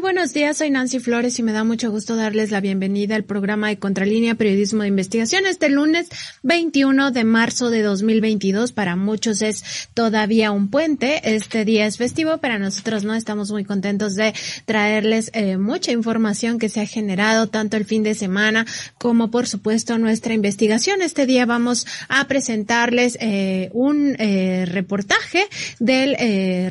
Buenos días, soy Nancy Flores y me da mucho gusto darles la bienvenida al programa de Contralínea Periodismo de Investigación este lunes 21 de marzo de 2022. Para muchos es todavía un puente, este día es festivo, para nosotros no estamos muy contentos de traerles eh, mucha información que se ha generado tanto el fin de semana como por supuesto nuestra investigación. Este día vamos a presentarles eh, un eh, reportaje del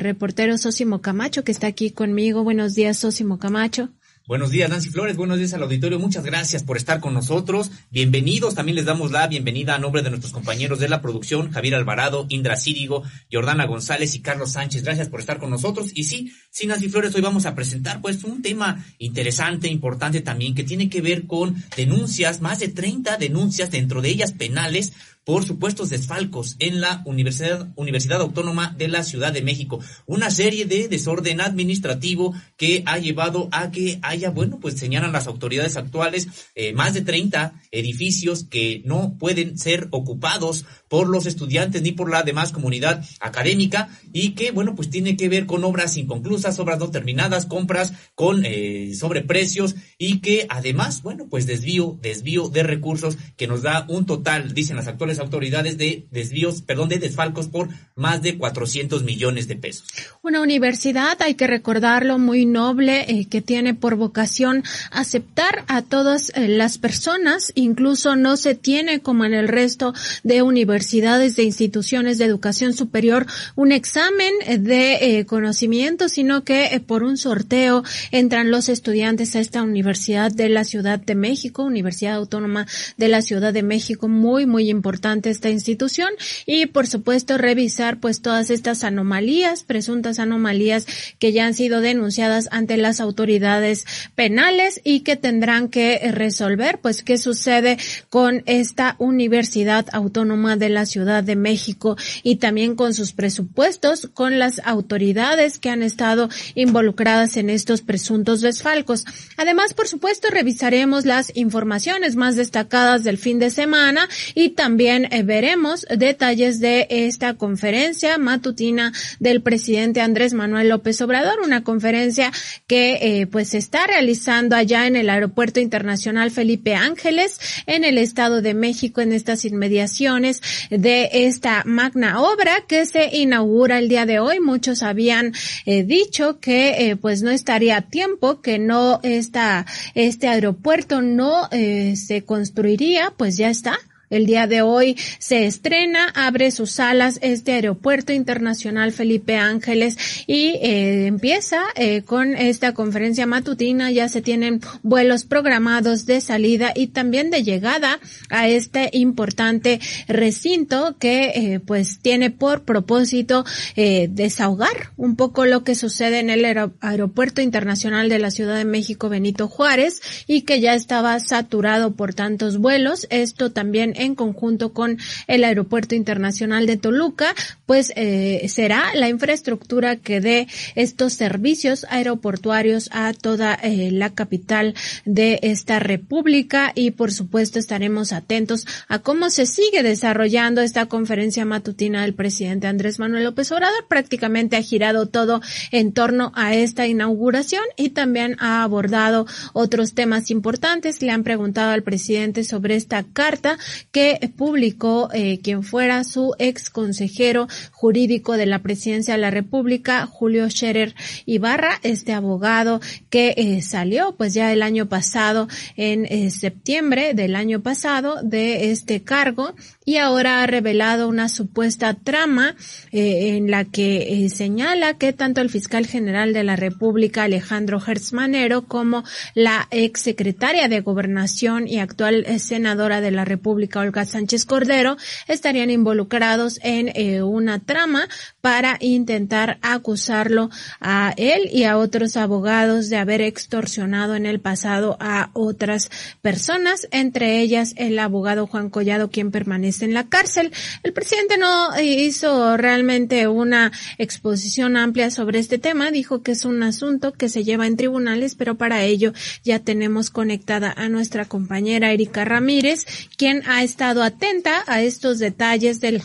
reportero Sosimo Camacho que está aquí conmigo. Buenos días, Sosimo Camacho. Buenos días, Nancy Flores. Buenos días al auditorio. Muchas gracias por estar con nosotros. Bienvenidos. También les damos la bienvenida a nombre de nuestros compañeros de la producción, Javier Alvarado, Indra Círigo, Jordana González y Carlos Sánchez. Gracias por estar con nosotros. Y sí, sí, Nancy Flores, hoy vamos a presentar pues un tema interesante, importante también, que tiene que ver con denuncias, más de 30 denuncias, dentro de ellas penales, por supuestos desfalcos en la Universidad, Universidad Autónoma de la Ciudad de México. Una serie de desorden administrativo que ha llevado a que haya, bueno, pues señalan las autoridades actuales, eh, más de 30 edificios que no pueden ser ocupados por los estudiantes ni por la demás comunidad académica y que, bueno, pues tiene que ver con obras inconclusas, obras no terminadas, compras con eh, sobreprecios y que además, bueno, pues desvío, desvío de recursos que nos da un total, dicen las actuales autoridades, de desvíos, perdón, de desfalcos por más de 400 millones de pesos. Una universidad, hay que recordarlo, muy noble, eh, que tiene por vocación aceptar a todas eh, las personas, incluso no se tiene como en el resto de universidades, de instituciones de educación superior, un examen de eh, conocimiento, sino que por un sorteo entran los estudiantes a esta Universidad de la Ciudad de México, Universidad Autónoma de la Ciudad de México, muy, muy importante esta institución, y por supuesto revisar pues todas estas anomalías, presuntas anomalías que ya han sido denunciadas ante las autoridades penales y que tendrán que resolver pues qué sucede con esta Universidad Autónoma de la Ciudad de México y también con sus presupuestos, con las autoridades que han estado involucradas en estos presuntos desfalcos. Además, por supuesto, revisaremos las informaciones más destacadas del fin de semana y también eh, veremos detalles de esta conferencia matutina del presidente Andrés Manuel López Obrador, una conferencia que eh, pues se está realizando allá en el Aeropuerto Internacional Felipe Ángeles en el Estado de México en estas inmediaciones de esta magna obra que se inaugura el día de hoy. Muchos habían eh, dicho que pues no estaría a tiempo, que no está este aeropuerto no se construiría, pues ya está el día de hoy se estrena, abre sus salas este aeropuerto internacional Felipe Ángeles y eh, empieza eh, con esta conferencia matutina. Ya se tienen vuelos programados de salida y también de llegada a este importante recinto que eh, pues tiene por propósito desahogar un poco lo que sucede en el aeropuerto internacional de la Ciudad de México Benito Juárez y que ya estaba saturado por tantos vuelos. Esto también en conjunto con el Aeropuerto Internacional de Toluca, pues eh, será la infraestructura que dé estos servicios aeroportuarios a toda eh, la capital de esta república y por supuesto estaremos atentos a cómo se sigue desarrollando esta conferencia matutina del presidente Andrés Manuel López Obrador. Prácticamente ha girado todo en torno a esta inauguración y también ha abordado otros temas importantes. Le han preguntado al presidente sobre esta carta que publicó eh, quien fuera su ex consejero jurídico de la presidencia de la República, Julio Scherer Ibarra, este abogado que eh, salió pues ya el año pasado, en eh, septiembre del año pasado, de este cargo y ahora ha revelado una supuesta trama eh, en la que eh, señala que tanto el fiscal general de la República Alejandro Hertzmanero como la ex secretaria de Gobernación y actual eh, senadora de la República Olga Sánchez Cordero estarían involucrados en una trama para intentar acusarlo a él y a otros abogados de haber extorsionado en el pasado a otras personas, entre ellas el abogado Juan Collado quien permanece en la cárcel. El presidente no hizo realmente una exposición amplia sobre este tema, dijo que es un asunto que se lleva en tribunales, pero para ello ya tenemos conectada a nuestra compañera Erika Ramírez, quien ha estado atenta a estos detalles de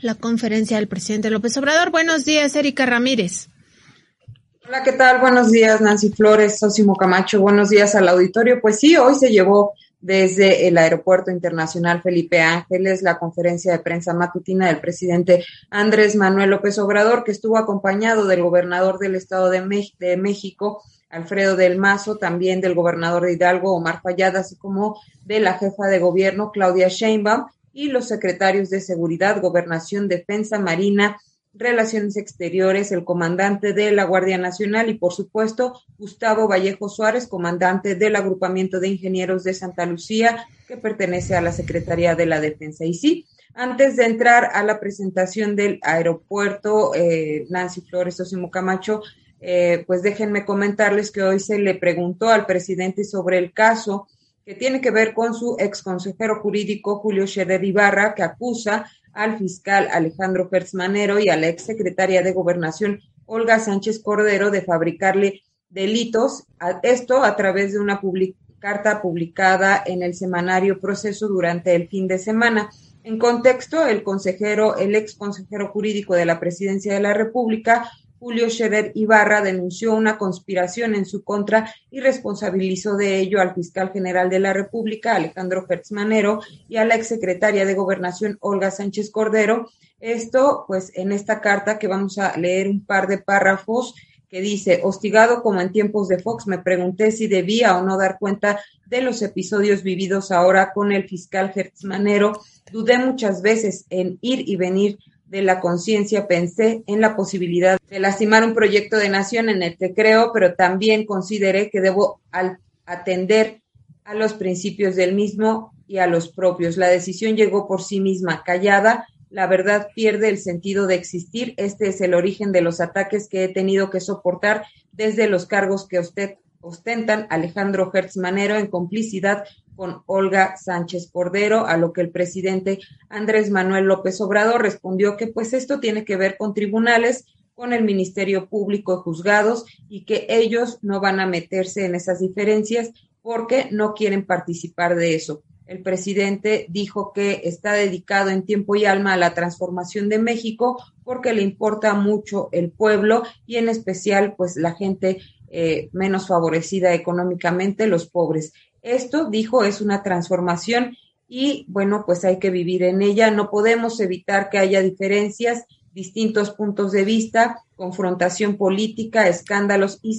la conferencia del presidente López Obrador. Buenos días, Erika Ramírez. Hola, ¿qué tal? Buenos días, Nancy Flores, Sosimo Camacho. Buenos días al auditorio. Pues sí, hoy se llevó desde el Aeropuerto Internacional Felipe Ángeles la conferencia de prensa matutina del presidente Andrés Manuel López Obrador, que estuvo acompañado del gobernador del Estado de, México, Alfredo del Mazo, también del gobernador de Hidalgo, Omar Fallada, así como de la jefa de gobierno, Claudia Sheinbaum, y los secretarios de Seguridad, Gobernación, Defensa, Marina, Relaciones Exteriores, el comandante de la Guardia Nacional y, por supuesto, Gustavo Vallejo Suárez, comandante del Agrupamiento de Ingenieros de Santa Lucía, que pertenece a la Secretaría de la Defensa. Y sí, antes de entrar a la presentación del aeropuerto, eh, Nancy Flores Osimo Camacho, eh, pues déjenme comentarles que hoy se le preguntó al presidente sobre el caso que tiene que ver con su ex consejero jurídico Julio Scherer Ibarra, que acusa al fiscal Alejandro Manero y a la ex secretaria de Gobernación Olga Sánchez Cordero de fabricarle delitos, esto a través de una carta publicada en el semanario Proceso durante el fin de semana. En contexto, el consejero, el ex consejero jurídico de la Presidencia de la República, Julio Scherer Ibarra denunció una conspiración en su contra y responsabilizó de ello al fiscal general de la República, Alejandro Hertz Manero, y a la exsecretaria de Gobernación, Olga Sánchez Cordero. Esto, pues, en esta carta que vamos a leer un par de párrafos que dice, hostigado como en tiempos de Fox, me pregunté si debía o no dar cuenta de los episodios vividos ahora con el fiscal Hertz Manero. Dudé muchas veces en ir y venir de la conciencia pensé en la posibilidad de lastimar un proyecto de nación en el que creo, pero también consideré que debo atender a los principios del mismo y a los propios. La decisión llegó por sí misma, callada, la verdad pierde el sentido de existir. Este es el origen de los ataques que he tenido que soportar desde los cargos que usted ostentan Alejandro Hertz Manero en complicidad con Olga Sánchez Cordero, a lo que el presidente Andrés Manuel López Obrador respondió que pues esto tiene que ver con tribunales, con el Ministerio Público juzgados y que ellos no van a meterse en esas diferencias porque no quieren participar de eso. El presidente dijo que está dedicado en tiempo y alma a la transformación de México porque le importa mucho el pueblo y en especial pues la gente eh, menos favorecida económicamente, los pobres. Esto, dijo, es una transformación y bueno, pues hay que vivir en ella. No podemos evitar que haya diferencias, distintos puntos de vista, confrontación política, escándalos y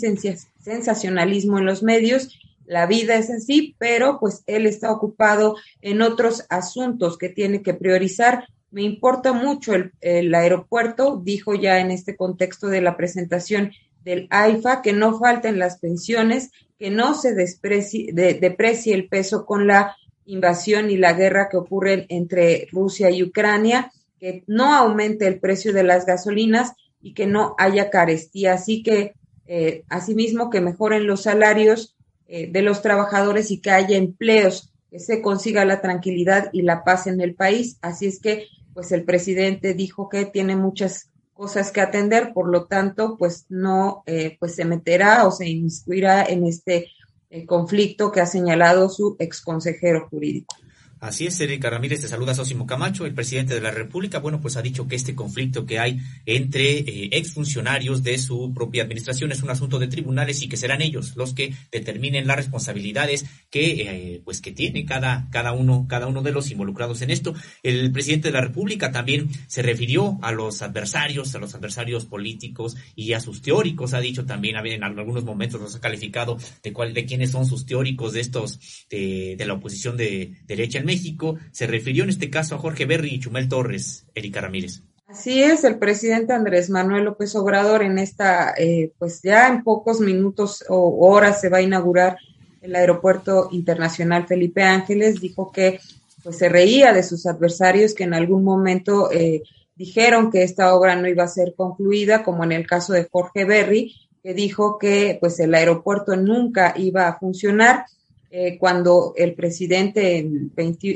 sensacionalismo en los medios. La vida es así, pero pues él está ocupado en otros asuntos que tiene que priorizar. Me importa mucho el, el aeropuerto, dijo ya en este contexto de la presentación del AIFA, que no falten las pensiones, que no se desprecie, deprecie el peso con la invasión y la guerra que ocurren entre Rusia y Ucrania, que no aumente el precio de las gasolinas y que no haya carestía. Así que, eh, asimismo, que mejoren los salarios eh, de los trabajadores y que haya empleos, que se consiga la tranquilidad y la paz en el país. Así es que, pues el presidente dijo que tiene muchas cosas que atender, por lo tanto, pues no, eh, pues se meterá o se inmiscuirá en este eh, conflicto que ha señalado su ex consejero jurídico. Así es, Erika Ramírez, te saluda Sosimo Camacho, el presidente de la República. Bueno, pues ha dicho que este conflicto que hay entre eh, exfuncionarios de su propia administración es un asunto de tribunales y que serán ellos los que determinen las responsabilidades que, eh, pues que tiene cada, cada uno, cada uno de los involucrados en esto. El presidente de la República también se refirió a los adversarios, a los adversarios políticos y a sus teóricos. Ha dicho también, en algunos momentos nos ha calificado de cuál, de quiénes son sus teóricos de estos, de, de la oposición de derecha México. Se refirió en este caso a Jorge Berry y Chumel Torres, Erika Ramírez. Así es, el presidente Andrés Manuel López Obrador en esta, eh, pues ya en pocos minutos o horas se va a inaugurar el Aeropuerto Internacional Felipe Ángeles, dijo que pues se reía de sus adversarios que en algún momento eh, dijeron que esta obra no iba a ser concluida, como en el caso de Jorge Berry, que dijo que pues el aeropuerto nunca iba a funcionar eh, cuando el presidente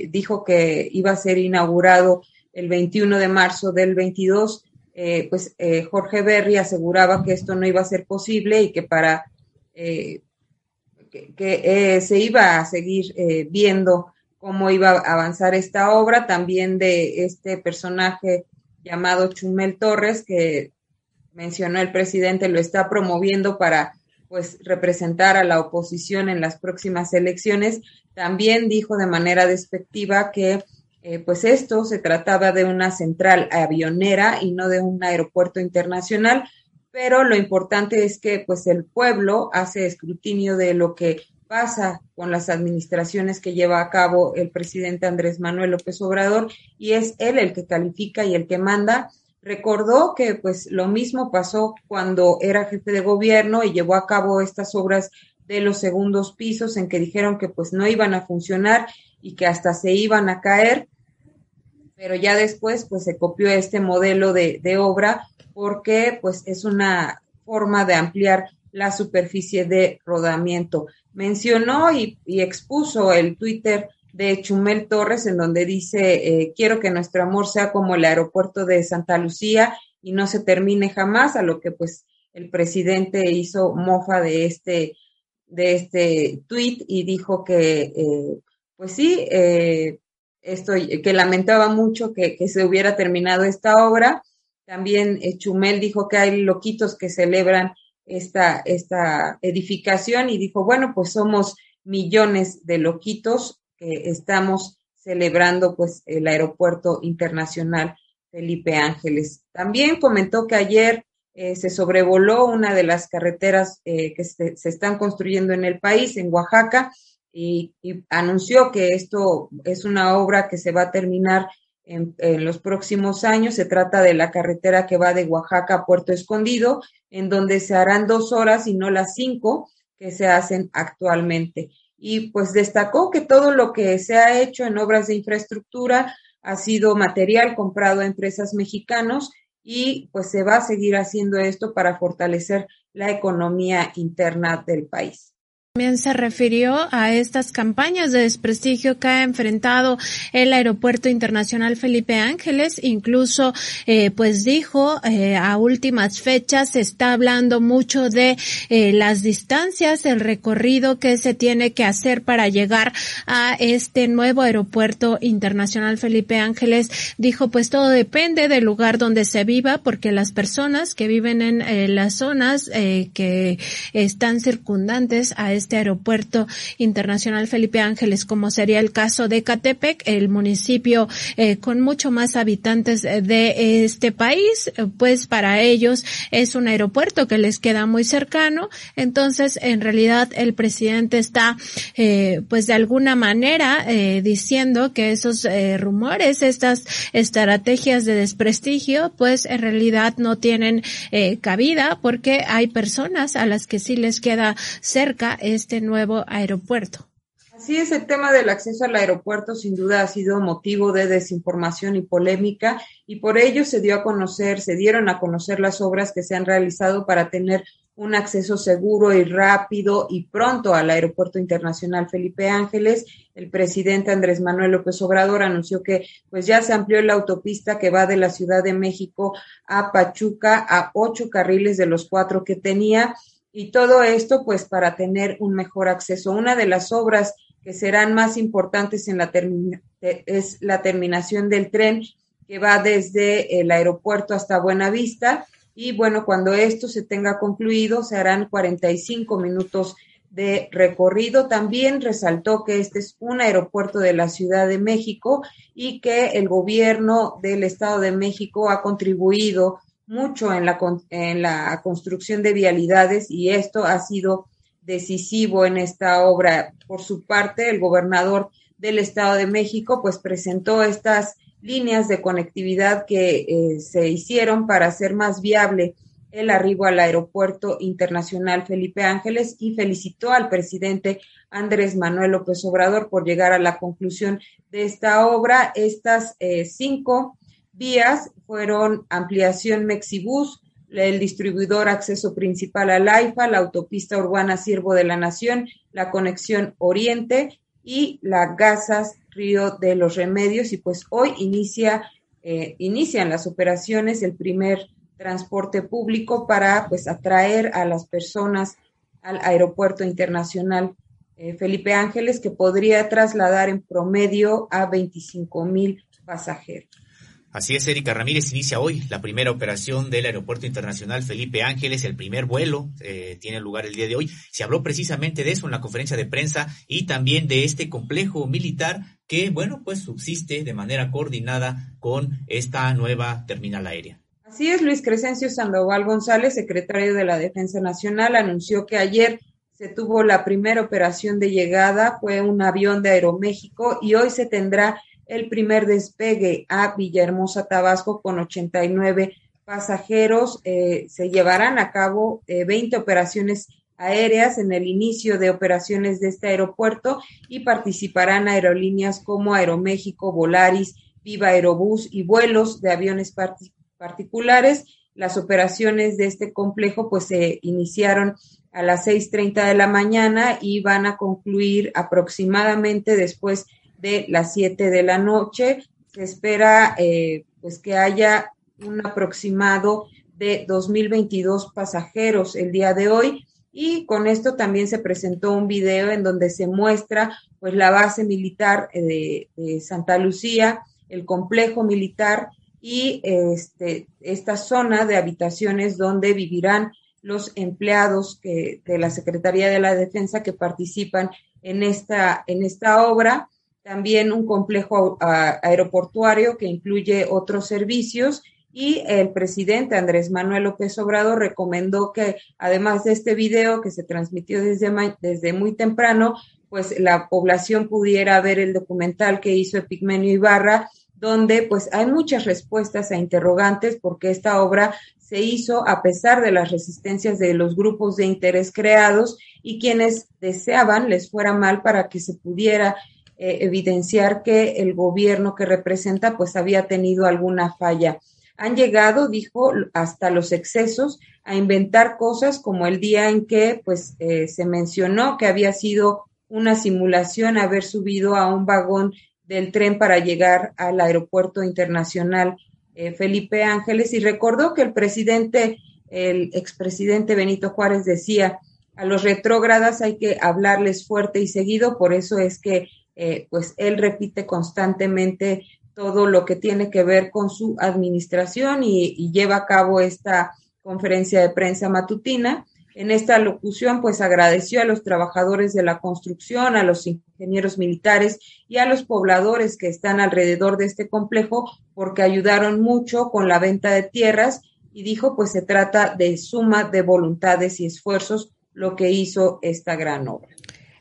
dijo que iba a ser inaugurado el 21 de marzo del 22, eh, pues eh, Jorge Berry aseguraba que esto no iba a ser posible y que para que, que se iba a seguir viendo cómo iba a avanzar esta obra, también de este personaje llamado Chumel Torres, que mencionó el presidente, lo está promoviendo para pues representar a la oposición en las próximas elecciones, también dijo de manera despectiva que eh, pues esto se trataba de una central avionera y no de un aeropuerto internacional, pero lo importante es que pues el pueblo hace escrutinio de lo que pasa con las administraciones que lleva a cabo el presidente Andrés Manuel López Obrador y es él el que califica y el que manda recordó que pues lo mismo pasó cuando era jefe de gobierno y llevó a cabo estas obras de los segundos pisos en que dijeron que pues no iban a funcionar y que hasta se iban a caer, pero ya después pues se copió este modelo de, obra porque pues es una forma de ampliar la superficie de rodamiento. Mencionó y expuso el Twitter de Chumel Torres, en donde dice, eh, quiero que nuestro amor sea como el aeropuerto de Santa Lucía y no se termine jamás, a lo que pues el presidente hizo mofa de este, de este tweet y dijo que, eh, pues sí, eh, que lamentaba mucho que, que, se hubiera terminado esta obra. También Chumel dijo que hay loquitos que celebran esta, esta edificación y dijo, bueno, pues somos millones de loquitos estamos celebrando pues el Aeropuerto Internacional Felipe Ángeles. También comentó que ayer eh, se sobrevoló una de las carreteras eh, que se, están construyendo en el país, en Oaxaca, y, anunció que esto es una obra que se va a terminar en, los próximos años. Se trata de la carretera que va de Oaxaca a Puerto Escondido, en donde se harán dos horas y no las cinco que se hacen actualmente y pues destacó que todo lo que se ha hecho en obras de infraestructura ha sido material comprado a empresas mexicanos y pues se va a seguir haciendo esto para fortalecer la economía interna del país. También se refirió a estas campañas de desprestigio que ha enfrentado el Aeropuerto Internacional Felipe Ángeles. Incluso, eh, pues dijo, eh, a últimas fechas se está hablando mucho de eh, las distancias, el recorrido que se tiene que hacer para llegar a este nuevo Aeropuerto Internacional Felipe Ángeles. Dijo, pues todo depende del lugar donde se viva, porque las personas que viven en las zonas que están circundantes a este este aeropuerto internacional Felipe Ángeles, como sería el caso de Catepec, el municipio eh, con mucho más habitantes de este país, pues para ellos es un aeropuerto que les queda muy cercano. Entonces, en realidad, el presidente está, eh, pues de alguna manera, eh, diciendo que esos rumores, estas estrategias de desprestigio, pues en realidad no tienen cabida porque hay personas a las que sí les queda cerca este nuevo aeropuerto. Así es, el tema del acceso al aeropuerto sin duda ha sido motivo de desinformación y polémica y por ello se dio a conocer, se dieron a conocer las obras que se han realizado para tener un acceso seguro y rápido y pronto al Aeropuerto Internacional Felipe Ángeles. El presidente Andrés Manuel López Obrador anunció que pues ya se amplió la autopista que va de la Ciudad de México a Pachuca a ocho carriles de los cuatro que tenía y todo esto pues para tener un mejor acceso. Una de las obras que serán más importantes en la es la terminación del tren que va desde el aeropuerto hasta Buenavista y bueno, cuando esto se tenga concluido se harán 45 minutos de recorrido. También resaltó que este es un aeropuerto de la Ciudad de México y que el gobierno del Estado de México ha contribuido mucho en la, en la construcción de vialidades y esto ha sido decisivo en esta obra. Por su parte, el gobernador del Estado de México pues presentó estas líneas de conectividad que eh, se hicieron para hacer más viable el arribo al aeropuerto internacional Felipe Ángeles y felicitó al presidente Andrés Manuel López Obrador por llegar a la conclusión de esta obra. Estas eh, cinco vías fueron ampliación Mexibus, el distribuidor acceso principal al AIFA, la autopista urbana Siervo de la Nación, la conexión Oriente y la Gasas Río de los Remedios. Y pues hoy inicia, eh, inician las operaciones, el primer transporte público para pues atraer a las personas al aeropuerto internacional eh, Felipe Ángeles, que podría trasladar en promedio a 25 mil pasajeros. Así es, Erika Ramírez inicia hoy la primera operación del Aeropuerto Internacional Felipe Ángeles, el primer vuelo eh, tiene lugar el día de hoy. Se habló precisamente de eso en la conferencia de prensa y también de este complejo militar que, bueno, pues subsiste de manera coordinada con esta nueva terminal aérea. Así es, Luis Crescencio Sandoval González, secretario de la Defensa Nacional, anunció que ayer se tuvo la primera operación de llegada, fue un avión de Aeroméxico y hoy se tendrá el primer despegue a Villahermosa, Tabasco, con 89 pasajeros. Eh, se llevarán a cabo 20 eh, operaciones aéreas en el inicio de operaciones de este aeropuerto y participarán aerolíneas como Aeroméxico, Volaris, Viva Aerobús y vuelos de aviones particulares. Las operaciones de este complejo pues se iniciaron a las 6.30 de la mañana y van a concluir aproximadamente después de las 7 de la noche. Se espera eh, pues que haya un aproximado de 2022 pasajeros el día de hoy y con esto también se presentó un video en donde se muestra pues la base militar eh, de, Santa Lucía, el complejo militar y este, esta zona de habitaciones donde vivirán los empleados que, de la Secretaría de la Defensa que participan en esta, en esta obra también un complejo aeroportuario que incluye otros servicios y el presidente Andrés Manuel López Obrador recomendó que además de este video que se transmitió desde, desde muy temprano, pues la población pudiera ver el documental que hizo Epigmenio Ibarra, donde pues hay muchas respuestas a interrogantes porque esta obra se hizo a pesar de las resistencias de los grupos de interés creados y quienes deseaban les fuera mal para que se pudiera eh, evidenciar que el gobierno que representa pues había tenido alguna falla. Han llegado, dijo, hasta los excesos a inventar cosas como el día en que pues eh, se mencionó que había sido una simulación haber subido a un vagón del tren para llegar al aeropuerto internacional eh, Felipe Ángeles y recordó que el presidente, el expresidente Benito Juárez decía, a los retrógradas hay que hablarles fuerte y seguido, por eso es que eh, pues él repite constantemente todo lo que tiene que ver con su administración y, lleva a cabo esta conferencia de prensa matutina. En esta locución, pues agradeció a los trabajadores de la construcción, a los ingenieros militares y a los pobladores que están alrededor de este complejo porque ayudaron mucho con la venta de tierras y dijo, pues se trata de suma de voluntades y esfuerzos lo que hizo esta gran obra.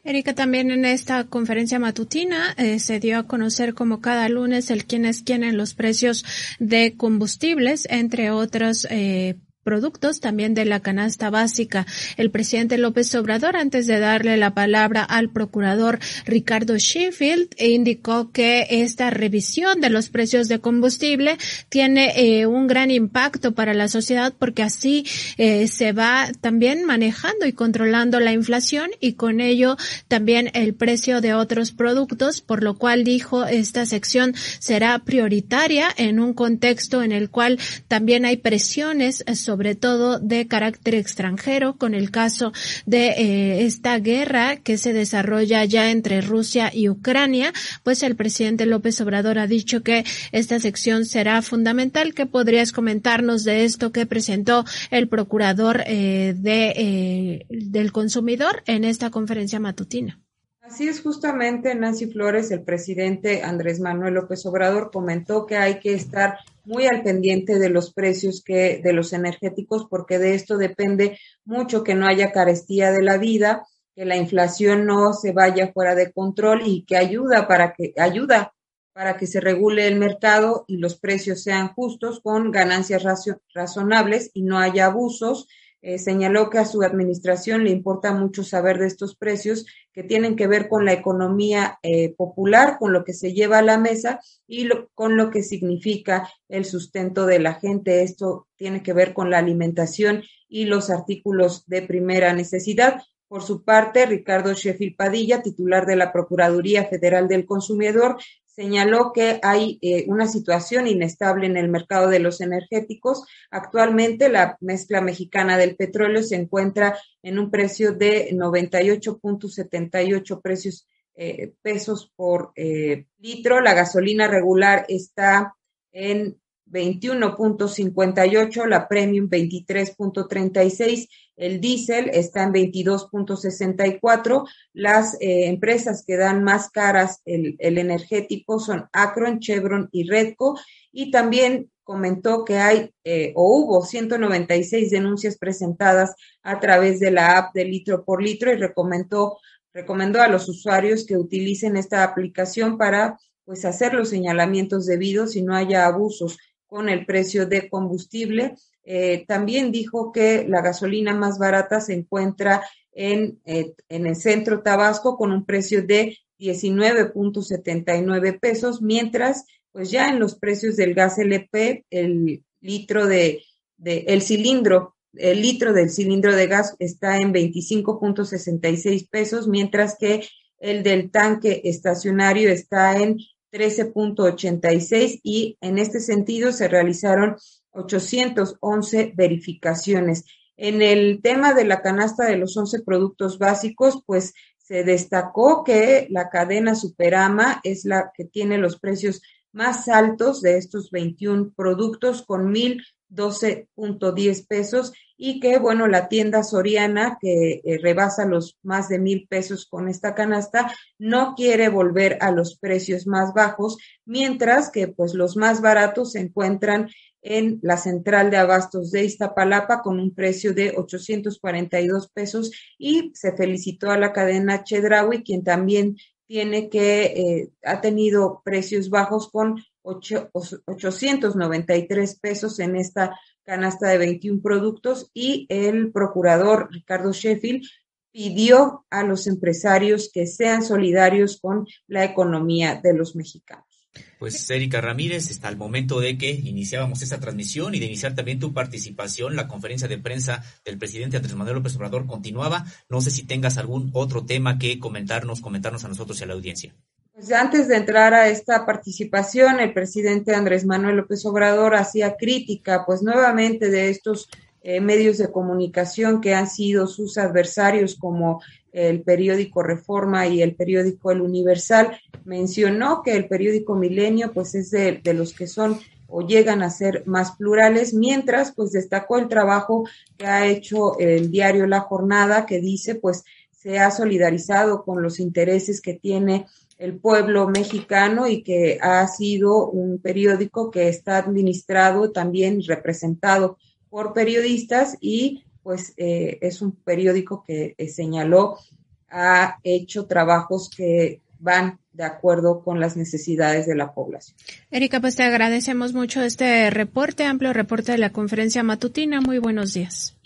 Erika, también en esta conferencia matutina eh, se dio a conocer como cada lunes el quién es quién en los precios de combustibles, entre otros eh, productos también de la canasta básica. El presidente López Obrador, antes de darle la palabra al procurador Ricardo Sheffield, indicó que esta revisión de los precios de combustible tiene eh, un gran impacto para la sociedad porque así eh, se va también manejando y controlando la inflación y con ello también el precio de otros productos, por lo cual dijo esta sección será prioritaria en un contexto en el cual también hay presiones sobre sobre todo de carácter extranjero, con el caso de eh, esta guerra que se desarrolla ya entre Rusia y Ucrania, pues el presidente López Obrador ha dicho que esta sección será fundamental. ¿Qué podrías comentarnos de esto que presentó el procurador eh, de, eh, del consumidor en esta conferencia matutina? Así es, justamente Nancy Flores, el presidente Andrés Manuel López Obrador, comentó que hay que estar muy al pendiente de los precios que, de los energéticos, porque de esto depende mucho que no haya carestía de la vida, que la inflación no se vaya fuera de control y que ayuda para que, ayuda para que se regule el mercado y los precios sean justos con ganancias razonables y no haya abusos eh, señaló que a su administración le importa mucho saber de estos precios que tienen que ver con la economía eh, popular, con lo que se lleva a la mesa y con lo que significa el sustento de la gente. Esto tiene que ver con la alimentación y los artículos de primera necesidad. Por su parte, Ricardo Sheffield Padilla, titular de la Procuraduría Federal del Consumidor, señaló que hay eh, una situación inestable en el mercado de los energéticos. Actualmente la mezcla mexicana del petróleo se encuentra en un precio de 98.78 precios eh, pesos por eh, litro. La gasolina regular está en 21.58, la premium 23.36, el diésel está en 22.64. Las eh, empresas que dan más caras el, energético son Acron, Chevron y Redco. Y también comentó que hay eh, o hubo 196 denuncias presentadas a través de la app de litro por litro y recomendó, recomendó a los usuarios que utilicen esta aplicación para pues hacer los señalamientos debidos y no haya abusos con el precio de combustible. Eh, también dijo que la gasolina más barata se encuentra en, eh, en el centro Tabasco con un precio de 19.79 pesos, mientras pues ya en los precios del gas LP, el litro de, de el cilindro, el litro del cilindro de gas está en 25.66 pesos, mientras que el del tanque estacionario está en 13.86 y en este sentido se realizaron 811 verificaciones. En el tema de la canasta de los 11 productos básicos, pues se destacó que la cadena Superama es la que tiene los precios más altos de estos 21 productos con 1.012.10 pesos y que, bueno, la tienda Soriana, que eh, rebasa los más de mil pesos con esta canasta, no quiere volver a los precios más bajos, mientras que, pues, los más baratos se encuentran en la central de abastos de Iztapalapa con un precio de 842 pesos y se felicitó a la cadena Chedraui, quien también tiene que, eh, ha tenido precios bajos con 893 pesos en esta canasta de 21 productos y el procurador Ricardo Sheffield pidió a los empresarios que sean solidarios con la economía de los mexicanos. Pues Erika Ramírez, está al momento de que iniciábamos esta transmisión y de iniciar también tu participación, la conferencia de prensa del presidente Andrés Manuel López Obrador continuaba. No sé si tengas algún otro tema que comentarnos, comentarnos a nosotros y a la audiencia. Pues antes de entrar a esta participación, el presidente Andrés Manuel López Obrador hacía crítica, pues nuevamente de estos eh, medios de comunicación que han sido sus adversarios como el periódico Reforma y el periódico El Universal. Mencionó que el periódico Milenio pues es de, de los que son o llegan a ser más plurales, mientras pues destacó el trabajo que ha hecho el diario La Jornada, que dice pues se ha solidarizado con los intereses que tiene el pueblo mexicano y que ha sido un periódico que está administrado también representado por periodistas y pues eh, es un periódico que eh, señaló ha hecho trabajos que van de acuerdo con las necesidades de la población. Erika, pues te agradecemos mucho este reporte, amplio reporte de la conferencia matutina. Muy buenos días.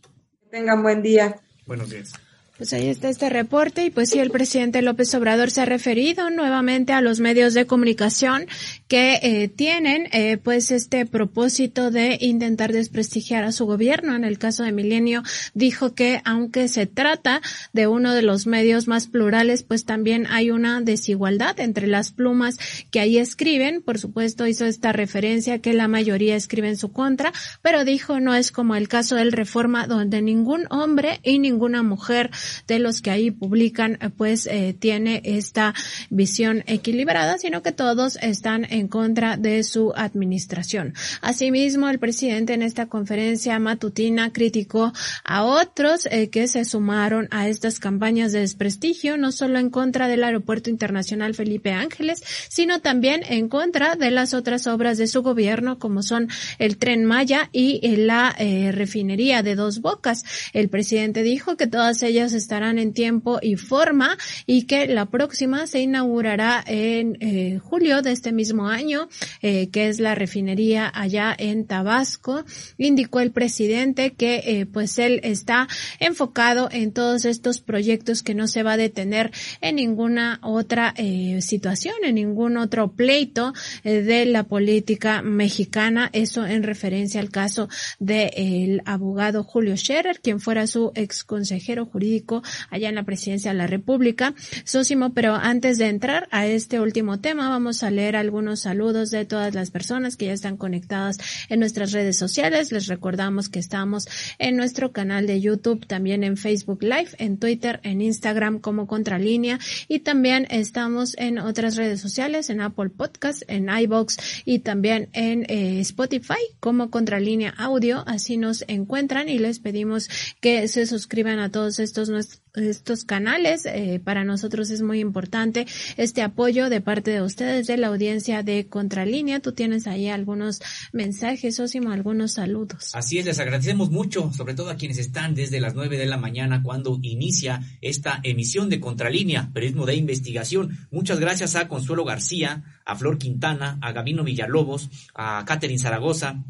Que tengan buen día. Buenos días. Pues ahí está este reporte y pues sí, el presidente López Obrador se ha referido nuevamente a los medios de comunicación que eh, tienen eh, pues este propósito de intentar desprestigiar a su gobierno. En el caso de Milenio dijo que aunque se trata de uno de los medios más plurales, pues también hay una desigualdad entre las plumas que ahí escriben. Por supuesto hizo esta referencia que la mayoría escribe en su contra, pero dijo no es como el caso del Reforma donde ningún hombre y ninguna mujer de los que ahí publican, eh, pues eh, tiene esta visión equilibrada, sino que todos están en contra de su administración. Asimismo, el presidente en esta conferencia matutina criticó a otros eh, que se sumaron a estas campañas de desprestigio, no solo en contra del Aeropuerto Internacional Felipe Ángeles, sino también en contra de las otras obras de su gobierno, como son el tren Maya y la refinería de Dos Bocas. El presidente dijo que todas ellas estarán en tiempo y forma y que la próxima se inaugurará en eh, julio de este mismo año, eh, que es la refinería allá en Tabasco. Indicó el presidente que eh, pues él está enfocado en todos estos proyectos que no se va a detener en ninguna otra situación, en ningún otro pleito de la política mexicana. Eso en referencia al caso del abogado Julio Scherer, quien fuera su ex consejero jurídico allá en la presidencia de la República. Sósimo, pero antes de entrar a este último tema, vamos a leer algunos saludos de todas las personas que ya están conectadas en nuestras redes sociales. Les recordamos que estamos en nuestro canal de YouTube, también en Facebook Live, en Twitter, en Instagram como Contralínea y también estamos en otras redes sociales, en Apple Podcast, en iBox y también en eh, Spotify como Contralínea Audio. Así nos encuentran y les pedimos que se suscriban a todos estos estos canales. Eh, para nosotros es muy importante este apoyo de parte de ustedes, de la audiencia de Contralínea. Tú tienes ahí algunos mensajes, Osimo, algunos saludos. Así es, les agradecemos mucho, sobre todo a quienes están desde las nueve de la mañana cuando inicia esta emisión de Contralínea, periodismo de investigación. Muchas gracias a Consuelo García, a Flor Quintana, a Gabino Villalobos, a Catherine Zaragoza,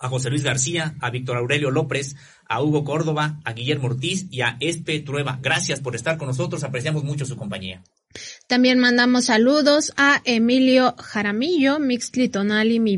a José Luis García, a Víctor Aurelio López, a Hugo Córdoba, a Guillermo Ortiz y a Espe Trueba. Gracias por estar con nosotros, apreciamos mucho su compañía. También mandamos saludos a Emilio Jaramillo, Mixtli Tonali, Mi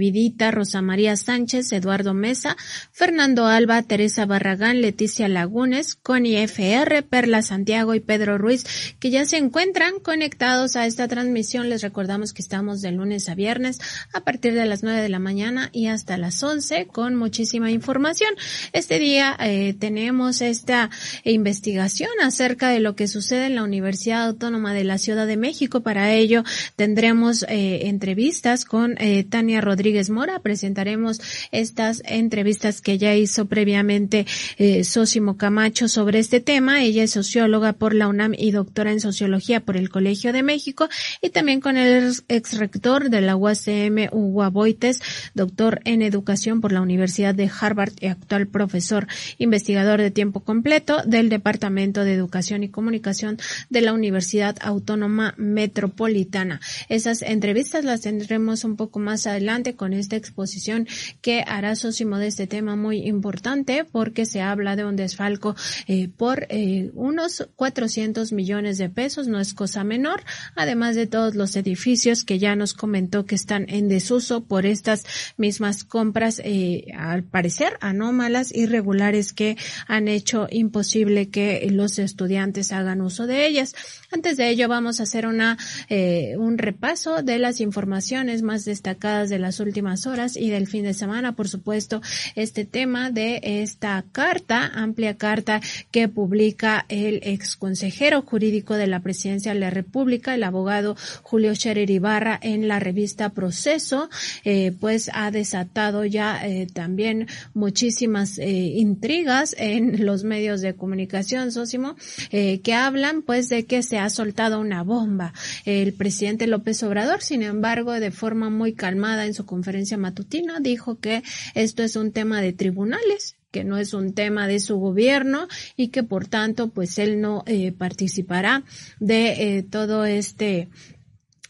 Rosa María Sánchez, Eduardo Mesa, Fernando Alba, Teresa Barragán, Leticia Lagunes, Connie FR, Perla Santiago y Pedro Ruiz, que ya se encuentran conectados a esta transmisión. Les recordamos que estamos de lunes a viernes a partir de las nueve de la mañana y hasta las once con muchísima información. Este día eh, tenemos esta investigación acerca de lo que sucede en la Universidad Autónoma de la Ciudad de México. Para ello tendremos eh, entrevistas con eh, Tania Rodríguez Mora. Presentaremos estas entrevistas que ya hizo previamente eh, Sósimo Camacho sobre este tema. Ella es socióloga por la UNAM y doctora en sociología por el Colegio de México y también con el ex rector de la UACM, Hugo Boites, doctor en educación por la Universidad de Harvard y actual profesor investigador de tiempo completo del Departamento de Educación y Comunicación de la Universidad Autónoma Metropolitana. Esas entrevistas las tendremos un poco más adelante con esta exposición que hará Sosimo de este tema muy importante porque se habla de un desfalco eh, por eh, unos 400 millones de pesos, no es cosa menor, además de todos los edificios que ya nos comentó que están en desuso por estas mismas compras, eh, al parecer anómalas, irregulares que han hecho imposible que los estudiantes hagan uso de ellas. Antes de ello vamos a hacer una eh, un repaso de las informaciones más destacadas de las últimas horas y del fin de semana, por supuesto, este tema de esta carta, amplia carta que publica el ex consejero jurídico de la Presidencia de la República, el abogado Julio Scherer Ibarra, en la revista Proceso, eh, pues ha desatado ya eh, también muchísimas intrigas en los medios de comunicación, Sósimo, que hablan pues de que se ha soltado una bomba. El presidente López Obrador, sin embargo, de forma muy calmada en su conferencia matutina, dijo que esto es un tema de tribunales que no es un tema de su gobierno y que por tanto pues él no eh, participará de eh, todo este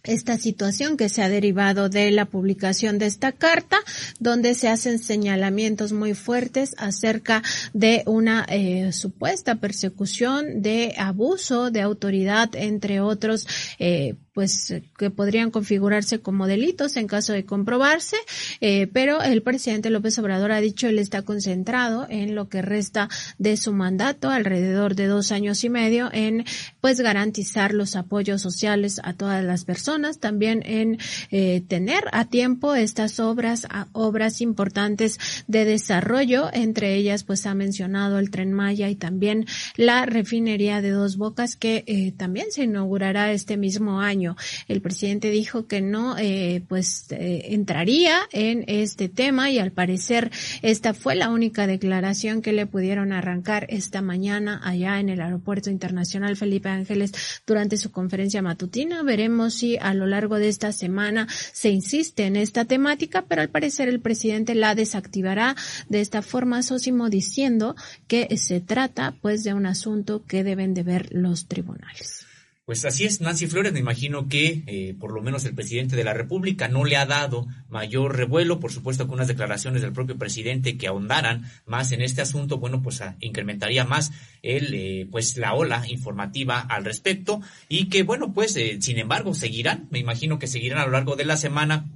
esta situación que se ha derivado de la publicación de esta carta, donde se hacen señalamientos muy fuertes acerca de una eh, supuesta persecución de abuso de autoridad, entre otros eh, pues que podrían configurarse como delitos en caso de comprobarse, eh, pero el presidente López Obrador ha dicho él está concentrado en lo que resta de su mandato, alrededor de dos años y medio, en pues garantizar los apoyos sociales a todas las personas, también en eh, tener a tiempo estas obras, obras importantes de desarrollo, entre ellas pues ha mencionado el tren Maya y también la refinería de Dos Bocas que eh, también se inaugurará este mismo año El presidente dijo que no, eh, pues, eh, entraría en este tema y al parecer esta fue la única declaración que le pudieron arrancar esta mañana allá en el Aeropuerto Internacional Felipe Ángeles durante su conferencia matutina. Veremos si a lo largo de esta semana se insiste en esta temática, pero al parecer el presidente la desactivará de esta forma, Sosimo diciendo que se trata pues de un asunto que deben de ver los tribunales. Pues así es, Nancy Flores, me imagino que eh, por lo menos el presidente de la República no le ha dado mayor revuelo, por supuesto con unas declaraciones del propio presidente que ahondaran más en este asunto, bueno, pues incrementaría más el, eh, pues la ola informativa al respecto y que bueno, pues eh, sin embargo seguirán, me imagino que seguirán a lo largo de la semana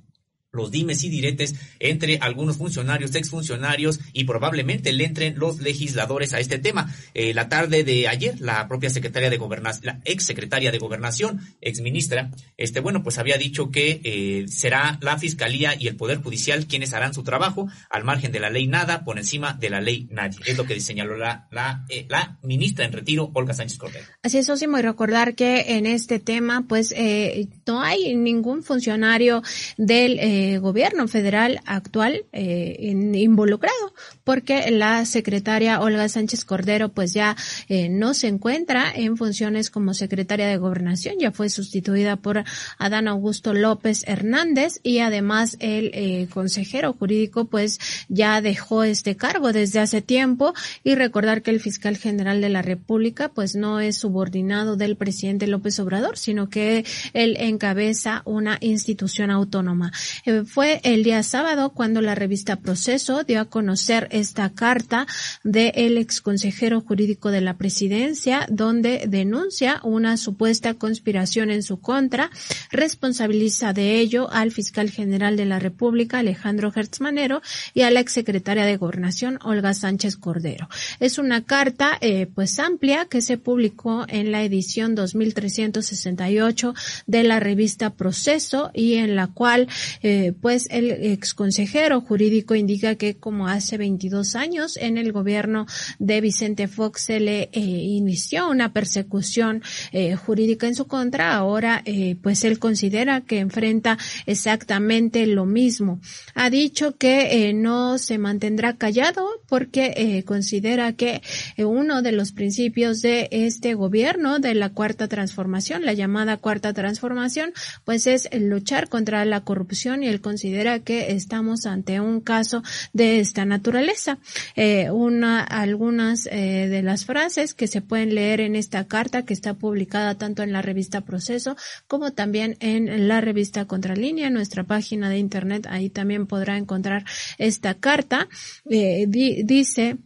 los dimes y diretes entre algunos funcionarios, exfuncionarios y probablemente le entren los legisladores a este tema. Eh, la tarde de ayer, la propia secretaria de gobernación, la ex secretaria de gobernación, ex ministra, este, bueno, pues había dicho que eh, será la fiscalía y el poder judicial quienes harán su trabajo al margen de la ley nada, por encima de la ley nadie. Es lo que señaló la, la, eh, la ministra en retiro, Olga Sánchez Cordero. Así es, Osimo, y recordar que en este tema, pues, no hay ningún funcionario del gobierno federal actual eh, involucrado, porque la secretaria Olga Sánchez Cordero pues ya eh, no se encuentra en funciones como secretaria de gobernación, ya fue sustituida por Adán Augusto López Hernández y además el eh, consejero jurídico pues ya dejó este cargo desde hace tiempo. Y recordar que el fiscal general de la República pues no es subordinado del presidente López Obrador, sino que él encabeza una institución autónoma. Fue el día sábado cuando la revista Proceso dio a conocer esta carta del ex consejero jurídico de la presidencia donde denuncia una supuesta conspiración en su contra, responsabiliza de ello al fiscal general de la República Alejandro Hertzmanero y a la exsecretaria de Gobernación Olga Sánchez Cordero. Es una carta eh, pues amplia que se publicó en la edición 2368 de la revista Proceso y en la cual eh, pues el ex consejero jurídico indica que como hace 22 años en el gobierno de Vicente Fox se le eh, inició una persecución eh, jurídica en su contra, ahora eh, pues él considera que enfrenta exactamente lo mismo. Ha dicho que no se mantendrá callado porque considera que uno de los principios de este gobierno de la cuarta transformación, la llamada cuarta transformación, pues es luchar contra la corrupción y el considera que estamos ante un caso de esta naturaleza. Eh, una, algunas eh, de las frases que se pueden leer en esta carta que está publicada tanto en la revista Proceso como también en la revista Contralínea, nuestra página de internet, ahí también podrá encontrar esta carta. Eh, dice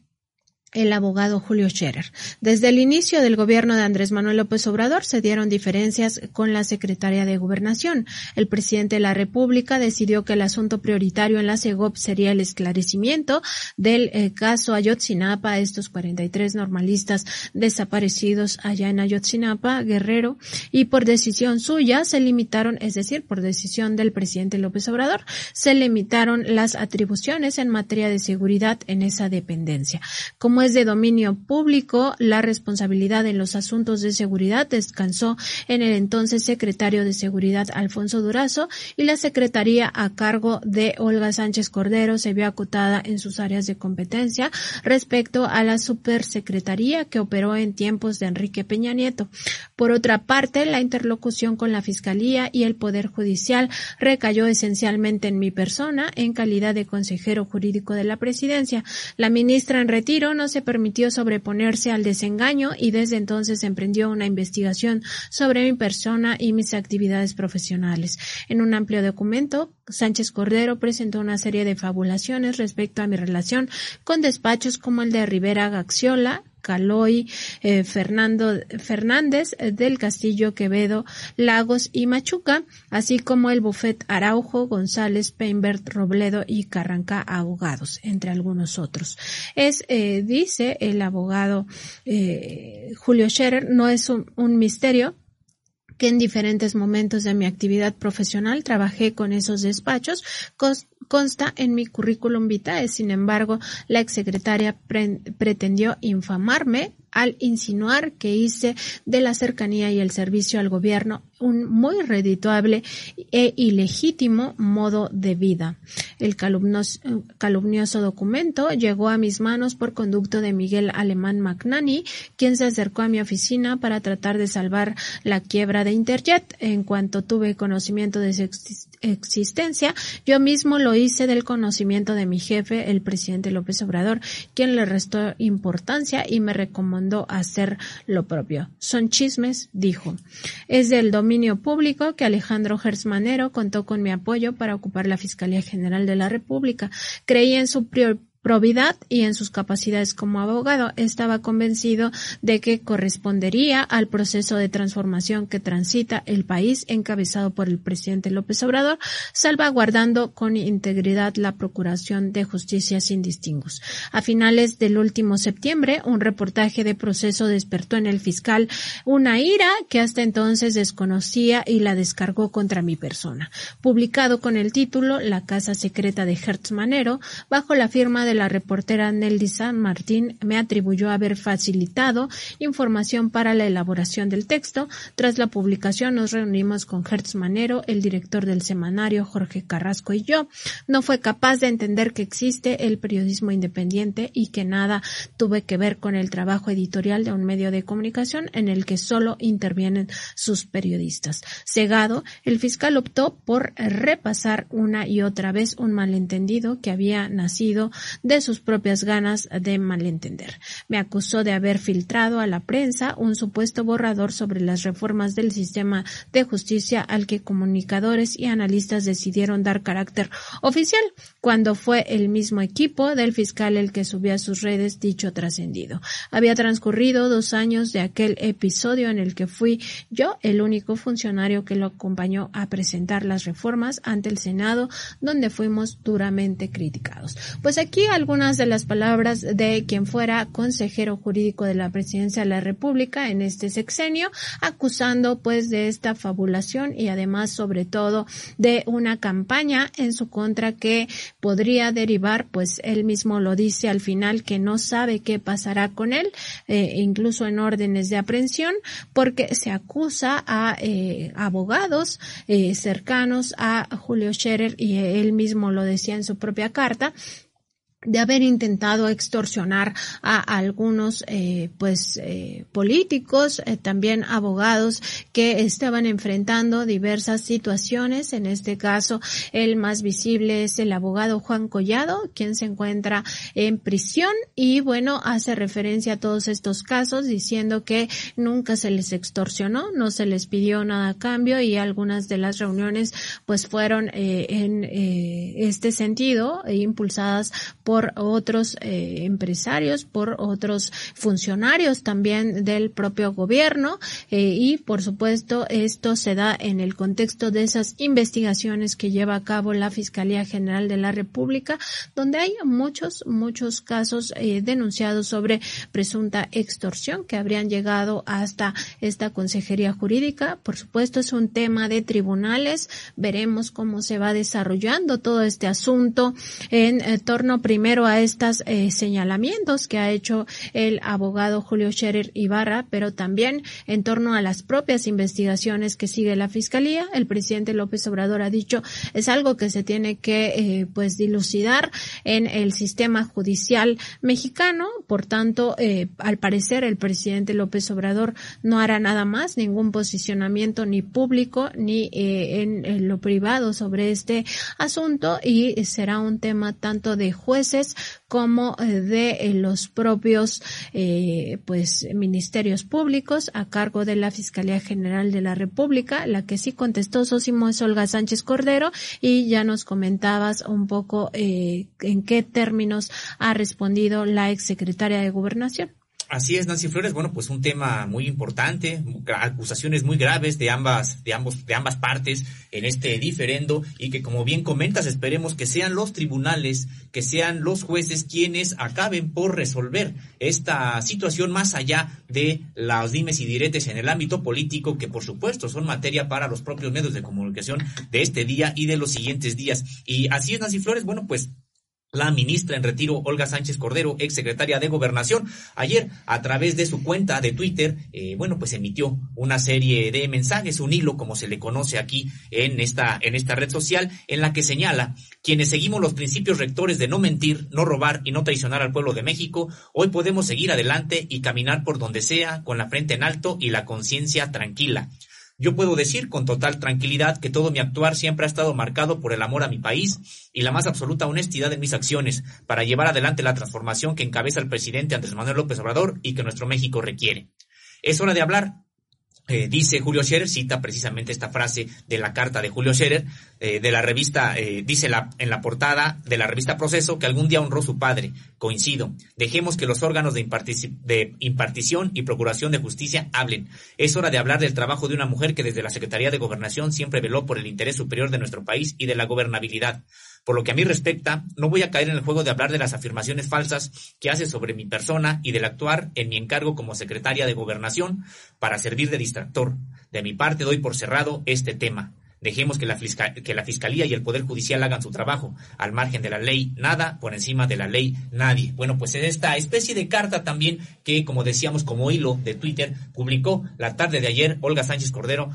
el abogado Julio Scherer. Desde el inicio del gobierno de Andrés Manuel López Obrador se dieron diferencias con la secretaria de Gobernación. El presidente de la República decidió que el asunto prioritario en la CEGOP sería el esclarecimiento del eh, caso Ayotzinapa, estos 43 normalistas desaparecidos allá en Ayotzinapa, Guerrero, y por decisión suya se limitaron, es decir, por decisión del presidente López Obrador, se limitaron las atribuciones en materia de seguridad en esa dependencia. Como es de dominio público, la responsabilidad en los asuntos de seguridad descansó en el entonces secretario de Seguridad Alfonso Durazo y la secretaría a cargo de Olga Sánchez Cordero se vio acotada en sus áreas de competencia respecto a la supersecretaría que operó en tiempos de Enrique Peña Nieto. Por otra parte, la interlocución con la Fiscalía y el Poder Judicial recayó esencialmente en mi persona en calidad de consejero jurídico de la presidencia. La ministra en retiro no se permitió sobreponerse al desengaño y desde entonces emprendió una investigación sobre mi persona y mis actividades profesionales. En un amplio documento, Sánchez Cordero presentó una serie de fabulaciones respecto a mi relación con despachos como el de Rivera Gaxiola, Caloy, eh, Fernando Fernández eh, del Castillo Quevedo, Lagos y Machuca, así como el bufet Araujo, González, Peinbert, Robledo y Carranca Abogados, entre algunos otros. Es, eh, dice el abogado Julio Scherer, no es un misterio que en diferentes momentos de mi actividad profesional trabajé con esos despachos, consta en mi currículum vitae. Sin embargo, la exsecretaria pretendió infamarme al insinuar que hice de la cercanía y el servicio al gobierno un muy redituable e ilegítimo modo de vida. El calumnioso documento llegó a mis manos por conducto de Miguel Alemán Magnani, quien se acercó a mi oficina para tratar de salvar la quiebra de Interjet. En cuanto tuve conocimiento de su existencia, yo mismo lo hice del conocimiento de mi jefe, el presidente López Obrador, quien le restó importancia y me recomendó hacer lo propio. Son chismes, dijo. Es del dominio público que Alejandro Gersmanero contó con mi apoyo para ocupar la Fiscalía General de la República. Creí en su probidad y en sus capacidades como abogado. Estaba convencido de que correspondería al proceso de transformación que transita el país encabezado por el presidente López Obrador, salvaguardando con integridad la Procuración de Justicia sin distingos. A finales del último septiembre, un reportaje de proceso despertó en el fiscal una ira que hasta entonces desconocía y la descargó contra mi persona. Publicado con el título La Casa Secreta de Hertz Manero, bajo la firma de de la reportera Nelly San Martín me atribuyó haber facilitado información para la elaboración del texto. Tras la publicación nos reunimos con Hertz Manero, el director del semanario Jorge Carrasco y yo. No fue capaz de entender que existe el periodismo independiente y que nada tuve que ver con el trabajo editorial de un medio de comunicación en el que solo intervienen sus periodistas. Cegado, el fiscal optó por repasar una y otra vez un malentendido que había nacido de sus propias ganas de malentender. Me acusó de haber filtrado a la prensa un supuesto borrador sobre las reformas del sistema de justicia al que comunicadores y analistas decidieron dar carácter oficial, cuando fue el mismo equipo del fiscal el que subió a sus redes dicho trascendido. Había transcurrido dos años de aquel episodio en el que fui yo el único funcionario que lo acompañó a presentar las reformas ante el Senado, donde fuimos duramente criticados. Pues aquí algunas de las palabras de quien fuera consejero jurídico de la presidencia de la República en este sexenio, acusando pues de esta fabulación y además sobre todo de una campaña en su contra que podría derivar, pues él mismo lo dice al final que no sabe qué pasará con él, eh, incluso en órdenes de aprehensión, porque se acusa a eh, abogados eh, cercanos a Julio Scherer y él mismo lo decía en su propia carta, de haber intentado extorsionar a algunos eh, pues eh, políticos eh, también abogados que estaban enfrentando diversas situaciones. En este caso el más visible es el abogado Juan Collado quien se encuentra en prisión y bueno hace referencia a todos estos casos diciendo que nunca se les extorsionó no se les pidió nada a cambio y algunas de las reuniones pues fueron en este sentido impulsadas por otros eh, empresarios, por otros funcionarios también del propio gobierno eh, y por supuesto esto se da en el contexto de esas investigaciones que lleva a cabo la Fiscalía General de la República, donde hay muchos, muchos casos eh, denunciados sobre presunta extorsión que habrían llegado hasta esta Consejería Jurídica. Por supuesto es un tema de tribunales, veremos cómo se va desarrollando todo este asunto en torno primero primero a estos eh, señalamientos que ha hecho el abogado Julio Scherer Ibarra, pero también en torno a las propias investigaciones que sigue la Fiscalía. El presidente López Obrador ha dicho es algo que se tiene que eh, pues dilucidar en el sistema judicial mexicano. Por tanto, eh, al parecer el presidente López Obrador no hará nada más, ningún posicionamiento ni público ni en lo privado sobre este asunto y será un tema tanto de juez como eh, de eh, los propios eh, pues ministerios públicos a cargo de la Fiscalía General de la República. La que sí contestó Sosimo es Olga Sánchez Cordero y ya nos comentabas un poco en qué términos ha respondido la exsecretaria de Gobernación. Así es, Nancy Flores. Bueno, pues un tema muy importante, acusaciones muy graves de ambas, de ambos, de ambas partes en este diferendo y que como bien comentas, esperemos que sean los tribunales, que sean los jueces quienes acaben por resolver esta situación más allá de las dimes y diretes en el ámbito político, que por supuesto son materia para los propios medios de comunicación de este día y de los siguientes días. Y así es, Nancy Flores. Bueno, pues la ministra en retiro Olga Sánchez Cordero, ex secretaria de Gobernación, ayer a través de su cuenta de Twitter, eh, bueno, pues emitió una serie de mensajes, un hilo, como se le conoce aquí en esta, en esta red social, en la que señala quienes seguimos los principios rectores de no mentir, no robar y no traicionar al pueblo de México, hoy podemos seguir adelante y caminar por donde sea con la frente en alto y la conciencia tranquila. Yo puedo decir con total tranquilidad que todo mi actuar siempre ha estado marcado por el amor a mi país y la más absoluta honestidad en mis acciones para llevar adelante la transformación que encabeza el presidente Andrés Manuel López Obrador y que nuestro México requiere. Es hora de hablar, eh, dice Julio Scherer, cita precisamente esta frase de la carta de Julio Scherer, eh, de la revista, eh, dice la, en la portada de la revista Proceso que algún día honró su padre. Coincido. Dejemos que los órganos de, de impartición y procuración de justicia hablen. Es hora de hablar del trabajo de una mujer que desde la Secretaría de Gobernación siempre veló por el interés superior de nuestro país y de la gobernabilidad. Por lo que a mí respecta, no voy a caer en el juego de hablar de las afirmaciones falsas que hace sobre mi persona y del actuar en mi encargo como secretaria de gobernación para servir de distractor. De mi parte doy por cerrado este tema. Dejemos que la, que la, Fiscalía y el Poder Judicial hagan su trabajo. Al margen de la ley, nada, por encima de la ley, nadie. Bueno, pues en esta especie de carta también que, como decíamos, como hilo de Twitter, publicó la tarde de ayer Olga Sánchez Cordero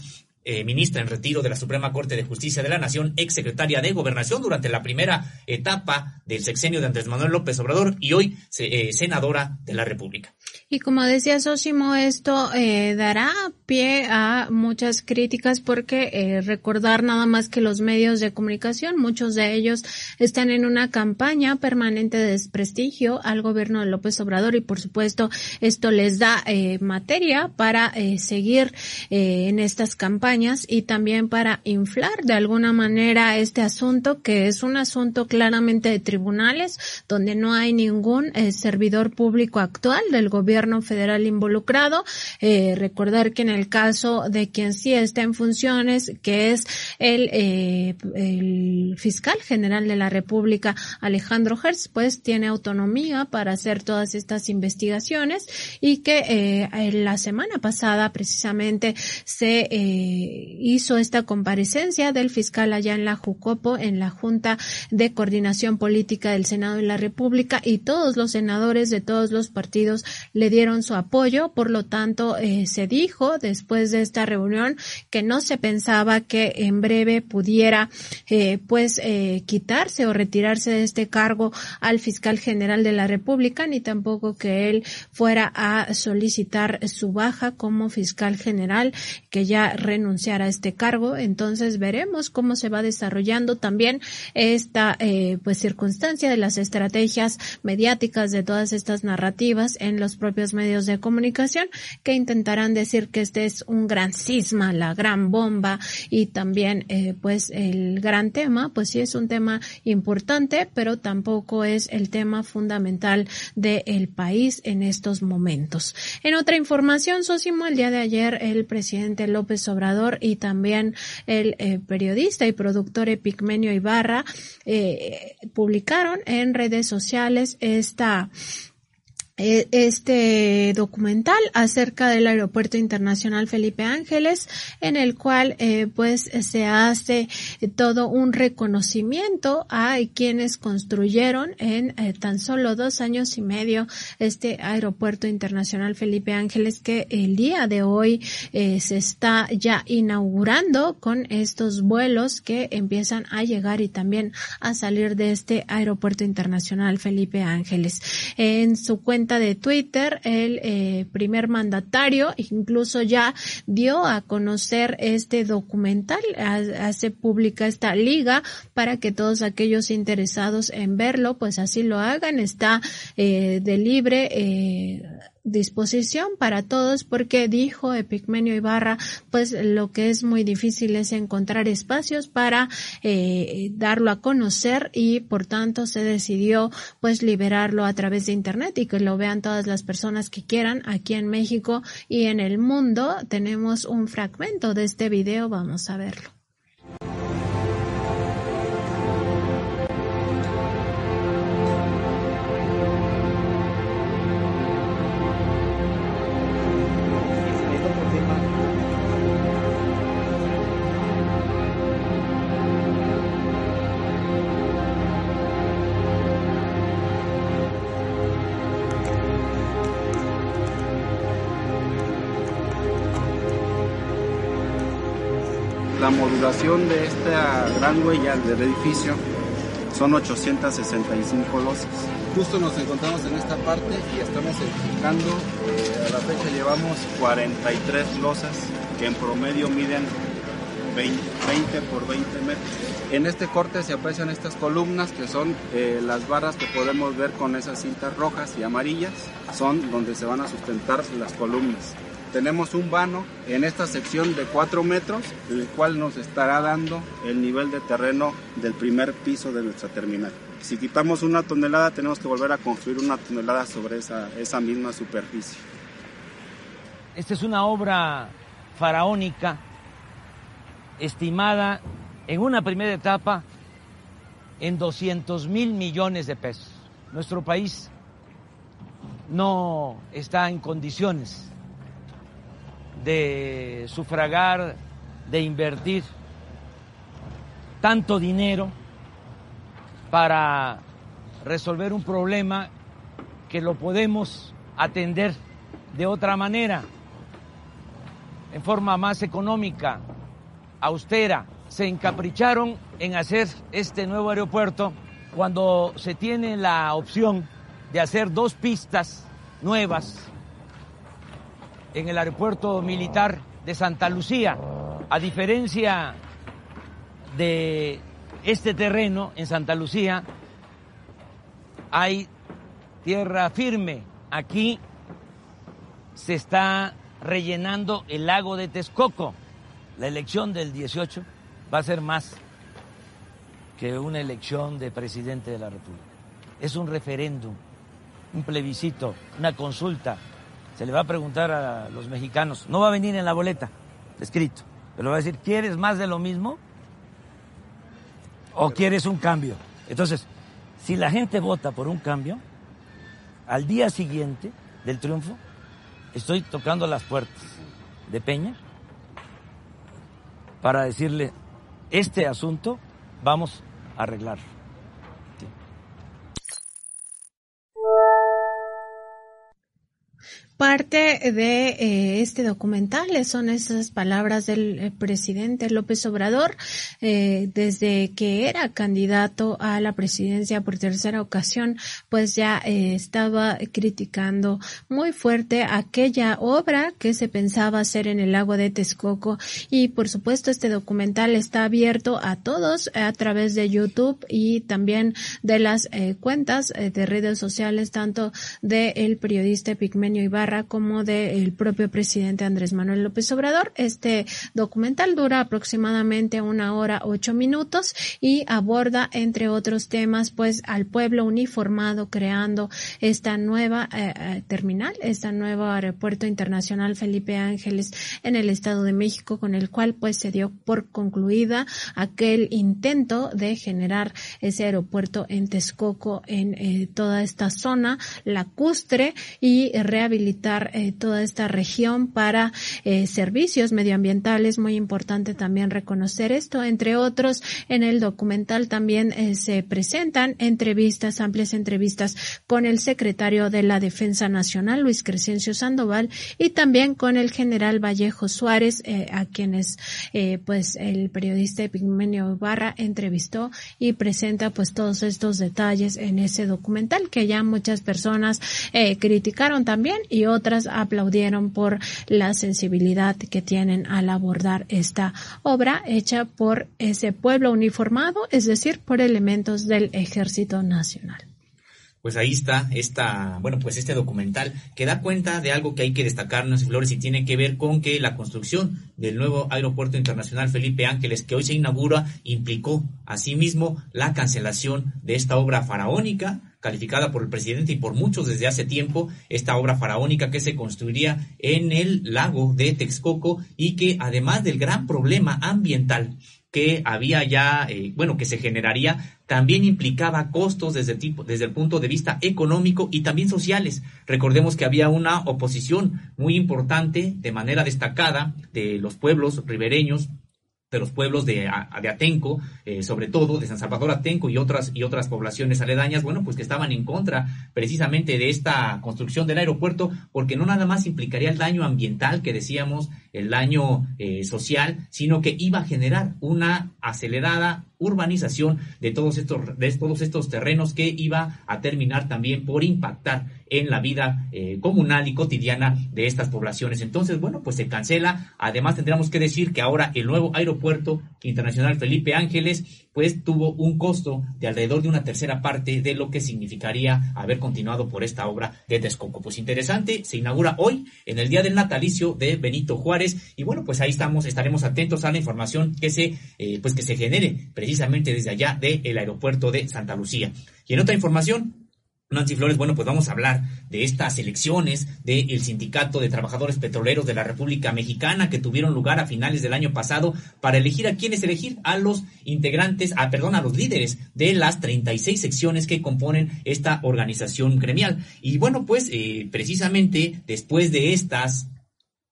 eh, ministra en retiro de la Suprema Corte de Justicia de la Nación, ex secretaria de Gobernación durante la primera etapa del sexenio de Andrés Manuel López Obrador y hoy eh, senadora de la República. Y como decía Sosimo, esto eh, dará pie a muchas críticas porque eh, recordar nada más que los medios de comunicación, muchos de ellos están en una campaña permanente de desprestigio al gobierno de López Obrador y por supuesto esto les da eh, materia para eh, seguir eh, en estas campañas y también para inflar de alguna manera este asunto que es un asunto claramente de tribunales donde no hay ningún servidor público actual del gobierno gobierno federal involucrado. Eh, recordar que en el caso de quien sí está en funciones, que es el, eh, el fiscal general de la República, Alejandro Hertz, pues tiene autonomía para hacer todas estas investigaciones y que eh, la semana pasada precisamente se hizo esta comparecencia del fiscal allá en la Jucopo, en la Junta de Coordinación Política del Senado de la República y todos los senadores de todos los partidos le dieron su apoyo, por lo tanto eh, se dijo después de esta reunión que no se pensaba que en breve pudiera eh, pues eh, quitarse o retirarse de este cargo al fiscal general de la República ni tampoco que él fuera a solicitar su baja como fiscal general que ya renunciara a este cargo. Entonces veremos cómo se va desarrollando también esta pues circunstancia de las estrategias mediáticas de todas estas narrativas en los propios medios de comunicación que intentarán decir que este es un gran cisma, la gran bomba y también eh, pues el gran tema, pues sí es un tema importante, pero tampoco es el tema fundamental del país en estos momentos. En otra información, Sosimo, el día de ayer el presidente López Obrador y también el eh, periodista y productor Epigmenio Ibarra eh, publicaron en redes sociales esta este documental acerca del aeropuerto internacional Felipe Ángeles en el cual eh, pues se hace todo un reconocimiento a quienes construyeron en eh, tan solo dos años y medio este aeropuerto internacional Felipe Ángeles que el día de hoy se está ya inaugurando con estos vuelos que empiezan a llegar y también a salir de este aeropuerto internacional Felipe Ángeles. En su cuenta de Twitter, el eh, primer mandatario incluso ya dio a conocer este documental, hace pública esta liga para que todos aquellos interesados en verlo, pues así lo hagan. Está eh, de libre eh, disposición para todos porque dijo Epigmenio Ibarra pues lo que es muy difícil es encontrar espacios para eh, darlo a conocer y por tanto se decidió pues liberarlo a través de internet y que lo vean todas las personas que quieran aquí en México y en el mundo. Tenemos un fragmento de este video vamos a verlo La modulación de esta gran huella del edificio son 865 losas. Justo nos encontramos en esta parte y estamos edificando. Eh, a la fecha llevamos 43 losas que en promedio miden 20, por 20 metros. En este corte se aprecian estas columnas que son eh, las barras que podemos ver con esas cintas rojas y amarillas. Son donde se van a sustentar las columnas tenemos un vano en esta sección de 4 metros, el cual nos estará dando el nivel de terreno del primer piso de nuestra terminal. Si quitamos una tonelada, tenemos que volver a construir una tonelada sobre esa, esa misma superficie. Esta es una obra faraónica estimada en una primera etapa en 200 mil millones de pesos. Nuestro país no está en condiciones de sufragar, de invertir tanto dinero para resolver un problema que lo podemos atender de otra manera, en forma más económica, austera. Se encapricharon en hacer este nuevo aeropuerto cuando se tiene la opción de hacer dos pistas nuevas en el aeropuerto militar de Santa Lucía. A diferencia de este terreno en Santa Lucía, hay tierra firme. Aquí se está rellenando el lago de Texcoco. La elección del 18 va a ser más que una elección de presidente de la República. Es un referéndum, un plebiscito, una consulta se le va a preguntar a los mexicanos, no va a venir en la boleta, escrito, pero va a decir, ¿quieres más de lo mismo? ¿O quieres un cambio? Entonces, si la gente vota por un cambio, al día siguiente del triunfo, estoy tocando las puertas de Peña para decirle, este asunto vamos a arreglarlo. Parte de eh, este documental son esas palabras del eh, presidente López Obrador eh, desde que era candidato a la presidencia por tercera ocasión, pues ya estaba criticando muy fuerte aquella obra que se pensaba hacer en el lago de Texcoco. Y por supuesto este documental está abierto a todos a través de YouTube y también de las cuentas de redes sociales tanto del periodista Pigmenio Ibarra como del propio presidente Andrés Manuel López Obrador. Este documental dura aproximadamente una hora ocho minutos y aborda, entre otros temas, pues al pueblo uniformado creando esta nueva eh, eh, terminal, este nuevo aeropuerto internacional Felipe Ángeles en el Estado de México, con el cual pues se dio por concluida aquel intento de generar ese aeropuerto en Texcoco, en eh, toda esta zona lacustre y rehabilitar eh, toda esta región para eh, servicios medioambientales. Muy importante también reconocer esto. Entre otros, en el documental también eh, se presentan entrevistas, amplias entrevistas con el secretario de la Defensa Nacional, Luis Crescencio Sandoval, y también con el general Vallejo Suárez, a quienes pues el periodista Epigmenio Barra entrevistó y presenta pues todos estos detalles en ese documental que ya muchas personas criticaron también y otras aplaudieron por la sensibilidad que tienen al abordar esta obra hecha por ese pueblo uniformado, es decir, por elementos del Ejército Nacional. Pues ahí está esta, bueno, pues este documental que da cuenta de algo que hay que destacar, Nancy Flores, y tiene que ver con que la construcción del nuevo Aeropuerto Internacional Felipe Ángeles, que hoy se inaugura, implicó asimismo la cancelación de esta obra faraónica calificada por el presidente y por muchos desde hace tiempo, esta obra faraónica que se construiría en el lago de Texcoco y que además del gran problema ambiental que había ya, eh, bueno, que se generaría, también implicaba costos desde, tipo, desde el punto de vista económico y también sociales. Recordemos que había una oposición muy importante, de manera destacada, de los pueblos ribereños de los pueblos de, de Atenco, eh, sobre todo de San Salvador Atenco y otras y otras poblaciones aledañas, bueno, pues que estaban en contra precisamente de esta construcción del aeropuerto, porque no nada más implicaría el daño ambiental que decíamos, el daño eh, social, sino que iba a generar una acelerada urbanización de todos estos de todos estos terrenos que iba a terminar también por impactar en la vida eh, comunal y cotidiana de estas poblaciones. Entonces, bueno, pues se cancela. Además, tendríamos que decir que ahora el nuevo aeropuerto internacional Felipe Ángeles, pues tuvo un costo de alrededor de una tercera parte de lo que significaría haber continuado por esta obra de Texcoco. Pues interesante, se inaugura hoy en el día del natalicio de Benito Juárez y bueno, pues ahí estamos, estaremos atentos a la información que se, eh, pues que se genere precisamente desde allá del aeropuerto de Santa Lucía. Y en otra información, Nancy Flores, bueno, pues vamos a hablar de estas elecciones del Sindicato de Trabajadores Petroleros de la República Mexicana que tuvieron lugar a finales del año pasado para elegir a quiénes elegir a los integrantes, a, perdón, a los líderes de las 36 secciones que componen esta organización gremial. Y bueno, pues eh, precisamente después de estas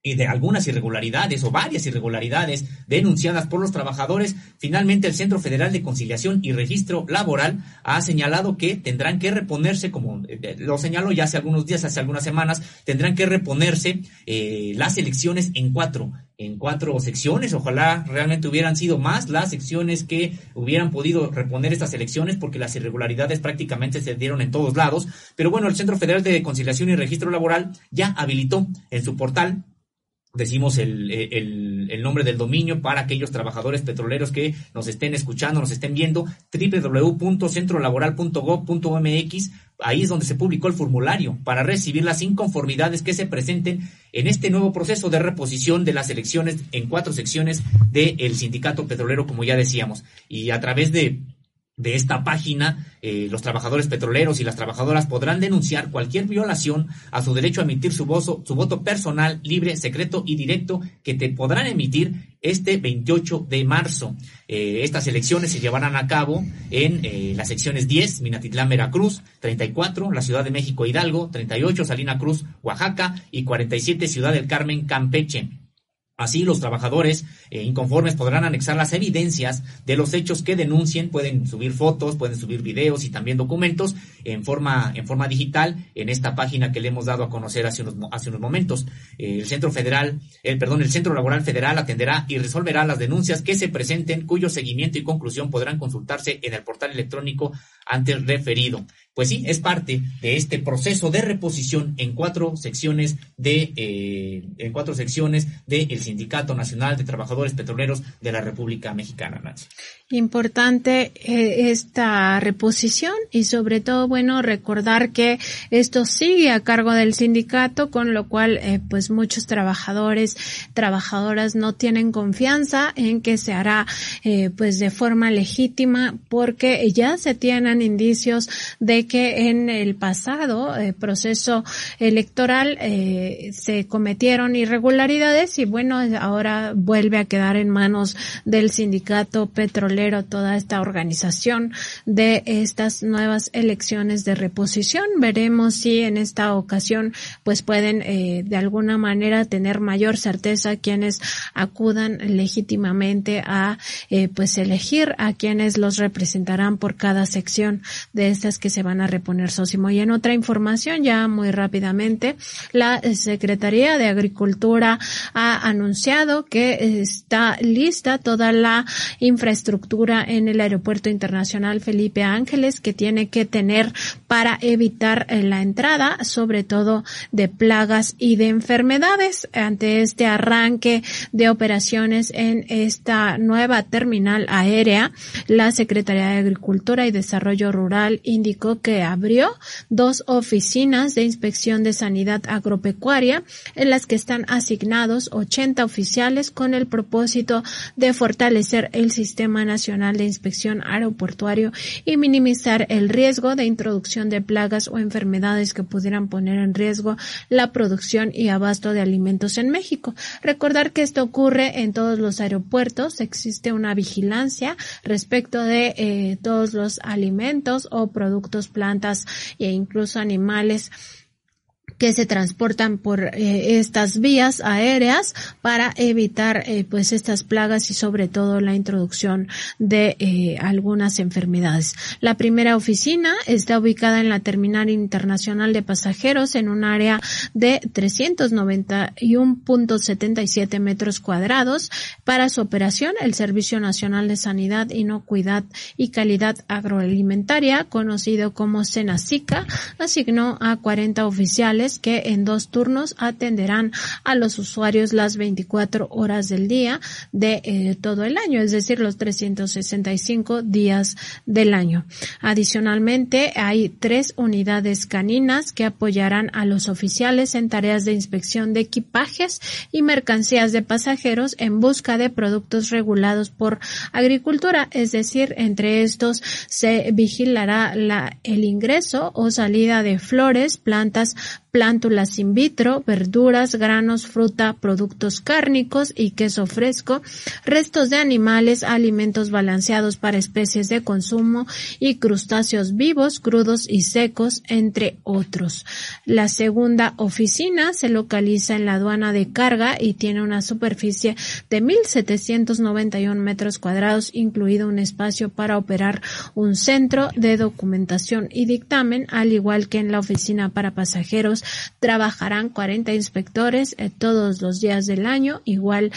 y de algunas irregularidades o varias irregularidades denunciadas por los trabajadores, finalmente el Centro Federal de Conciliación y Registro Laboral ha señalado que tendrán que reponerse, como eh, lo señaló ya hace algunos días, hace algunas semanas, tendrán que reponerse eh, las elecciones en cuatro, en cuatro secciones. Ojalá realmente hubieran sido más las secciones que hubieran podido reponer estas elecciones, porque las irregularidades prácticamente se dieron en todos lados. Pero bueno, el Centro Federal de Conciliación y Registro Laboral ya habilitó en su portal decimos el, el, nombre del dominio para aquellos trabajadores petroleros que nos estén escuchando, nos estén viendo, www.centrolaboral.gov.mx. Ahí es donde se publicó el formulario para recibir las inconformidades que se presenten en este nuevo proceso de reposición de las elecciones en cuatro secciones del sindicato petrolero, como ya decíamos. Y a través de de esta página, eh, los trabajadores petroleros y las trabajadoras podrán denunciar cualquier violación a su derecho a emitir su, voto, su voto personal, libre, secreto y directo que te podrán emitir este 28 de marzo. Eh, estas elecciones se llevarán a cabo en eh, las secciones 10, Minatitlán, Veracruz, 34, la Ciudad de México, Hidalgo, 38, Salina Cruz, Oaxaca y 47, Ciudad del Carmen, Campeche. Así, los trabajadores eh, inconformes podrán anexar las evidencias de los hechos que denuncien, pueden subir fotos, pueden subir videos y también documentos en forma, en forma digital en esta página que le hemos dado a conocer hace unos, hace unos momentos. Eh, el Centro Federal, el, perdón, el Centro Laboral Federal atenderá y resolverá las denuncias que se presenten, cuyo seguimiento y conclusión podrán consultarse en el portal electrónico antes referido. Pues sí, es parte de este proceso de reposición en cuatro secciones de eh, en cuatro secciones del Sindicato Nacional de Trabajadores Petroleros de la República Mexicana. Nancy. Importante eh, esta reposición y sobre todo bueno recordar que esto sigue a cargo del sindicato, con lo cual eh, pues muchos trabajadores trabajadoras no tienen confianza en que se hará pues de forma legítima porque ya se tienen indicios de que en el pasado eh, proceso electoral eh, se cometieron irregularidades y bueno, ahora vuelve a quedar en manos del sindicato petrolero toda esta organización de estas nuevas elecciones de reposición. Veremos si en esta ocasión pues pueden eh, de alguna manera tener mayor certeza quienes acudan legítimamente a eh, pues elegir a quienes los representarán por cada sección de estas que se van a reponer Sósimo. Y en otra información, ya muy rápidamente, la Secretaría de Agricultura ha anunciado que está lista toda la infraestructura en el Aeropuerto Internacional Felipe Ángeles que tiene que tener para evitar la entrada, sobre todo de plagas y de enfermedades. Ante este arranque de operaciones en esta nueva terminal aérea, la Secretaría de Agricultura y Desarrollo Rural indicó que abrió dos oficinas de inspección de sanidad agropecuaria en las que están asignados 80 oficiales con el propósito de fortalecer el sistema nacional de inspección aeroportuario y minimizar el riesgo de introducción de plagas o enfermedades que pudieran poner en riesgo la producción y abasto de alimentos en México. Recordar que esto ocurre en todos los aeropuertos, existe una vigilancia respecto de eh, todos los alimentos o productos plantas e incluso animales que se transportan por eh, estas vías aéreas para evitar eh, pues estas plagas y sobre todo la introducción de eh, algunas enfermedades. La primera oficina está ubicada en la Terminal Internacional de Pasajeros en un área de 391.77 metros cuadrados. Para su operación, el Servicio Nacional de Sanidad, Inocuidad y Calidad Agroalimentaria, conocido como Senacica, asignó a 40 oficiales que en dos turnos atenderán a los usuarios las 24 horas del día de eh, todo el año, es decir, los 365 días del año. Adicionalmente, hay tres unidades caninas que apoyarán a los oficiales en tareas de inspección de equipajes y mercancías de pasajeros en busca de productos regulados por agricultura, es decir, entre estos se vigilará la, el ingreso o salida de flores, plantas, plántulas in vitro, verduras, granos, fruta, productos cárnicos y queso fresco, restos de animales, alimentos balanceados para especies de consumo y crustáceos vivos, crudos y secos, entre otros. La segunda oficina se localiza en la aduana de carga y tiene una superficie de 1.791 metros cuadrados, incluido un espacio para operar un centro de documentación y dictamen, al igual que en la oficina para pasajeros trabajarán 40 inspectores eh, todos los días del año, igual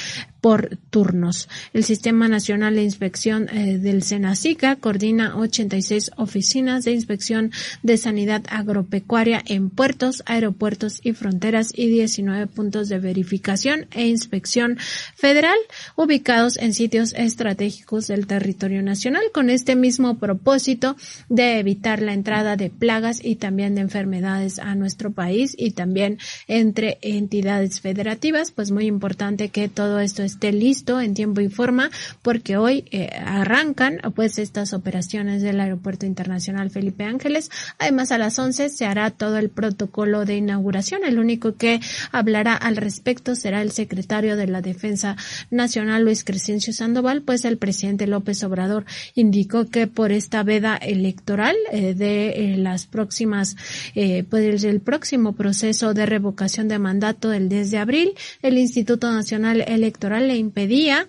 por turnos. El Sistema Nacional de Inspección eh, del Senacica coordina 86 oficinas de inspección de sanidad agropecuaria en puertos, aeropuertos y fronteras y 19 puntos de verificación e inspección federal ubicados en sitios estratégicos del territorio nacional con este mismo propósito de evitar la entrada de plagas y también de enfermedades a nuestro país y también entre entidades federativas, pues muy importante que todo esto esté esté listo en tiempo y forma porque hoy eh, arrancan pues estas operaciones del Aeropuerto Internacional Felipe Ángeles. Además a las 11 se hará todo el protocolo de inauguración. El único que hablará al respecto será el secretario de la Defensa Nacional Luis Crescencio Sandoval, pues el presidente López Obrador indicó que por esta veda electoral eh, de eh, las próximas pues el próximo proceso de revocación de mandato del 10 de abril, el Instituto Nacional Electoral le impedía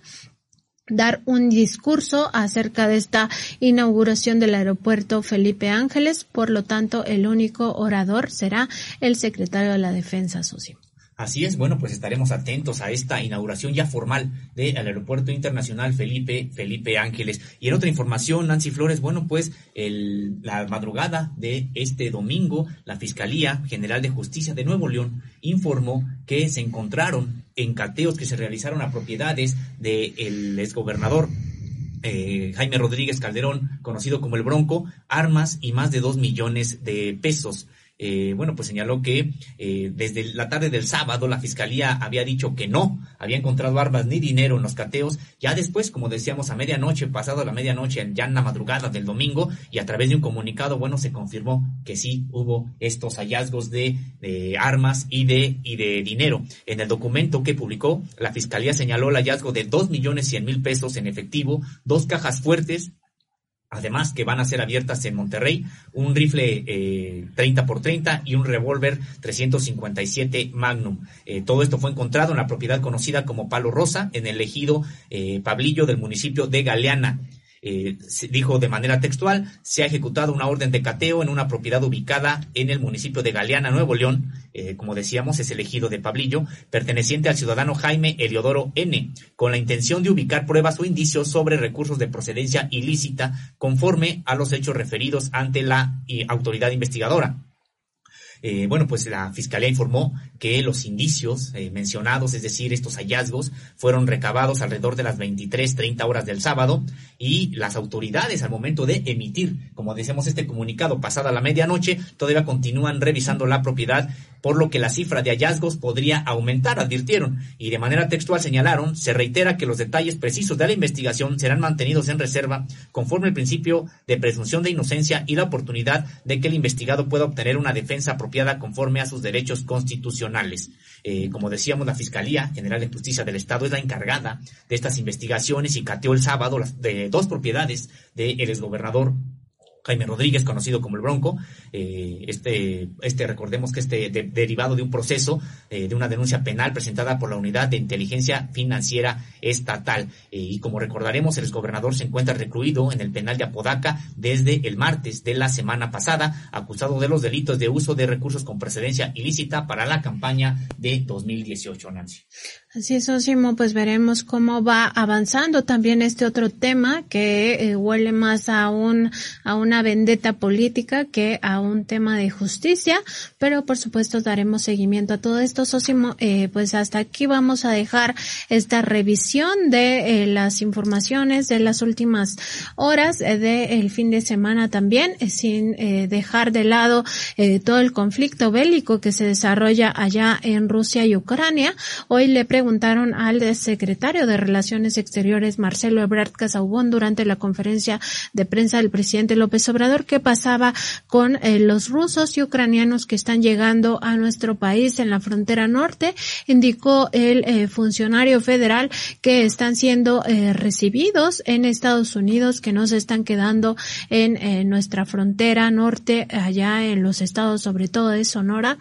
dar un discurso acerca de esta inauguración del aeropuerto Felipe Ángeles, por lo tanto el único orador será el secretario de la Defensa, Socio. Así es, bueno, pues estaremos atentos a esta inauguración ya formal del Aeropuerto Internacional Felipe Felipe Ángeles. Y en otra información, Nancy Flores, bueno, pues el, la madrugada de este domingo, la Fiscalía General de Justicia de Nuevo León informó que se encontraron en cateos que se realizaron a propiedades del exgobernador eh, Jaime Rodríguez Calderón, conocido como el Bronco, armas y más de dos millones de pesos. Eh, bueno, pues señaló que eh, desde la tarde del sábado la fiscalía había dicho que no había encontrado armas ni dinero en los cateos. Ya después, como decíamos, a medianoche, pasado la medianoche, ya en la madrugada del domingo, y a través de un comunicado, bueno, se confirmó que sí hubo estos hallazgos de, de armas y de, y de dinero. En el documento que publicó, la fiscalía señaló el hallazgo de dos millones cien mil pesos en efectivo, dos cajas fuertes, Además que van a ser abiertas en Monterrey un rifle eh, 30 por 30 y un revólver 357 Magnum. Eh, todo esto fue encontrado en la propiedad conocida como Palo Rosa en el ejido eh, Pablillo del municipio de Galeana. Eh, dijo de manera textual, se ha ejecutado una orden de cateo en una propiedad ubicada en el municipio de Galeana, Nuevo León, eh, como decíamos, es elegido de Pablillo, perteneciente al ciudadano Jaime Eliodoro N., con la intención de ubicar pruebas o indicios sobre recursos de procedencia ilícita conforme a los hechos referidos ante la eh, autoridad investigadora. Eh, bueno, pues la Fiscalía informó que los indicios eh, mencionados, es decir, estos hallazgos, fueron recabados alrededor de las 23, 30 horas del sábado y las autoridades al momento de emitir, como decíamos, este comunicado pasada la medianoche, todavía continúan revisando la propiedad, por lo que la cifra de hallazgos podría aumentar, advirtieron, y de manera textual señalaron, se reitera que los detalles precisos de la investigación serán mantenidos en reserva conforme al principio de presunción de inocencia y la oportunidad de que el investigado pueda obtener una defensa conforme a sus derechos constitucionales. Eh, como decíamos, la Fiscalía General de Justicia del Estado es la encargada de estas investigaciones y cateó el sábado las, de dos propiedades del exgobernador Jaime Rodríguez, conocido como el Bronco, eh, este, este, recordemos que este derivado de un proceso, eh, de una denuncia penal presentada por la Unidad de Inteligencia Financiera Estatal. Eh, y como recordaremos, el exgobernador se encuentra recluido en el penal de Apodaca desde el martes de la semana pasada, acusado de los delitos de uso de recursos con precedencia ilícita para la campaña de 2018, Nancy. Así es, Osimo, pues veremos cómo va avanzando también este otro tema que huele más a un, a una vendetta política que a un tema de justicia, pero por supuesto daremos seguimiento a todo esto. Sosimo, eh, pues hasta aquí vamos a dejar esta revisión de eh, las informaciones de las últimas horas eh, del fin de semana también, eh, sin dejar de lado todo el conflicto bélico que se desarrolla allá en Rusia y Ucrania. Hoy le preguntaron al secretario de Relaciones Exteriores, Marcelo Ebrard Casaubon, durante la conferencia de prensa del presidente López Obrador qué pasaba con eh, los rusos y ucranianos que están llegando a nuestro país en la frontera norte. Indicó el eh, funcionario federal que están siendo eh, recibidos en Estados Unidos, que no se están quedando en nuestra frontera norte, allá en los estados, sobre todo de Sonora,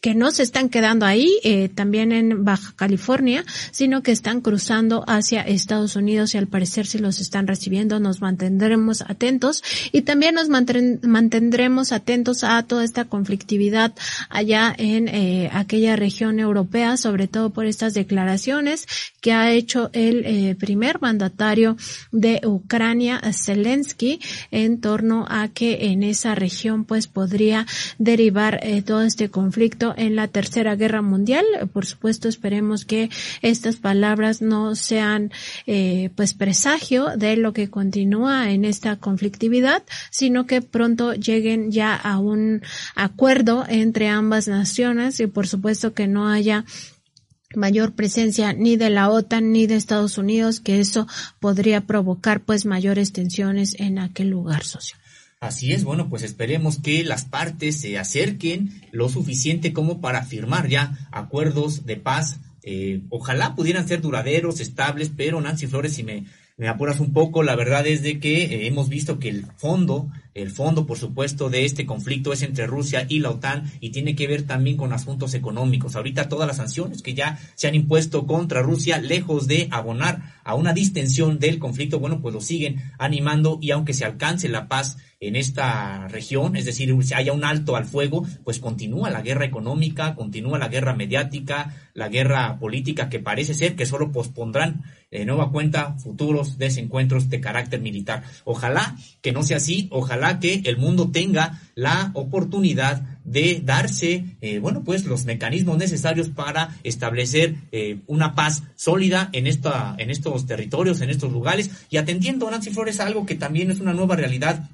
que no se están quedando ahí, también en Baja California, sino que están cruzando hacia Estados Unidos y al parecer si los están recibiendo. Nos mantendremos atentos y también nos mantendremos atentos a toda esta conflictividad allá en eh, aquella región europea, sobre todo por estas declaraciones que ha hecho el eh, primer mandatario de Ucrania, Zelensky, en torno a que en esa región pues podría derivar eh, todo este conflicto en la tercera guerra mundial. Por supuesto, esperemos que estas palabras no sean pues presagio de lo que continúa en esta conflictividad, sino que pronto lleguen ya a un acuerdo entre ambas naciones y por supuesto que no haya mayor presencia ni de la OTAN ni de Estados Unidos, que eso podría provocar pues mayores tensiones en aquel lugar socio. Así es, bueno, pues esperemos que las partes se acerquen lo suficiente como para firmar ya acuerdos de paz. Eh, ojalá pudieran ser duraderos, estables, pero Nancy Flores, si me apuras un poco, la verdad es de que eh, hemos visto que el fondo, el fondo por supuesto de este conflicto es entre Rusia y la OTAN y tiene que ver también con asuntos económicos. Ahorita todas las sanciones que ya se han impuesto contra Rusia, lejos de abonar a una distensión del conflicto, bueno, pues lo siguen animando y aunque se alcance la paz en esta región, es decir, si haya un alto al fuego, pues continúa la guerra económica, continúa la guerra mediática, la guerra política que parece ser que solo pospondrán de nueva cuenta futuros desencuentros de carácter militar. Ojalá que no sea así, ojalá que el mundo tenga la oportunidad de darse, eh, bueno, pues los mecanismos necesarios para establecer eh, una paz sólida en esta, en estos territorios, en estos lugares. Y atendiendo, Nancy Flores, algo que también es una nueva realidad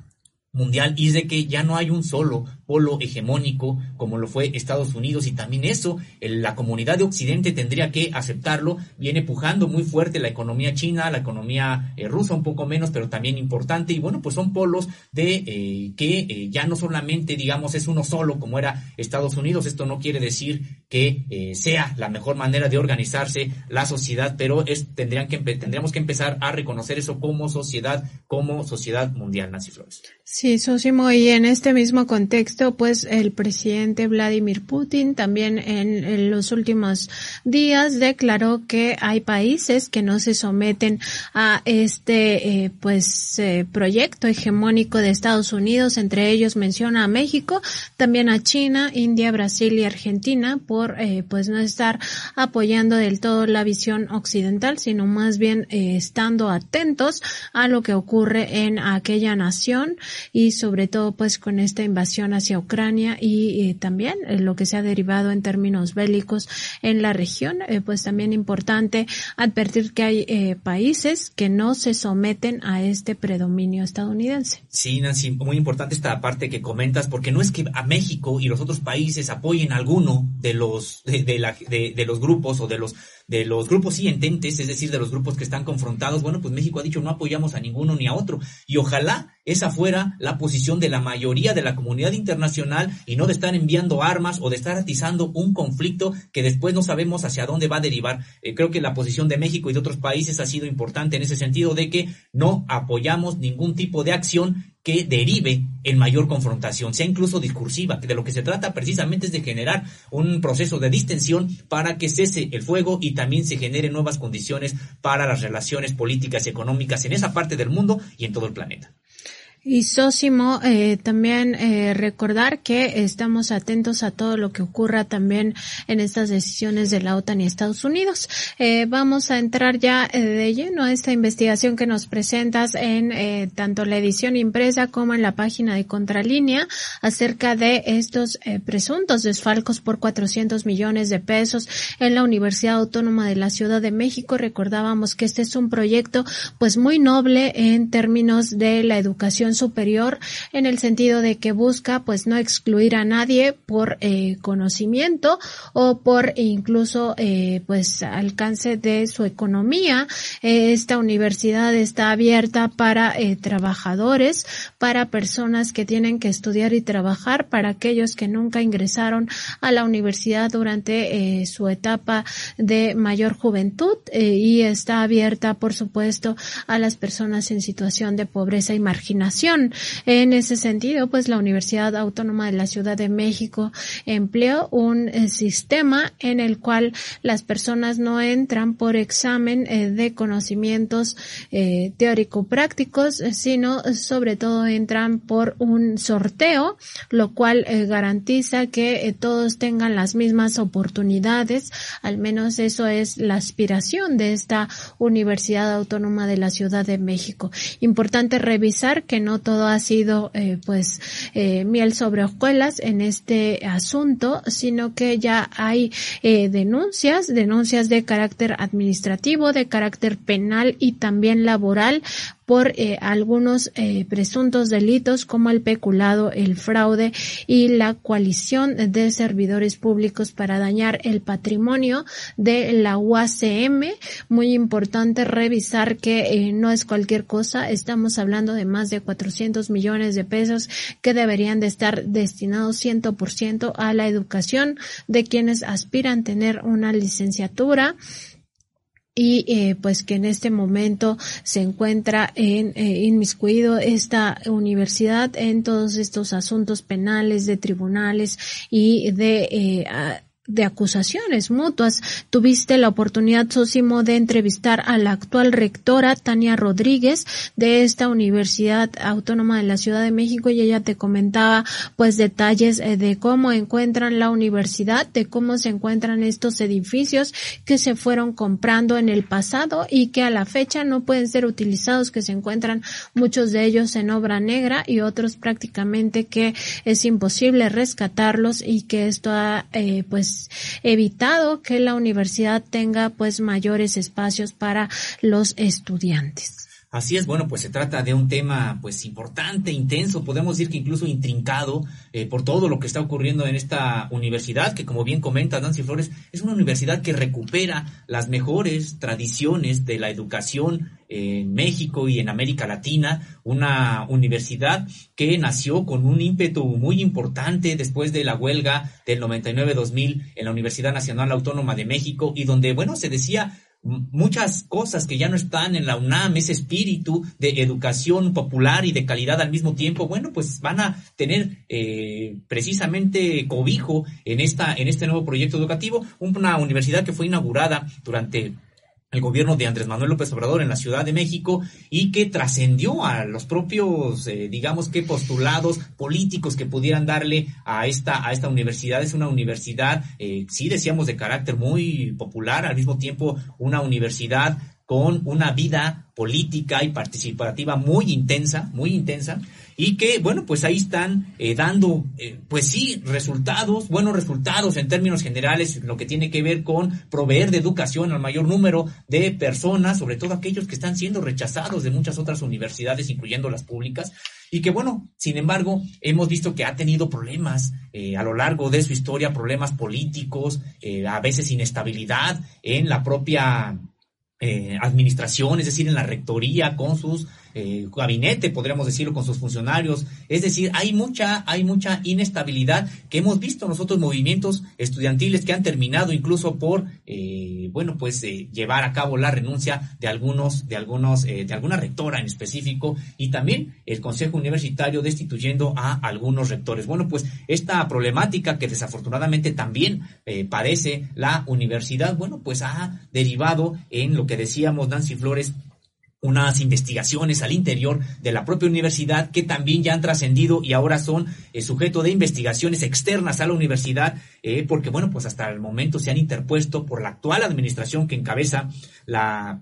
mundial y es de que ya no hay un solo polo hegemónico como lo fue Estados Unidos y también eso la comunidad de Occidente tendría que aceptarlo. Viene pujando muy fuerte la economía china la economía eh, rusa un poco menos pero también importante. Y bueno pues son polos de eh, que eh, ya no solamente digamos es uno solo como era Estados Unidos. Esto no quiere decir que sea la mejor manera de organizarse la sociedad pero es tendrían que tendríamos que empezar a reconocer eso como sociedad como sociedad mundial Nancy Flores. Sí, Sosimo, y en este mismo contexto, pues el presidente Vladimir Putin también en, los últimos días declaró que hay países que no se someten a este, eh, pues, eh, proyecto hegemónico de Estados Unidos. Entre ellos menciona a México, también a China, India, Brasil y Argentina por, eh, pues, no estar apoyando del todo la visión occidental, sino más bien estando atentos a lo que ocurre en aquella nación y sobre todo pues con esta invasión Ucrania y eh, también eh, lo que se ha derivado en términos bélicos en la región, eh, pues también importante advertir que hay países que no se someten a este predominio estadounidense. Sí, Nancy, muy importante esta parte que comentas, porque no es que a México y los otros países apoyen alguno de los de, la, de los grupos o de los de los grupos sí ententes, es decir, de los grupos que están confrontados, bueno, pues México ha dicho no apoyamos a ninguno ni a otro. Y ojalá esa fuera la posición de la mayoría de la comunidad internacional y no de estar enviando armas o de estar atizando un conflicto que después no sabemos hacia dónde va a derivar. Eh, creo que la posición de México y de otros países ha sido importante en ese sentido de que no apoyamos ningún tipo de acción que derive en mayor confrontación, sea incluso discursiva, de lo que se trata precisamente es de generar un proceso de distensión para que cese el fuego y también se generen nuevas condiciones para las relaciones políticas y económicas en esa parte del mundo y en todo el planeta. Y Sósimo, eh, también eh, recordar que estamos atentos a todo lo que ocurra también en estas decisiones de la OTAN y Estados Unidos. Eh, vamos a entrar ya eh, de lleno a esta investigación que nos presentas en eh, tanto la edición impresa como en la página de Contralínea acerca de estos eh, presuntos desfalcos por 400 millones de pesos en la Universidad Autónoma de la Ciudad de México. Recordábamos que este es un proyecto pues muy noble en términos de la educación superior en el sentido de que busca pues no excluir a nadie por eh, conocimiento o por incluso eh, pues alcance de su economía. Eh, esta universidad está abierta para trabajadores, para personas que tienen que estudiar y trabajar, para aquellos que nunca ingresaron a la universidad durante su etapa de mayor juventud y está abierta por supuesto a las personas en situación de pobreza y marginación. En ese sentido, pues la Universidad Autónoma de la Ciudad de México empleó un eh, sistema en el cual las personas no entran por examen eh, de conocimientos eh, teórico-prácticos, sino sobre todo entran por un sorteo, lo cual garantiza que todos tengan las mismas oportunidades. Al menos eso es la aspiración de esta Universidad Autónoma de la Ciudad de México. Importante revisar que no todo ha sido eh, pues eh, miel sobre hojuelas en este asunto, sino que ya hay eh, denuncias, denuncias de carácter administrativo, de carácter penal y también laboral por eh, algunos eh, presuntos delitos como el peculado, el fraude y la coalición de servidores públicos para dañar el patrimonio de la UACM. Muy importante revisar que eh, no es cualquier cosa, estamos hablando de más de 400 millones de pesos que deberían de estar destinados 100% a la educación de quienes aspiran tener una licenciatura y eh, pues que en este momento se encuentra en eh, inmiscuido esta universidad en todos estos asuntos penales de tribunales y de eh, de acusaciones mutuas. Tuviste la oportunidad, Sosimo, de entrevistar a la actual rectora, Tania Rodríguez, de esta Universidad Autónoma de la Ciudad de México, y ella te comentaba, pues, detalles eh, de cómo encuentran la universidad, de cómo se encuentran estos edificios que se fueron comprando en el pasado y que a la fecha no pueden ser utilizados, que se encuentran muchos de ellos en obra negra y otros prácticamente que es imposible rescatarlos y que esto ha, eh, pues, evitado que la universidad tenga pues mayores espacios para los estudiantes. Así es, bueno, pues se trata de un tema pues importante, intenso, podemos decir que incluso intrincado eh, por todo lo que está ocurriendo en esta universidad, que como bien comenta Nancy Flores, es una universidad que recupera las mejores tradiciones de la educación en México y en América Latina, una universidad que nació con un ímpetu muy importante después de la huelga del 99-2000 en la Universidad Nacional Autónoma de México y donde, bueno, se decía muchas cosas que ya no están en la UNAM, ese espíritu de educación popular y de calidad al mismo tiempo, bueno, pues van a tener eh, precisamente cobijo en esta en este nuevo proyecto educativo, una universidad que fue inaugurada durante el gobierno de Andrés Manuel López Obrador en la Ciudad de México y que trascendió a los propios, eh, digamos que postulados políticos que pudieran darle a esta, a esta universidad. Es una universidad, eh, sí decíamos, de carácter muy popular, al mismo tiempo una universidad con una vida política y participativa muy intensa, muy intensa, y que, bueno, pues ahí están eh, dando, eh, pues sí, resultados, buenos resultados en términos generales, lo que tiene que ver con proveer de educación al mayor número de personas, sobre todo aquellos que están siendo rechazados de muchas otras universidades, incluyendo las públicas, y que, bueno, sin embargo, hemos visto que ha tenido problemas eh, a lo largo de su historia, problemas políticos, eh, a veces inestabilidad en la propia eh, administración, es decir, en la rectoría, con sus eh, gabinete, podríamos decirlo, con sus funcionarios. Es decir, hay mucha, hay mucha inestabilidad que hemos visto nosotros movimientos estudiantiles que han terminado incluso por, eh, bueno, pues eh, llevar a cabo la renuncia de algunos, de algunos, de alguna rectora en específico y también el Consejo Universitario destituyendo a algunos rectores. Bueno, pues esta problemática que desafortunadamente también padece la universidad, bueno, pues ha derivado en lo que decíamos Nancy Flores unas investigaciones al interior de la propia universidad que también ya han trascendido y ahora son eh, sujeto de investigaciones externas a la universidad, eh, porque bueno, pues hasta el momento se han interpuesto por la actual administración que encabeza la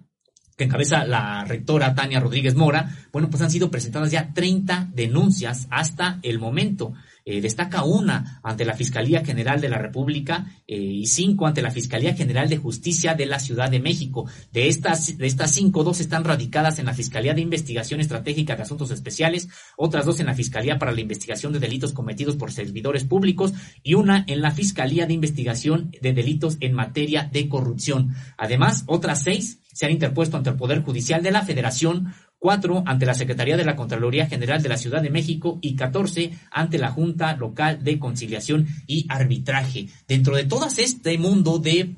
que encabeza la rectora Tania Rodríguez Mora, bueno, pues han sido presentadas ya 30 denuncias hasta el momento. Eh, destaca una ante la Fiscalía General de la República eh, y cinco ante la Fiscalía General de Justicia de la Ciudad de México. De estas, de estas cinco, dos están radicadas en la Fiscalía de Investigación Estratégica de Asuntos Especiales, otras dos en la Fiscalía para la Investigación de Delitos Cometidos por Servidores Públicos y una en la Fiscalía de Investigación de Delitos en Materia de Corrupción. Además, otras seis se han interpuesto ante el Poder Judicial de la Federación cuatro ante la Secretaría de la Contraloría General de la Ciudad de México y 14 ante la Junta Local de Conciliación y Arbitraje. Dentro de todo este mundo de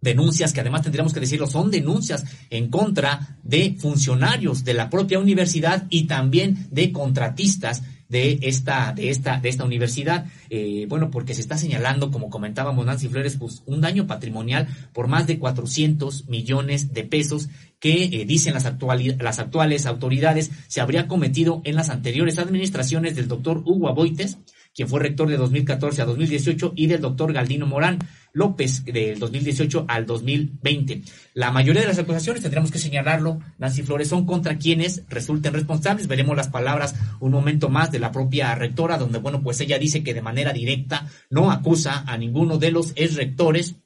denuncias que además tendríamos que decirlo son denuncias en contra de funcionarios de la propia universidad y también de contratistas de esta, de esta, de esta universidad. Eh, bueno, porque se está señalando, como comentábamos Nancy Flores, pues un daño patrimonial por más de 400 millones de pesos que eh, dicen las, las actuales autoridades se habría cometido en las anteriores administraciones del doctor Hugo Aboites, quien fue rector de 2014 a 2018, y del doctor Galdino Morán. López del 2018 al 2020. La mayoría de las acusaciones, tendríamos que señalarlo, Nancy Flores, son contra quienes resulten responsables. Veremos las palabras un momento más de la propia rectora, donde, bueno, pues ella dice que de manera directa no acusa a ninguno de los ex rectores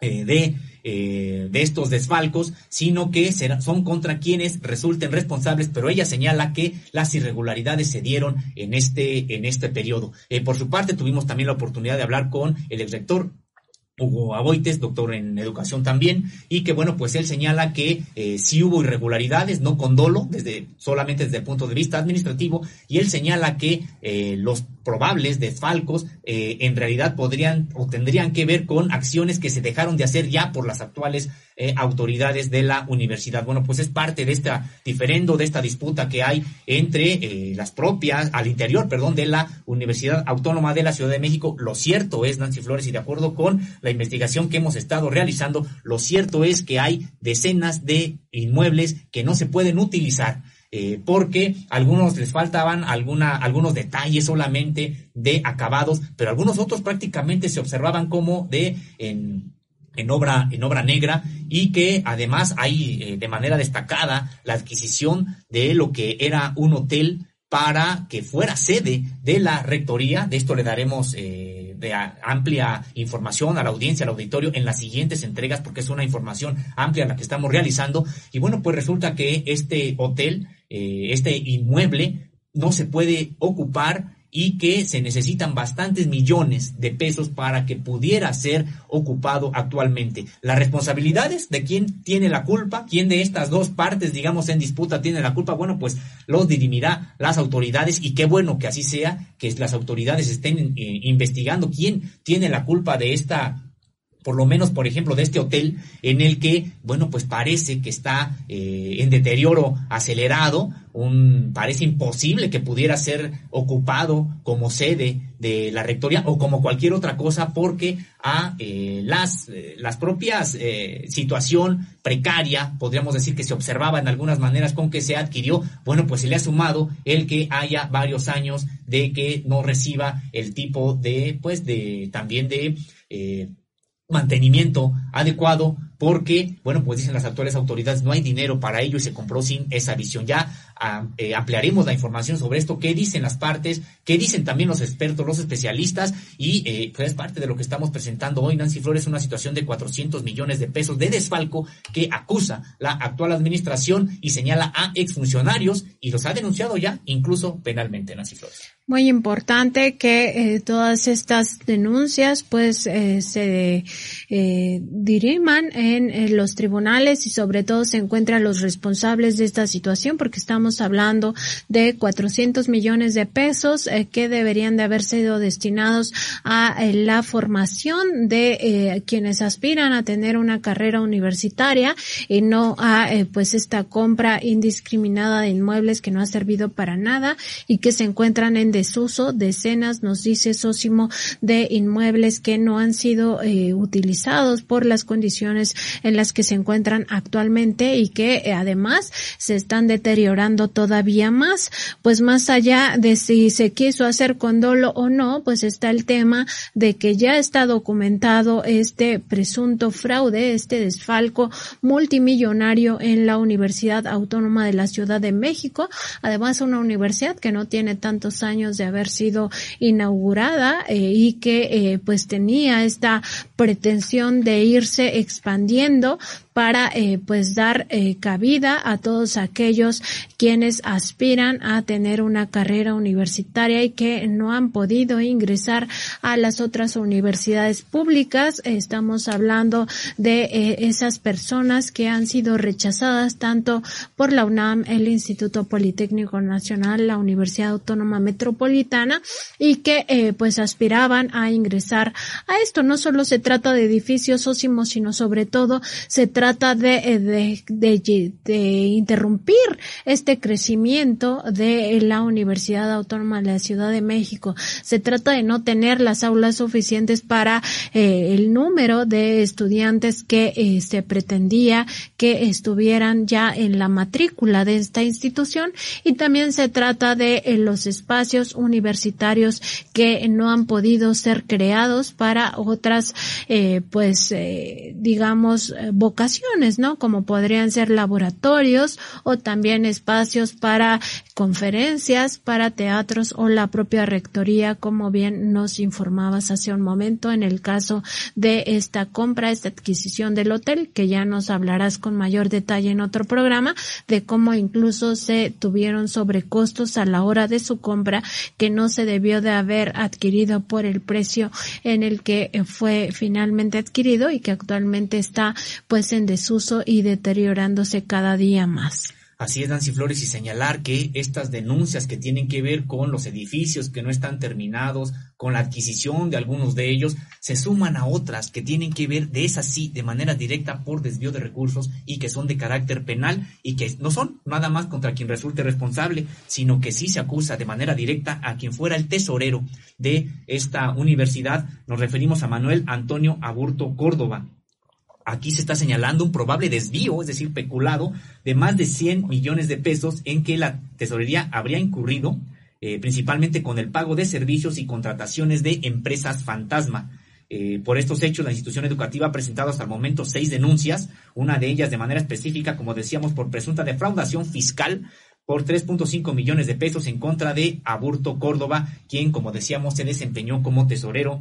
eh, de, eh, de estos desfalcos, sino que son contra quienes resulten responsables, pero ella señala que las irregularidades se dieron en este, en este periodo. Eh, por su parte, tuvimos también la oportunidad de hablar con el ex rector Hugo Aboites, doctor en educación también, y que bueno, pues él señala que eh, sí hubo irregularidades, no con dolo, desde, solamente desde el punto de vista administrativo, y él señala que eh, los probables desfalcos eh, en realidad podrían o tendrían que ver con acciones que se dejaron de hacer ya por las actuales eh, autoridades de la universidad. Bueno, pues es parte de esta diferendo, de esta disputa que hay entre eh, las propias, al interior, perdón, de la Universidad Autónoma de la Ciudad de México. Lo cierto es, Nancy Flores, y de acuerdo con la investigación que hemos estado realizando, lo cierto es que hay decenas de inmuebles que no se pueden utilizar eh, porque algunos les faltaban alguna, algunos detalles solamente de acabados, pero algunos otros prácticamente se observaban como de en, en obra, en obra negra y que además hay eh, de manera destacada la adquisición de lo que era un hotel para que fuera sede de la rectoría. De esto le daremos eh, de amplia información a la audiencia, al auditorio en las siguientes entregas, porque es una información amplia la que estamos realizando. Y bueno, pues resulta que este hotel eh, este inmueble no se puede ocupar y que se necesitan bastantes millones de pesos para que pudiera ser ocupado actualmente. Las responsabilidades de quién tiene la culpa, quién de estas dos partes, digamos, en disputa tiene la culpa, bueno, pues los dirimirá las autoridades y qué bueno que así sea, que las autoridades estén eh, investigando quién tiene la culpa de esta por lo menos, por ejemplo, de este hotel en el que, bueno, pues parece que está eh, en deterioro acelerado, un, parece imposible que pudiera ser ocupado como sede de la rectoría o como cualquier otra cosa porque a eh, las, eh, las propias situación precaria, podríamos decir que se observaba en algunas maneras con que se adquirió, bueno, pues se le ha sumado el que haya varios años de que no reciba el tipo de, pues, de, también de, mantenimiento adecuado porque, bueno, pues dicen las actuales autoridades, no hay dinero para ello y se compró sin esa visión. Ya ah, eh, ampliaremos la información sobre esto, qué dicen las partes, qué dicen también los expertos, los especialistas y eh, pues es parte de lo que estamos presentando hoy. Nancy Flores, una situación de 400 millones de pesos de desfalco que acusa la actual administración y señala a exfuncionarios y los ha denunciado ya incluso penalmente, Nancy Flores. muy importante que eh, todas estas denuncias pues eh, se eh, diriman los tribunales y sobre todo se encuentran los responsables de esta situación porque estamos hablando de 400 millones de pesos que deberían de haber sido destinados a la formación de quienes aspiran a tener una carrera universitaria y no a pues esta compra indiscriminada de inmuebles que no ha servido para nada y que se encuentran en desuso, decenas, nos dice Sósimo, de inmuebles que no han sido eh, utilizados por las condiciones en las que se encuentran actualmente y que eh, además se están deteriorando todavía más. Pues más allá de si se quiso hacer con dolo o no, pues está el tema de que ya está documentado este presunto fraude, este desfalco multimillonario en la Universidad Autónoma de la Ciudad de México. Además, una universidad que no tiene tantos años de haber sido inaugurada eh, y que eh, pues tenía esta pretensión de irse expandiendo expandiendo para eh, pues dar eh, cabida a todos aquellos quienes aspiran a tener una carrera universitaria y que no han podido ingresar a las otras universidades públicas. Estamos hablando de eh, esas personas que han sido rechazadas tanto por la UNAM, el Instituto Politécnico Nacional, la Universidad Autónoma Metropolitana y que pues aspiraban a ingresar a esto. No solo se trata de edificios ósimos, sino sobre todo se trata trata eh, de, de, de, interrumpir este crecimiento de la Universidad Autónoma de la Ciudad de México. Se trata de no tener las aulas suficientes para eh, el número de estudiantes que eh, se pretendía que estuvieran ya en la matrícula de esta institución y también se trata de los espacios universitarios que no han podido ser creados para otras, pues, digamos, vocaciones ¿no? Como podrían ser laboratorios o también espacios para conferencias, para teatros o la propia rectoría, como bien nos informabas hace un momento en el caso de esta compra, esta adquisición del hotel, que ya nos hablarás con mayor detalle en otro programa, de cómo incluso se tuvieron sobrecostos a la hora de su compra que no se debió de haber adquirido por el precio en el que fue finalmente adquirido y que actualmente está pues en desuso y deteriorándose cada día más. Así es, Nancy Flores, y señalar que estas denuncias que tienen que ver con los edificios que no están terminados, con la adquisición de algunos de ellos, se suman a otras que tienen que ver de esas sí, de manera directa por desvío de recursos y que son de carácter penal y que no son nada más contra quien resulte responsable, sino que sí se acusa de manera directa a quien fuera el tesorero de esta universidad. Nos referimos a Manuel Antonio Aburto Córdoba aquí se está señalando un probable desvío, es decir, peculado, de más de 100 millones de pesos en que la tesorería habría incurrido, eh, principalmente con el pago de servicios y contrataciones de empresas fantasma. Eh, por estos hechos, la institución educativa ha presentado hasta el momento seis denuncias, una de ellas de manera específica, como decíamos, por presunta defraudación fiscal por 3.5 millones de pesos en contra de Aburto Córdoba, quien, como decíamos, se desempeñó como tesorero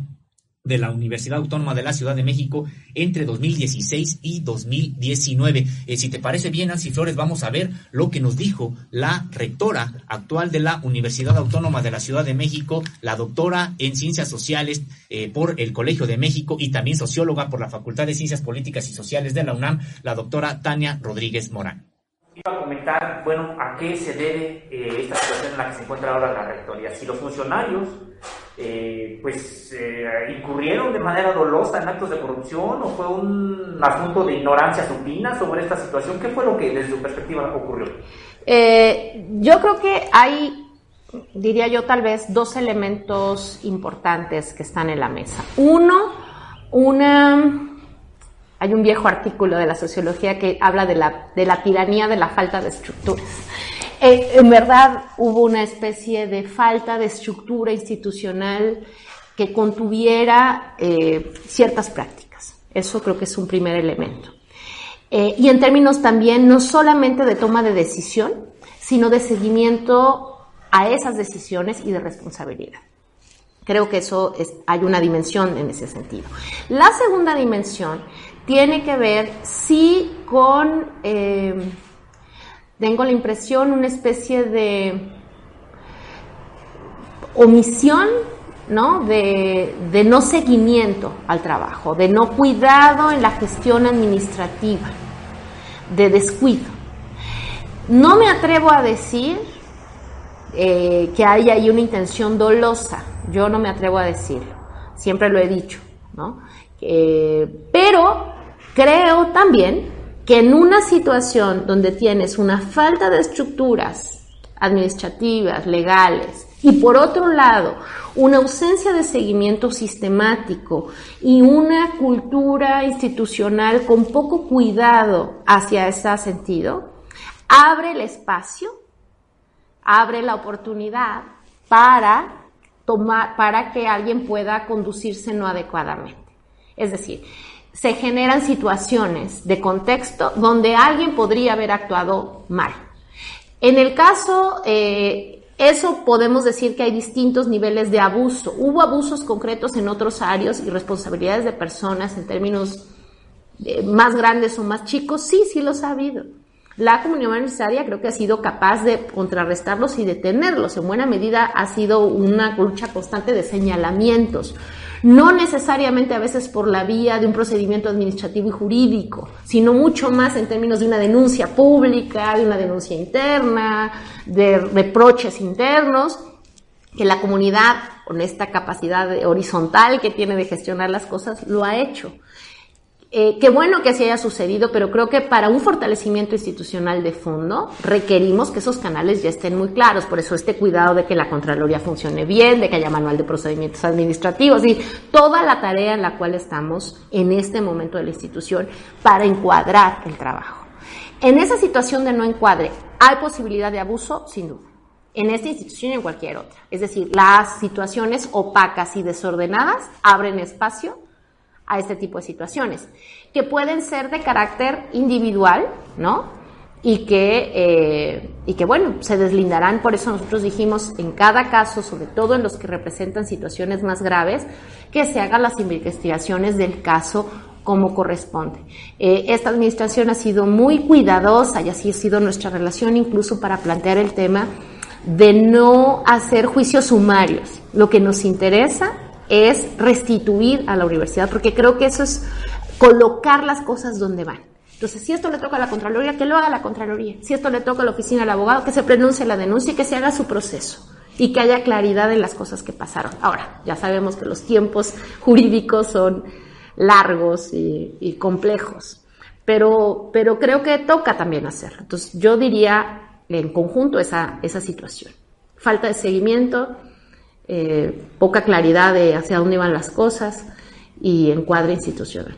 de la Universidad Autónoma de la Ciudad de México entre 2016 y 2019. Eh, si te parece bien, Nancy Flores, vamos a ver lo que nos dijo la rectora actual de la Universidad Autónoma de la Ciudad de México, la doctora en Ciencias Sociales eh, por el Colegio de México y también socióloga por la Facultad de Ciencias Políticas y Sociales de la UNAM, la doctora Tania Rodríguez Morán. Iba a comentar, bueno, a qué se debe eh, esta situación en la que se encuentra ahora la rectoría. Si los funcionarios eh, pues eh, incurrieron de manera dolosa en actos de corrupción o fue un asunto de ignorancia supina sobre esta situación? ¿Qué fue lo que desde su perspectiva ocurrió? Yo creo que hay, diría yo tal vez, dos elementos importantes que están en la mesa. Uno, una... Hay un viejo artículo de la sociología que habla de la, de la tiranía de la falta de estructuras. Eh, en verdad hubo una especie de falta de estructura institucional que contuviera eh, ciertas prácticas. Eso creo que es un primer elemento. Eh, y en términos también no solamente de toma de decisión, sino de seguimiento a esas decisiones y de responsabilidad. Creo que eso es, hay una dimensión en ese sentido. La segunda dimensión tiene que ver sí con tengo la impresión, una especie de omisión ¿no? De, de, no seguimiento al trabajo, de no cuidado en la gestión administrativa, de descuido. No me atrevo a decir eh, que hay ahí una intención dolosa, yo no me atrevo a decirlo, siempre lo he dicho, ¿no? Eh, pero creo también que en una situación donde tienes una falta de estructuras administrativas, legales, y por otro lado, una ausencia de seguimiento sistemático y una cultura institucional con poco cuidado hacia ese sentido, abre el espacio, abre la oportunidad para tomar, para que alguien pueda conducirse no adecuadamente. Es decir, se generan situaciones de contexto donde alguien podría haber actuado mal. En el caso eh, eso podemos decir que hay distintos niveles de abuso. Hubo abusos concretos en otros áreas y responsabilidades de personas en términos eh, más grandes o más chicos. Sí, sí los ha habido. La comunidad universitaria creo que ha sido capaz de contrarrestarlos y detenerlos. En buena medida ha sido una lucha constante de señalamientos no necesariamente a veces por la vía de un procedimiento administrativo y jurídico, sino mucho más en términos de una denuncia pública, de una denuncia interna, de reproches internos, que la comunidad, con esta capacidad horizontal que tiene de gestionar las cosas, lo ha hecho. Eh, qué bueno que así haya sucedido, pero creo que para un fortalecimiento institucional de fondo requerimos que esos canales ya estén muy claros. Por eso este cuidado de que la Contraloría funcione bien, de que haya manual de procedimientos administrativos y toda la tarea en la cual estamos en este momento de la institución para encuadrar el trabajo. En esa situación de no encuadre, ¿hay posibilidad de abuso? Sin duda. En esta institución y en cualquier otra. Es decir, las situaciones opacas y desordenadas abren espacio a este tipo de situaciones, que pueden ser de carácter individual, ¿no? Y que, eh, y que, bueno, se deslindarán, por eso nosotros dijimos, en cada caso, sobre todo en los que representan situaciones más graves, que se hagan las investigaciones del caso como corresponde. Eh, esta administración ha sido muy cuidadosa y así ha sido nuestra relación incluso para plantear el tema de no hacer juicios sumarios. Lo que nos interesa es restituir a la universidad, porque creo que eso es colocar las cosas donde van. Entonces, si esto le toca a la Contraloría, que lo haga la Contraloría. Si esto le toca a la oficina del abogado, que se pronuncie la denuncia y que se haga su proceso y que haya claridad en las cosas que pasaron. Ahora, ya sabemos que los tiempos jurídicos son largos y, complejos, pero, pero creo que toca también hacerlo. Entonces, yo diría en conjunto esa, esa situación. Falta de seguimiento, eh, poca claridad de hacia dónde van las cosas y encuadre institucional.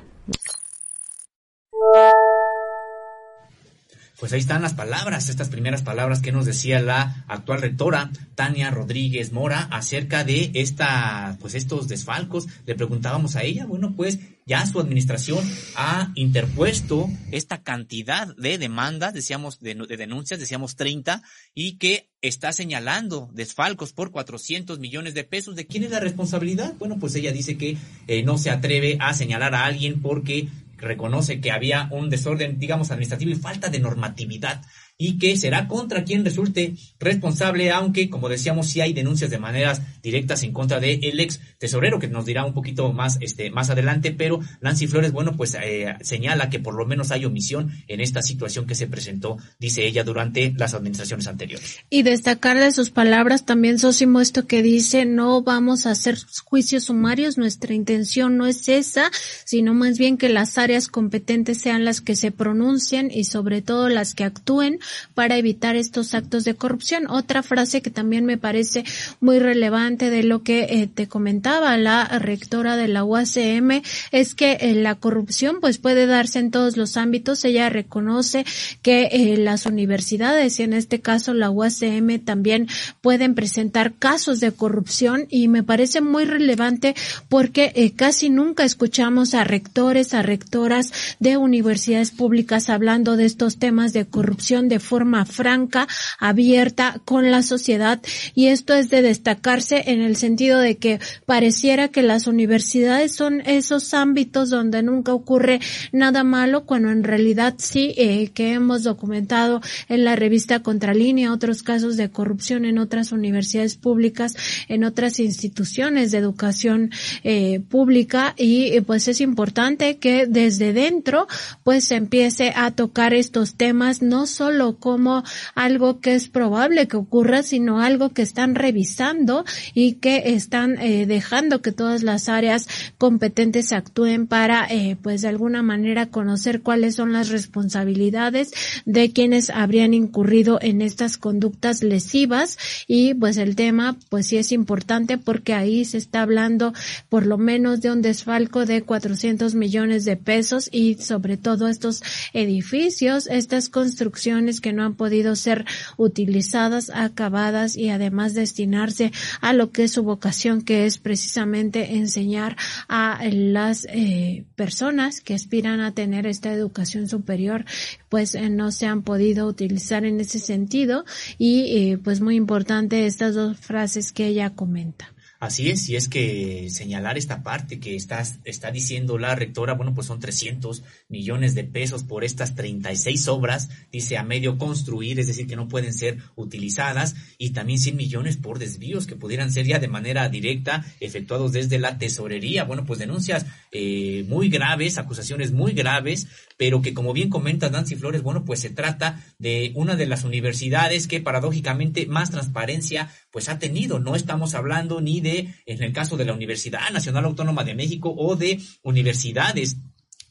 Pues ahí están las palabras, estas primeras palabras que nos decía la actual rectora Tania Rodríguez Mora acerca de esta, pues estos desfalcos. Le preguntábamos a ella, bueno, pues ya su administración ha interpuesto esta cantidad de demandas, decíamos, de, denuncias, decíamos 30, y que está señalando desfalcos por 400 millones de pesos. ¿De quién es la responsabilidad? Bueno, pues ella dice que eh, no se atreve a señalar a alguien porque reconoce que había un desorden, digamos, administrativo y falta de normatividad y que será contra quien resulte responsable, aunque, como decíamos, sí hay denuncias de maneras directas en contra del el ex tesorero, que nos dirá un poquito más, este, más adelante, pero Nancy Flores, bueno, pues eh, señala que por lo menos hay omisión en esta situación que se presentó, dice ella, durante las administraciones anteriores. Y destacar de sus palabras también, Sosimo, esto que dice, no vamos a hacer juicios sumarios, nuestra intención no es esa, sino más bien que las áreas competentes sean las que se pronuncien y sobre todo las que actúen para evitar estos actos de corrupción. Otra frase que también me parece muy relevante de lo que eh, te comentaba la rectora de la UACM es que eh, la corrupción pues puede darse en todos los ámbitos. Ella reconoce que eh, las universidades y en este caso la UACM también pueden presentar casos de corrupción y me parece muy relevante porque casi nunca escuchamos a rectores, a rectoras de universidades públicas hablando de estos temas de corrupción, de forma franca, abierta con la sociedad. Y esto es de destacarse en el sentido de que pareciera que las universidades son esos ámbitos donde nunca ocurre nada malo cuando en realidad sí eh, que hemos documentado en la revista Contralínea otros casos de corrupción en otras universidades públicas, en otras instituciones de educación eh, pública. Y pues es importante que desde dentro pues se empiece a tocar estos temas no solo como algo que es probable que ocurra, sino algo que están revisando y que están eh, dejando que todas las áreas competentes actúen para eh, pues de alguna manera conocer cuáles son las responsabilidades de quienes habrían incurrido en estas conductas lesivas. Y pues el tema pues sí es importante porque ahí se está hablando por lo menos de un desfalco de 400 millones de pesos y sobre todo estos edificios, estas construcciones que no han podido ser utilizadas, acabadas y además destinarse a lo que es su vocación, que es precisamente enseñar a las eh, personas que aspiran a tener esta educación superior, pues eh, no se han podido utilizar en ese sentido y eh, pues muy importante estas dos frases que ella comenta. Así es, y es que señalar esta parte que está, está diciendo la rectora, bueno, pues son 300 millones de pesos por estas 36 obras, dice a medio construir, es decir, que no pueden ser utilizadas, y también 100 millones por desvíos que pudieran ser ya de manera directa efectuados desde la tesorería. Bueno, pues denuncias eh, muy graves, acusaciones muy graves, pero que como bien comenta Nancy Flores, bueno, pues se trata de una de las universidades que paradójicamente más transparencia pues ha tenido. No estamos hablando ni de en el caso de la Universidad Nacional Autónoma de México o de universidades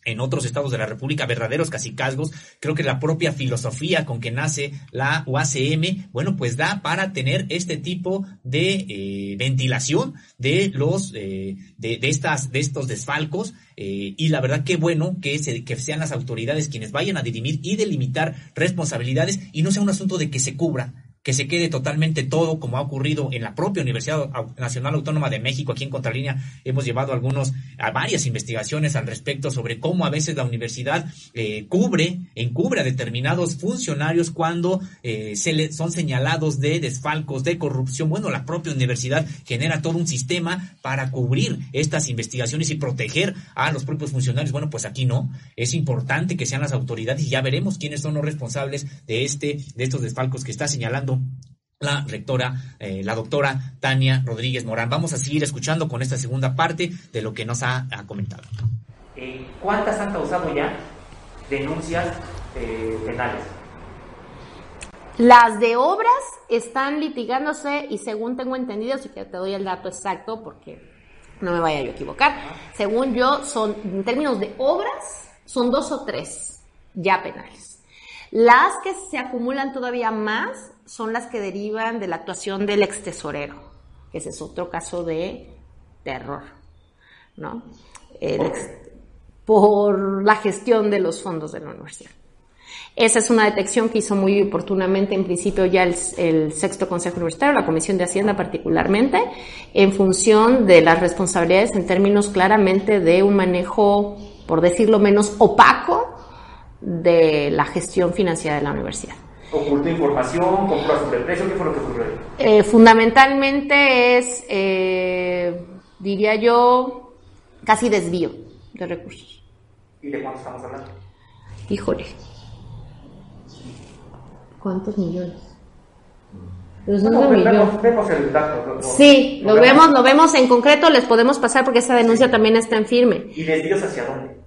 en otros estados de la República, verdaderos casicazgos, creo que la propia filosofía con que nace la UACM, bueno, pues da para tener este tipo de eh, ventilación de los, eh, de, estas, de estos desfalcos, eh, y la verdad qué bueno que, se, que sean las autoridades quienes vayan a dirimir y delimitar responsabilidades y no sea un asunto de que se cubra, que se quede totalmente todo como ha ocurrido en la propia Universidad Nacional Autónoma de México. Aquí en Contralínea hemos llevado algunos, a varias investigaciones al respecto sobre cómo a veces la universidad eh, cubre, encubre a determinados funcionarios cuando eh, se le, son señalados de desfalcos, de corrupción. Bueno, la propia universidad genera todo un sistema para cubrir estas investigaciones y proteger a los propios funcionarios. Bueno, pues aquí no. Es importante que sean las autoridades y ya veremos quiénes son los responsables de este, de estos desfalcos que está señalando la rectora, eh, la doctora Tania Rodríguez Morán. Vamos a seguir escuchando con esta segunda parte de lo que nos ha, comentado. Eh, ¿Cuántas han causado ya denuncias eh, penales? Las de obras están litigándose y según tengo entendido, si que te doy el dato exacto porque no me vaya yo a equivocar, según yo son, en términos de obras, son dos o tres ya penales. Las que se acumulan todavía más son las que derivan de la actuación del ex tesorero, que ese es otro caso de terror, ¿no? por la gestión de los fondos de la universidad. Esa es una detección que hizo muy oportunamente en principio ya el, sexto Consejo Universitario, la Comisión de Hacienda particularmente, en función de las responsabilidades en términos claramente de un manejo, por decirlo menos, opaco de la gestión financiera de la universidad ocultó información, compró a sobreprecio, ¿qué fue lo que ocurrió? Eh, fundamentalmente es, eh, diría yo, casi desvío de recursos. ¿Y de cuánto estamos hablando? Híjole. ¿Cuántos millones? Pues no vemos, vemos, el dato. sí, lo, vemos, lo vemos en concreto, les podemos pasar porque esa denuncia también está en firme. ¿Y desvíos hacia dónde?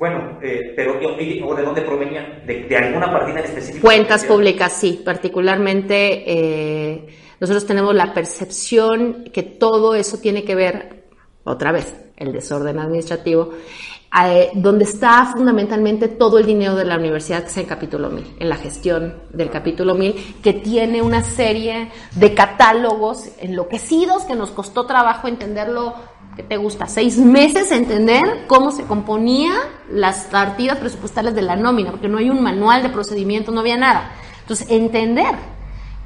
Bueno, eh, pero ¿o de dónde provenían? ¿De, alguna partida en específico? Cuentas públicas, sí. Particularmente, eh, nosotros tenemos la percepción que todo eso tiene que ver, otra vez, el desorden administrativo, eh, donde está fundamentalmente todo el dinero de la universidad, que el capítulo 1000, en la gestión del capítulo 1000, que tiene una serie de catálogos enloquecidos que nos costó trabajo entenderlo ¿qué te gusta? Seis meses entender cómo se componía las partidas presupuestales de la nómina, porque no hay un manual de procedimiento, no había nada. Entonces, entender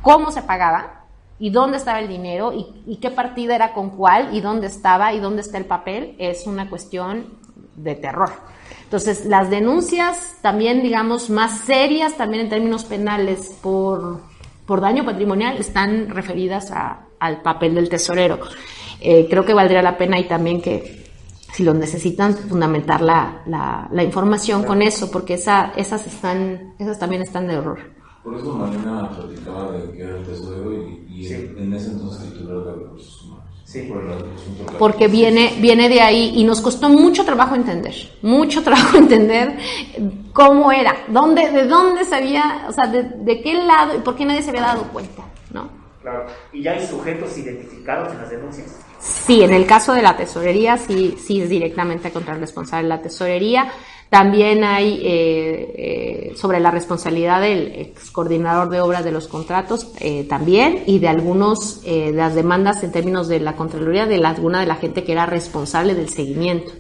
cómo se pagaba y dónde estaba el dinero y, qué partida era con cuál y dónde estaba y dónde está el papel es una cuestión de terror. Entonces, las denuncias también, digamos, más serias, también en términos penales por, por daño patrimonial, están referidas al papel del tesorero. Eh, creo que valdría la pena y también que, si lo necesitan, fundamentar la, la, la información con eso, porque esa, esas, están, esas también están de horror. Por eso Marina platicaba de que era el tesorero y, y en ese entonces titular de recursos humanos. Sí. Porque viene, viene de ahí y nos costó mucho trabajo entender, mucho trabajo entender cómo era, dónde, de dónde se había, o sea, de, de qué lado y por qué nadie se había dado cuenta, ¿no? Claro. ¿Y ya hay sujetos identificados en las denuncias? Sí, en el caso de la tesorería, sí, sí es directamente contra el responsable de la tesorería. También hay eh, eh, sobre la responsabilidad del ex coordinador de obras de los contratos, eh, también, y de algunos de las demandas en términos de la Contraloría de la, alguna de la gente que era responsable del seguimiento.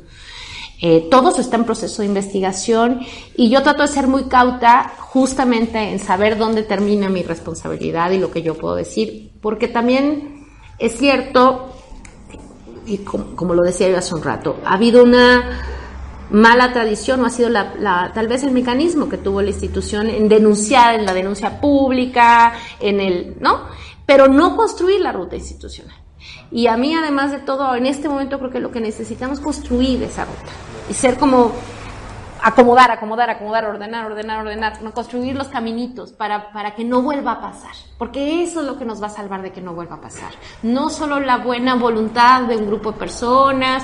Todo eso está en proceso de investigación y yo trato de ser muy cauta justamente en saber dónde termina mi responsabilidad y lo que yo puedo decir, porque también es cierto, y como, como lo decía yo hace un rato, ha habido una mala tradición o ha sido la, tal vez el mecanismo que tuvo la institución en denunciar, en la denuncia pública, en el, ¿no? Pero no construir la ruta institucional. Y a mí, además de todo, en este momento creo que lo que necesitamos es construir esa ruta y ser como acomodar, acomodar, acomodar, ordenar, ordenar, ordenar, no construir los caminitos para, para que no vuelva a pasar, porque eso es lo que nos va a salvar de que no vuelva a pasar. No solo la buena voluntad de un grupo de personas,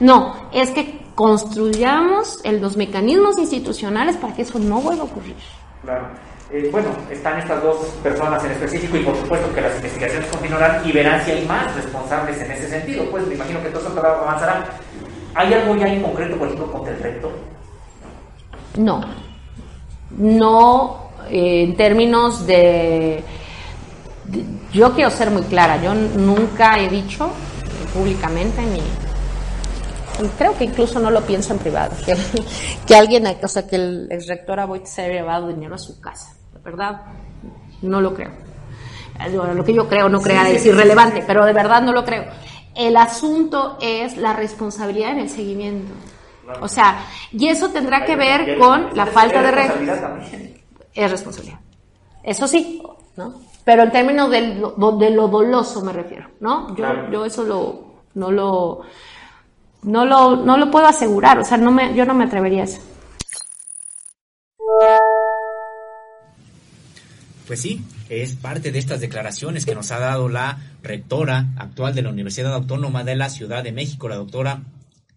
no, es que construyamos los mecanismos institucionales para que eso no vuelva a ocurrir. Claro. Eh, bueno, están estas dos personas en específico y por supuesto que las investigaciones continuarán y verán si hay más responsables en ese sentido. Pues me imagino que todo eso avanzará. ¿Hay algo ya en concreto, por ejemplo, contra el rector? No. No eh, en términos de, Yo quiero ser muy clara. Yo nunca he dicho públicamente ni creo que incluso no lo pienso en privado, que, que alguien, o sea, que el ex rector Aboit se haya llevado dinero a su casa, verdad, no lo creo. Lo que yo creo, no crea es irrelevante, pero de verdad no lo creo. El asunto es la responsabilidad en el seguimiento. O sea, y eso tendrá que ver con la falta de red. Es responsabilidad. Eso sí, ¿no? Pero en términos de lo, de lo doloso me refiero, ¿no? Yo, yo eso lo, no lo, no lo, no lo puedo asegurar, o sea, no me, yo no me atrevería a eso. Pues sí, es parte de estas declaraciones que nos ha dado la rectora actual de la Universidad Autónoma de la Ciudad de México, la doctora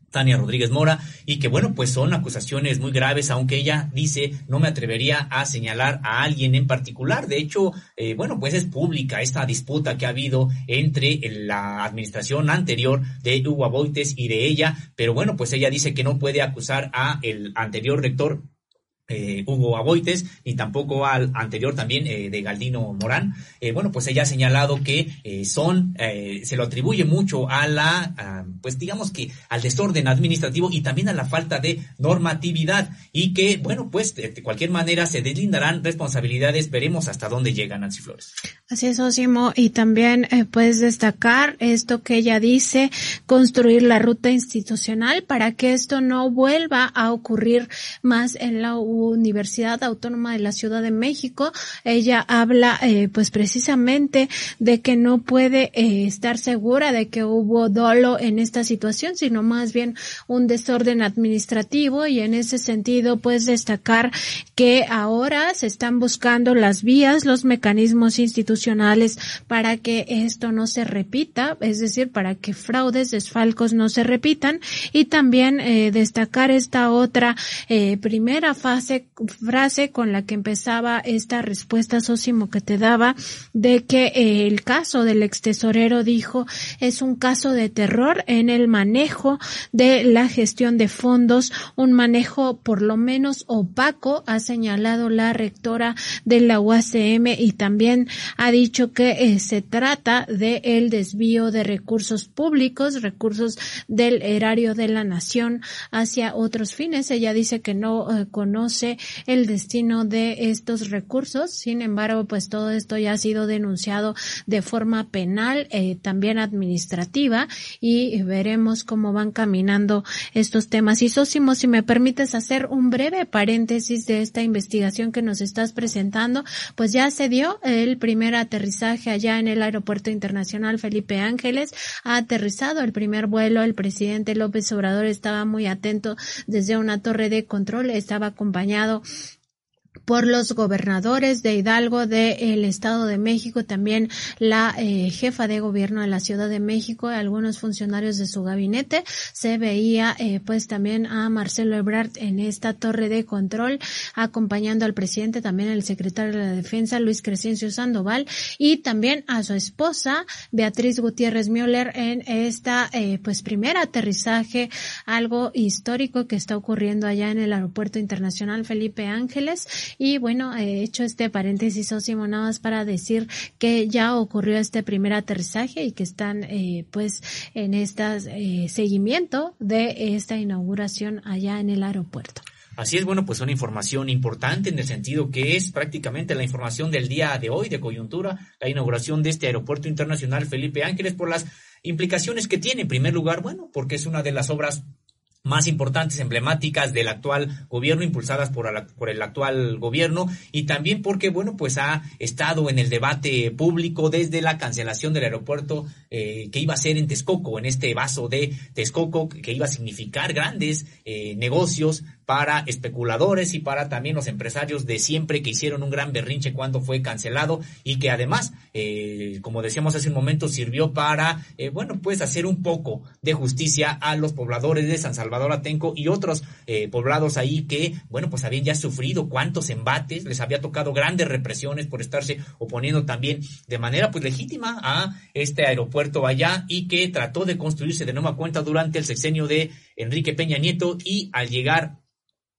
Tania Rodríguez Mora, y que bueno, pues son acusaciones muy graves, aunque ella dice no me atrevería a señalar a alguien en particular. De hecho, eh, bueno, pues es pública esta disputa que ha habido entre la administración anterior de Hugo Aboites y de ella, pero bueno, pues ella dice que no puede acusar a el anterior rector eh, Hugo Aboites, ni tampoco al anterior también eh, de Galdino Morán. Eh, bueno, pues ella ha señalado que eh, son, eh, se lo atribuye mucho a la, pues digamos que al desorden administrativo y también a la falta de normatividad y que, bueno, pues de, cualquier manera se deslindarán responsabilidades, veremos hasta dónde llegan Nancy Flores. Así es, Osimo, y también eh, puedes destacar esto que ella dice, construir la ruta institucional para que esto no vuelva a ocurrir más en la Universidad Autónoma de la Ciudad de México. Ella habla eh, pues precisamente de que no puede eh, estar segura de que hubo dolo en esta situación, sino más bien un desorden administrativo y en ese sentido puedes destacar que ahora se están buscando las vías, los mecanismos institucionales para que esto no se repita, es decir, para que fraudes, desfalcos no se repitan y también eh, destacar esta otra eh, primera fase frase con la que empezaba esta respuesta Sósimo que te daba de que eh, el caso del ex tesorero dijo es un caso de terror en el manejo de la gestión de fondos, un manejo por lo menos opaco, ha señalado la rectora de la UACM y también ha dicho que eh, se trata de el desvío de recursos públicos, recursos del erario de la nación hacia otros fines. Ella dice que no eh, conoce conoce el destino de estos recursos. Sin embargo, pues todo esto ya ha sido denunciado de forma penal, eh, también administrativa y veremos cómo van caminando estos temas. Y Sósimo, si me permites hacer un breve paréntesis de esta investigación que nos estás presentando, pues ya se dio el primer aterrizaje allá en el Aeropuerto Internacional Felipe Ángeles. Ha aterrizado el primer vuelo. El presidente López Obrador estaba muy atento desde una torre de control. Estaba acompañado acompañado por los gobernadores de Hidalgo del Estado de México, también la eh, jefa de gobierno de la Ciudad de México, algunos funcionarios de su gabinete. Se veía eh, pues también a Marcelo Ebrard en esta torre de control, acompañando al presidente, también el secretario de la Defensa, Luis Crescencio Sandoval, y también a su esposa, Beatriz Gutiérrez Müller, en esta eh, pues primer aterrizaje, algo histórico que está ocurriendo allá en el Aeropuerto Internacional Felipe Ángeles y bueno, he hecho este paréntesis, Osimo, nada más para decir que ya ocurrió este primer aterrizaje y que están eh, pues en este seguimiento de esta inauguración allá en el aeropuerto. Así es, bueno, pues una información importante en el sentido que es prácticamente la información del día de hoy de coyuntura, la inauguración de este aeropuerto internacional Felipe Ángeles por las implicaciones que tiene. En primer lugar, bueno, porque es una de las obras más importantes, emblemáticas del actual gobierno, impulsadas por, el actual gobierno, y también porque, bueno, pues ha estado en el debate público desde la cancelación del aeropuerto eh, que iba a ser en Texcoco, en este vaso de Texcoco, que iba a significar grandes eh, negocios para especuladores y para también los empresarios de siempre que hicieron un gran berrinche cuando fue cancelado y que además, eh, como decíamos hace un momento, sirvió para, bueno, pues hacer un poco de justicia a los pobladores de San Salvador Atenco y otros eh, poblados ahí que, bueno, pues habían ya sufrido cuántos embates, les había tocado grandes represiones por estarse oponiendo también de manera pues legítima a este aeropuerto allá y que trató de construirse de nueva cuenta durante el sexenio de Enrique Peña Nieto y al llegar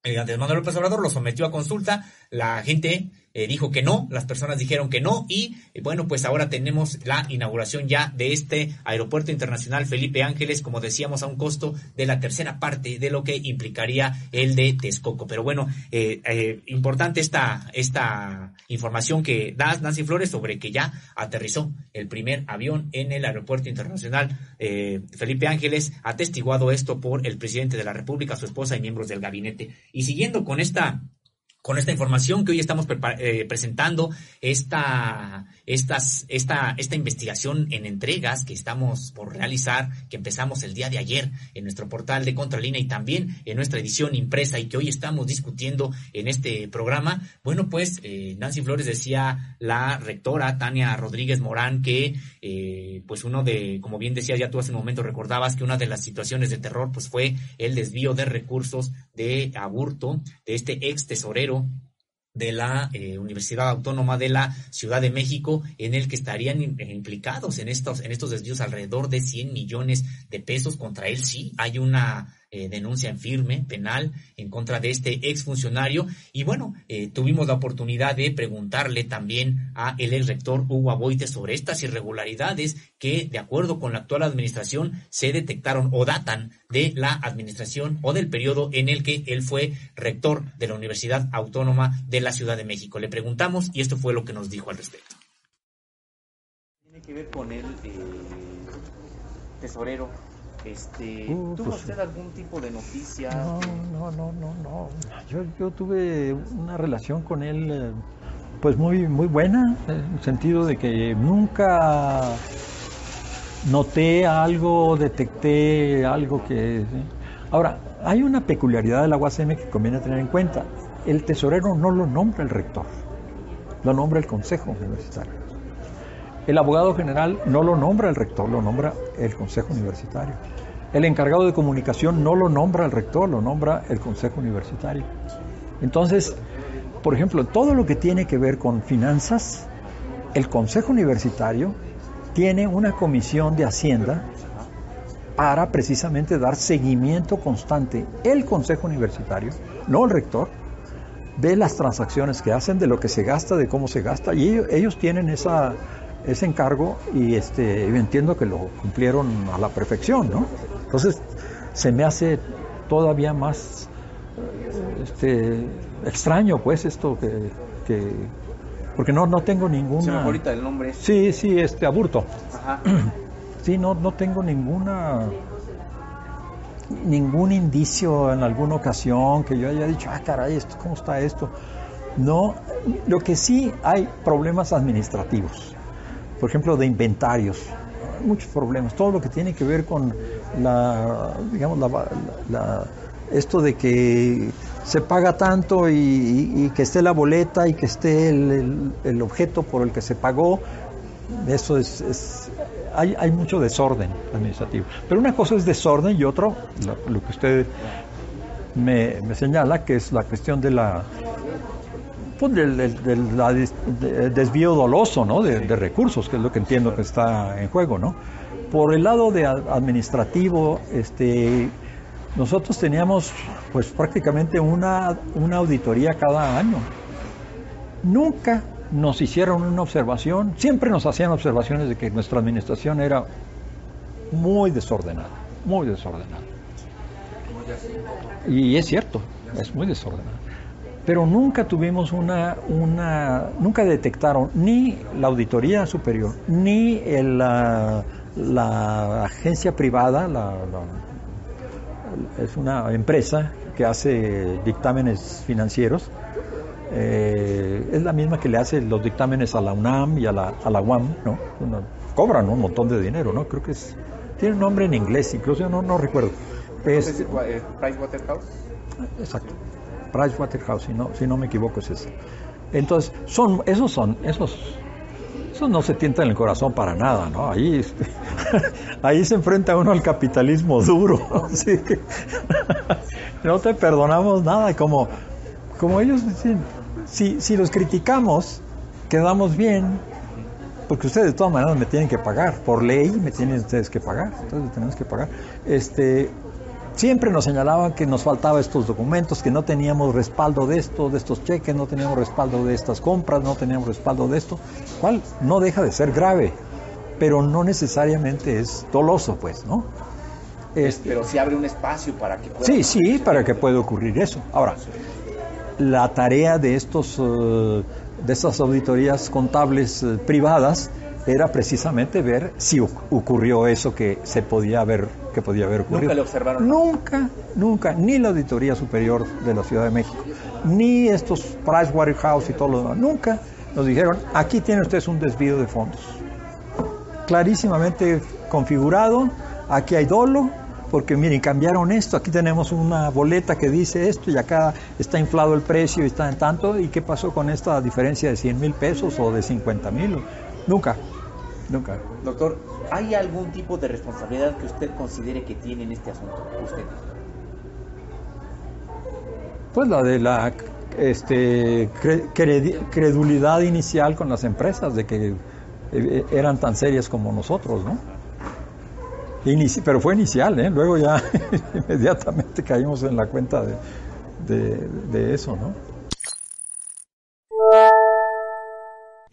Andrés Manuel López Obrador lo sometió a consulta, la gente eh, dijo que no, las personas dijeron que no y eh, bueno, pues ahora tenemos la inauguración ya de este aeropuerto internacional Felipe Ángeles, como decíamos, a un costo de la tercera parte de lo que implicaría el de Texcoco. Pero bueno, eh, importante esta, esta información que das, Nancy Flores, sobre que ya aterrizó el primer avión en el aeropuerto internacional Felipe Ángeles, atestiguado esto por el presidente de la República, su esposa y miembros del gabinete. Y siguiendo con esta con esta información que hoy estamos eh, presentando, esta, estas, esta, esta investigación en entregas que estamos por realizar, que empezamos el día de ayer en nuestro portal de Contralínea y también en nuestra edición impresa y que hoy estamos discutiendo en este programa. Bueno, pues eh, Nancy Flores decía la rectora Tania Rodríguez Morán que, eh, pues uno de, como bien decía ya tú hace un momento recordabas que una de las situaciones de terror pues fue el desvío de recursos de aburto de este ex tesorero de la eh, Universidad Autónoma de la Ciudad de México, en el que estarían implicados en estos, en estos desvíos alrededor de 100 millones de pesos. Contra él sí hay una eh, denuncia en firme, penal, en contra de este exfuncionario. Y bueno, eh, tuvimos la oportunidad de preguntarle también a el ex rector Hugo Aboite sobre estas irregularidades que, de acuerdo con la actual administración, se detectaron o datan de la administración o del periodo en el que él fue rector de la Universidad Autónoma de la Ciudad de México. Le preguntamos y esto fue lo que nos dijo al respecto. Tiene que ver con el eh, tesorero este, uh, ¿Tuvo pues usted algún tipo de noticia? No, no, no, no, no. Yo, yo tuve una relación con él eh, pues muy, muy buena, en el sentido de que nunca noté algo, detecté algo que... Ahora, hay una peculiaridad de la UACM que conviene tener en cuenta. El tesorero no lo nombra el rector, lo nombra el consejo universitario. El abogado general no lo nombra el rector, lo nombra el consejo universitario. El encargado de comunicación no lo nombra el rector, lo nombra el Consejo Universitario. Entonces, por ejemplo, todo lo que tiene que ver con finanzas, el Consejo Universitario tiene una comisión de Hacienda para precisamente dar seguimiento constante. El Consejo Universitario, no el rector, de las transacciones que hacen, de lo que se gasta, de cómo se gasta, y ellos, tienen ese encargo y este, entiendo que lo cumplieron a la perfección, ¿no? Entonces, se me hace todavía más este, extraño, pues, esto que, que porque no, no tengo ninguna... ahorita el nombre. Sí, sí, este, aburto. Ajá. Sí, no, no tengo ninguna ningún indicio en alguna ocasión que yo haya dicho, ah, caray, esto, ¿cómo está esto? No, lo que sí hay problemas administrativos, por ejemplo, de inventarios, muchos problemas, todo lo que tiene que ver con la, digamos, la, esto de que se paga tanto y, que esté la boleta y que esté el, objeto por el que se pagó, eso es hay, hay mucho desorden administrativo. Pero una cosa es desorden y otro, lo, que usted me, señala, que es la cuestión de la pues del, desvío doloso ¿no? De, recursos, que es lo que entiendo que está en juego. ¿no? Por el lado de administrativo, este, nosotros teníamos pues prácticamente una, una auditoría cada año. Nunca nos hicieron una observación, siempre nos hacían observaciones de que nuestra administración era muy desordenada, muy desordenada. Y es cierto, es muy desordenada. Pero nunca tuvimos una, una nunca detectaron ni la auditoría superior, ni la, la, agencia privada, es una empresa que hace dictámenes financieros, eh, es la misma que le hace los dictámenes a la UNAM y a la, a la UAM, ¿no? cobran un montón de dinero, ¿no? Creo que es, tiene un nombre en inglés, incluso no, no recuerdo. Es, eh, Pricewaterhouse? Exacto, Pricewaterhouse, si no, si no me equivoco es ese. Entonces, son, esos son, esos, esos no se tientan en el corazón para nada, ¿no? Ahí, este, ahí se enfrenta uno al capitalismo duro, no te perdonamos nada, como, como ellos dicen, si, si los criticamos, quedamos bien, porque ustedes de todas maneras me tienen que pagar, por ley me tienen ustedes que pagar, entonces tenemos que pagar. Este, siempre nos señalaban que nos faltaba estos documentos, que no teníamos respaldo de esto, de estos cheques, no teníamos respaldo de estas compras, no teníamos respaldo de esto, cual no deja de ser grave, pero no necesariamente es doloso, pues, ¿no? Este, pero si abre un espacio para que pueda... Sí, sí, para que pueda ocurrir eso. Ahora, la tarea de estos eh, de estas auditorías contables eh, privadas era precisamente ver si ocurrió eso que se podía haber que podía haber ocurrido. Nunca le observaron. Nunca, nunca, ni la auditoría superior de la Ciudad de México, ni estos Pricewaterhouse y todo lo demás, nunca nos dijeron, aquí tiene usted un desvío de fondos. Clarísimamente configurado, aquí hay dolo, porque miren, cambiaron esto, aquí tenemos una boleta que dice esto y acá está inflado el precio y está en tanto, ¿y qué pasó con esta diferencia de 100 mil pesos o de 50 mil? Nunca, nunca. Doctor, ¿hay algún tipo de responsabilidad que usted considere que tiene en este asunto, usted? Pues la de la este, credulidad inicial con las empresas, de que eh, eran tan serias como nosotros, ¿no? pero fue inicial, ¿eh? luego ya inmediatamente caímos en la cuenta de, de, de eso, ¿no?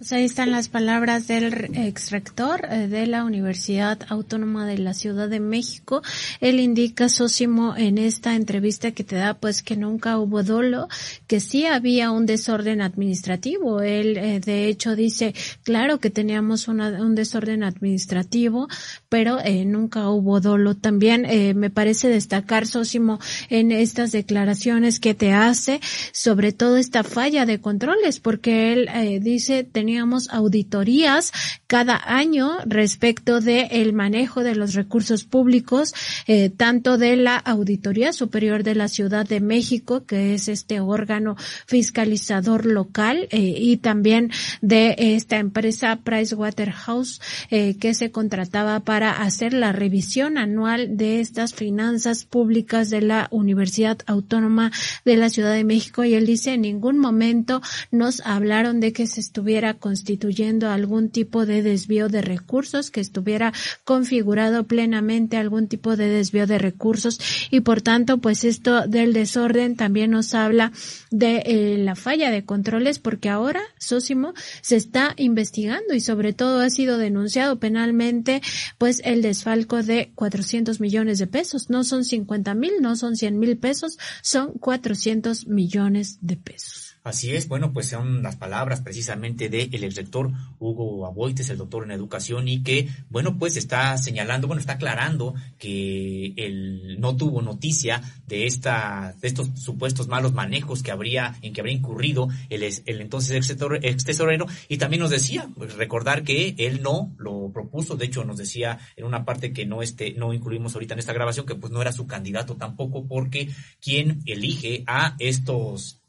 Pues ahí están las palabras del ex rector eh, de la Universidad Autónoma de la Ciudad de México. Él indica, Sósimo, en esta entrevista que te da, pues que nunca hubo dolo, que sí había un desorden administrativo. Él, eh, de hecho, dice, claro que teníamos un desorden administrativo, pero eh, nunca hubo dolo. También me parece destacar, Sósimo, en estas declaraciones que te hace sobre todo esta falla de controles, porque él dice, tenía teníamos auditorías cada año respecto de el manejo de los recursos públicos, eh, tanto de la Auditoría Superior de la Ciudad de México, que es este órgano fiscalizador local, eh, y también de esta empresa Pricewaterhouse, eh, que se contrataba para hacer la revisión anual de estas finanzas públicas de la Universidad Autónoma de la Ciudad de México. Y él dice, en ningún momento nos hablaron de que se estuviera constituyendo algún tipo de desvío de recursos, que estuviera configurado plenamente algún tipo de desvío de recursos y por tanto pues esto del desorden también nos habla de eh, la falla de controles porque ahora Sósimo se está investigando y sobre todo ha sido denunciado penalmente pues el desfalco de 400 millones de pesos. No son 50 mil, no son 100 mil pesos, son 400 millones de pesos. Así es, bueno, pues son las palabras precisamente del el exrector Hugo Aboites, el doctor en educación, y que, bueno, pues está señalando, bueno, está aclarando que él no tuvo noticia de esta, de estos supuestos malos manejos que habría, en que habría incurrido el, el entonces ex tesorero, y también nos decía, pues recordar que él no lo propuso, de hecho nos decía en una parte que no este, no incluimos ahorita en esta grabación, que pues no era su candidato tampoco, porque quien elige a estos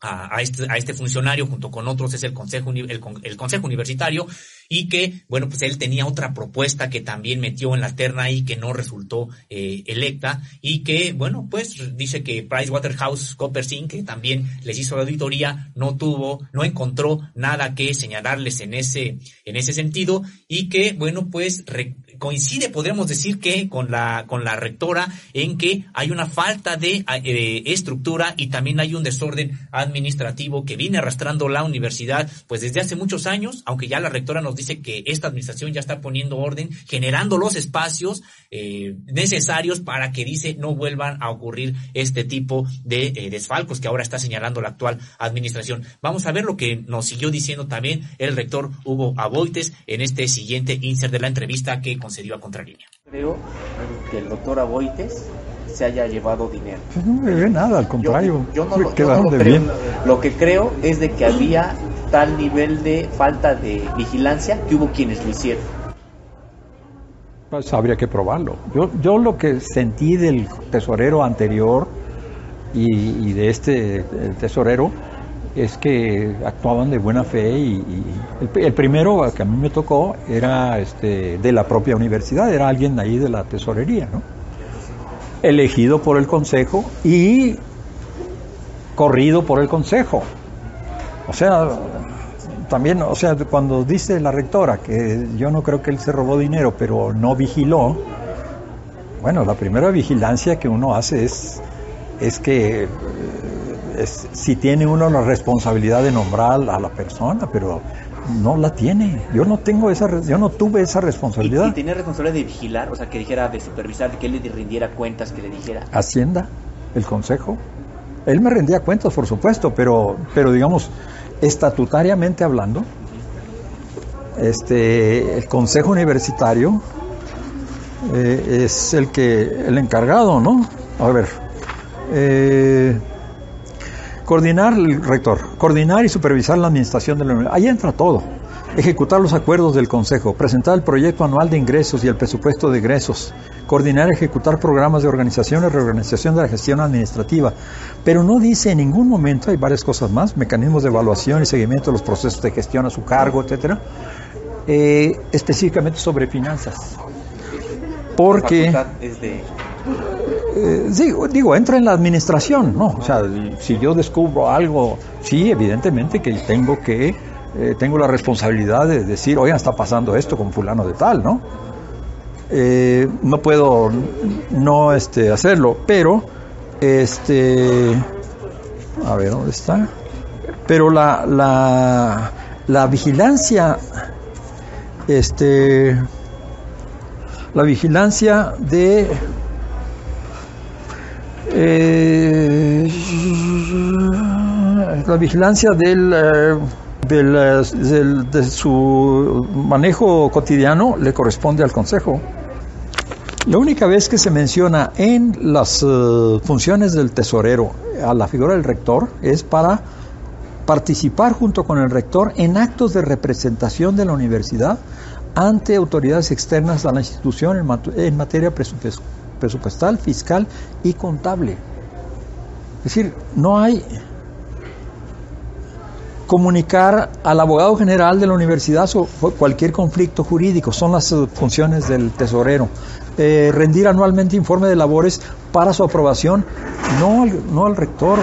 a, este, a este funcionario junto con otros es el consejo el, el, consejo universitario y que bueno pues él tenía otra propuesta que también metió en la terna y que no resultó eh, electa y que bueno pues dice que PricewaterhouseCoopers Inc que también les hizo la auditoría no tuvo no encontró nada que señalarles en ese en ese sentido y que bueno pues coincide, podríamos decir que con la, con la rectora en que hay una falta de eh, estructura y también hay un desorden administrativo que viene arrastrando la universidad pues desde hace muchos años, aunque ya la rectora nos dice que esta administración ya está poniendo orden, generando los espacios eh, necesarios para que dice no vuelvan a ocurrir este tipo de eh, desfalcos que ahora está señalando la actual administración. Vamos a ver lo que nos siguió diciendo también el rector Hugo Aboites en este siguiente insert de la entrevista que dio a Contralínea. Creo que el doctor Aboites se haya llevado dinero. Pues no me ve nada, al contrario. Yo, no, lo, creo. Lo que creo es de que había tal nivel de falta de vigilancia que hubo quienes lo hicieron. Pues habría que probarlo. Yo, yo lo que sentí del tesorero anterior y, de este tesorero es que actuaban de buena fe y, el, primero que a mí me tocó era este, de la propia universidad, era alguien ahí de la tesorería, ¿no? elegido por el consejo y corrido por el consejo. O sea, también, o sea, cuando dice la rectora que yo no creo que él se robó dinero, pero no vigiló, bueno, la primera vigilancia que uno hace es, es que si tiene uno la responsabilidad de nombrar a la persona, pero no la tiene. Yo no tengo esa, yo no tuve esa responsabilidad. ¿Y, tenía responsabilidad de vigilar, o sea, que dijera de supervisar, que él le rindiera cuentas, que le dijera? Hacienda, el consejo. Él me rendía cuentas, por supuesto, pero, pero digamos, estatutariamente hablando, este, el consejo universitario eh, es el que, el encargado, ¿no? A ver, eh, Coordinar, el rector, coordinar y supervisar la administración de la universidad. Ahí entra todo. Ejecutar los acuerdos del Consejo, presentar el proyecto anual de ingresos y el presupuesto de egresos, coordinar y ejecutar programas de organización y reorganización de la gestión administrativa. Pero no dice en ningún momento, hay varias cosas más, mecanismos de evaluación y seguimiento de los procesos de gestión a su cargo, etcétera, eh, específicamente sobre finanzas. Porque... Eh, digo, entra en la administración, ¿no? O sea, si yo descubro algo, sí, evidentemente que tengo que, eh, tengo la responsabilidad de decir, oigan, está pasando esto con fulano de tal, ¿no? Eh, no puedo no este, hacerlo, pero, este, a ver, ¿dónde está? Pero la, la, la vigilancia, este, la vigilancia de eh, la vigilancia del, del, de su manejo cotidiano le corresponde al Consejo. La única vez que se menciona en las eh, funciones del tesorero a la figura del rector es para participar junto con el rector en actos de representación de la universidad ante autoridades externas a la institución en, en materia presupuestal, fiscal y contable. Es decir, no hay comunicar al abogado general de la universidad cualquier conflicto jurídico, son las funciones del tesorero. Eh, rendir anualmente informe de labores para su aprobación, no al rector,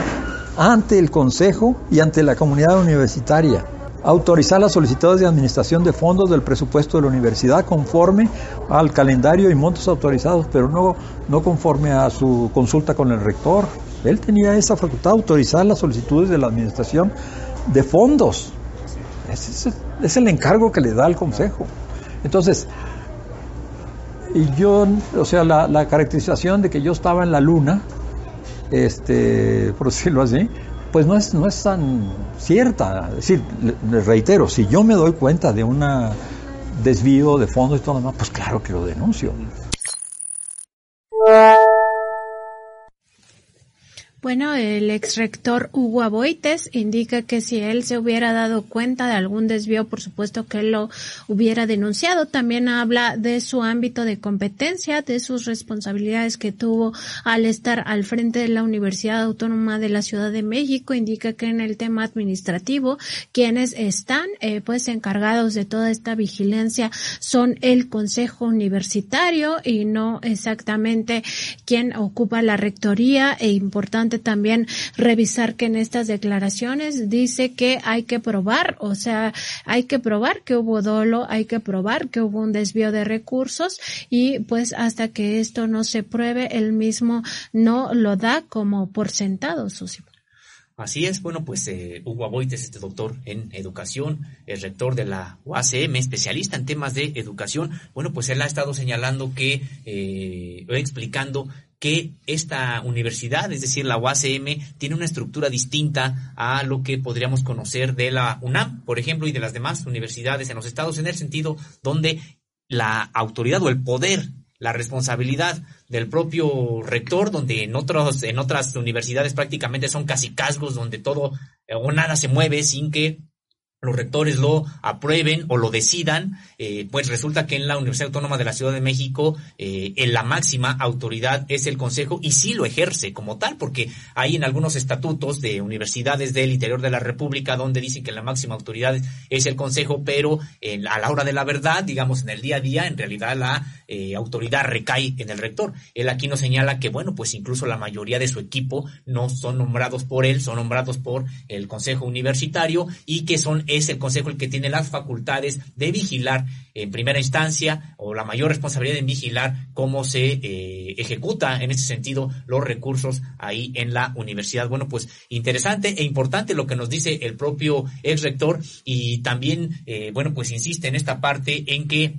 ante el consejo y ante la comunidad universitaria autorizar las solicitudes de administración de fondos del presupuesto de la universidad conforme al calendario y montos autorizados, pero no, no conforme a su consulta con el rector. Él tenía esa facultad autorizar las solicitudes de la administración de fondos. Ese es, el encargo que le da al Consejo. Entonces, y yo, o sea, la, la, caracterización de que yo estaba en la luna, este, por decirlo así, pues no es, no es tan cierta. Es decir, les reitero, si yo me doy cuenta de un desvío de fondos y todo lo demás, pues claro que lo denuncio. Bueno, el ex rector Hugo Aboites indica que si él se hubiera dado cuenta de algún desvío, por supuesto que él lo hubiera denunciado. También habla de su ámbito de competencia, de sus responsabilidades que tuvo al estar al frente de la Universidad Autónoma de la Ciudad de México. Indica que en el tema administrativo, quienes están eh, pues encargados de toda esta vigilancia son el Consejo Universitario y no exactamente quien ocupa la rectoría e importante también revisar que en estas declaraciones dice que hay que probar, o sea, hay que probar que hubo dolo, hay que probar que hubo un desvío de recursos y pues hasta que esto no se pruebe, él mismo no lo da como por sentado, Susi. Así es, bueno, pues eh, Hugo Aboites, este doctor en educación, el rector de la UACM, especialista en temas de educación, bueno, pues él ha estado señalando que, eh, explicando que esta universidad, es decir, la UACM, tiene una estructura distinta a lo que podríamos conocer de la UNAM, por ejemplo, y de las demás universidades en los estados, en el sentido donde la autoridad o el poder, la responsabilidad del propio rector, donde en otros, en otras universidades prácticamente son casi casgos, donde todo o nada se mueve sin que los rectores lo aprueben o lo decidan, eh, pues resulta que en la Universidad Autónoma de la Ciudad de México eh, en la máxima autoridad es el Consejo y sí lo ejerce como tal, porque hay en algunos estatutos de universidades del interior de la República donde dicen que la máxima autoridad es el Consejo, pero a la hora de la verdad, digamos en el día a día, en realidad la eh, autoridad recae en el rector. Él aquí nos señala que, bueno, pues incluso la mayoría de su equipo no son nombrados por él, son nombrados por el Consejo Universitario y que son es el Consejo el que tiene las facultades de vigilar en primera instancia o la mayor responsabilidad en vigilar cómo se eh, ejecuta en ese sentido los recursos ahí en la universidad. Bueno, pues interesante e importante lo que nos dice el propio ex rector y también, eh, bueno, pues insiste en esta parte en que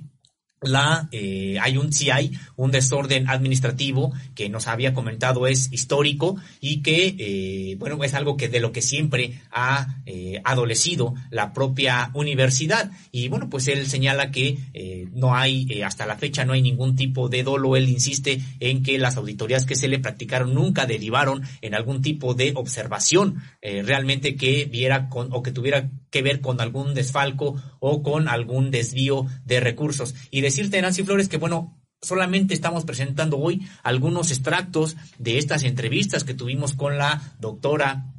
la eh, hay un si hay un desorden administrativo que nos había comentado es histórico y que eh, bueno es algo que de lo que siempre ha eh, adolecido la propia universidad. Y bueno pues él señala que eh, no hay eh, hasta la fecha no hay ningún tipo de dolo. Él insiste en que las auditorías que se le practicaron nunca derivaron en algún tipo de observación eh, realmente que viera con o que tuviera que ver con algún desfalco o con algún desvío de recursos. Y de decirte, Nancy Flores, que bueno, solamente estamos presentando hoy algunos extractos de estas entrevistas que tuvimos con la doctora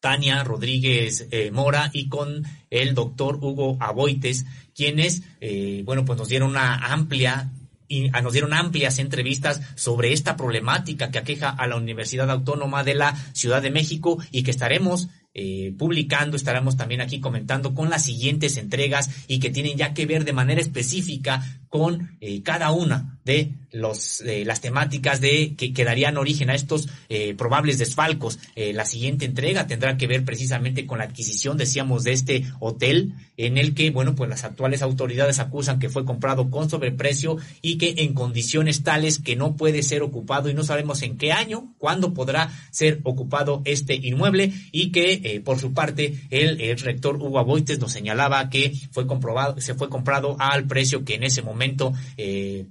Tania Rodríguez eh, Mora y con el doctor Hugo Aboites, quienes, eh, bueno, pues nos dieron una amplia y nos dieron amplias entrevistas sobre esta problemática que aqueja a la Universidad Autónoma de la Ciudad de México y que estaremos eh, publicando, estaremos también aquí comentando con las siguientes entregas y que tienen ya que ver de manera específica con eh, cada una de los, eh, las temáticas de que, que, darían origen a estos eh, probables desfalcos. Eh, la siguiente entrega tendrá que ver precisamente con la adquisición, decíamos, de este hotel en el que, bueno, pues las actuales autoridades acusan que fue comprado con sobreprecio y que en condiciones tales que no puede ser ocupado y no sabemos en qué año, cuándo podrá ser ocupado este inmueble y que, eh, por su parte, el, el rector Hugo Aboites nos señalaba que fue comprobado, se fue comprado al precio que en ese momento eh,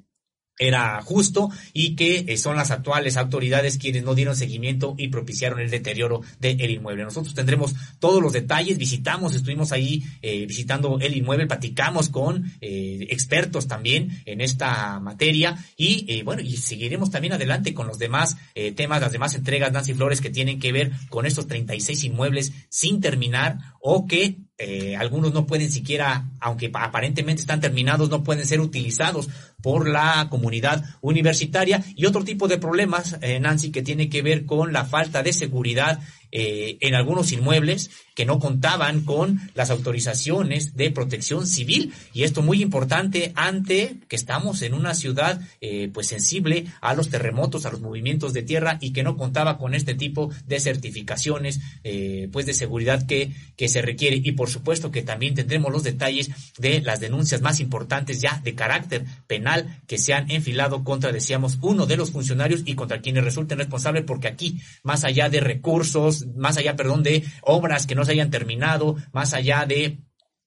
era justo y que eh, son las actuales autoridades quienes no dieron seguimiento y propiciaron el deterioro del inmueble. Nosotros tendremos todos los detalles, visitamos, estuvimos ahí eh, visitando el inmueble, platicamos con eh, expertos también en esta materia y bueno, y seguiremos también adelante con los demás temas, las demás entregas, Nancy Flores, que tienen que ver con estos 36 inmuebles sin terminar o que eh, algunos no pueden siquiera, aunque aparentemente están terminados, no pueden ser utilizados por la comunidad universitaria. Y otro tipo de problemas, eh, Nancy, que tiene que ver con la falta de seguridad eh, en algunos inmuebles que no contaban con las autorizaciones de protección civil. Y esto muy importante ante que estamos en una ciudad eh, pues sensible a los terremotos, a los movimientos de tierra y que no contaba con este tipo de certificaciones eh, pues de seguridad que, que se requiere. Y por supuesto que también tendremos los detalles de las denuncias más importantes ya de carácter penal que se han enfilado contra, decíamos, uno de los funcionarios y contra quienes resulten responsables porque aquí, más allá de recursos, más allá, perdón, de obras que no se hayan terminado, más allá de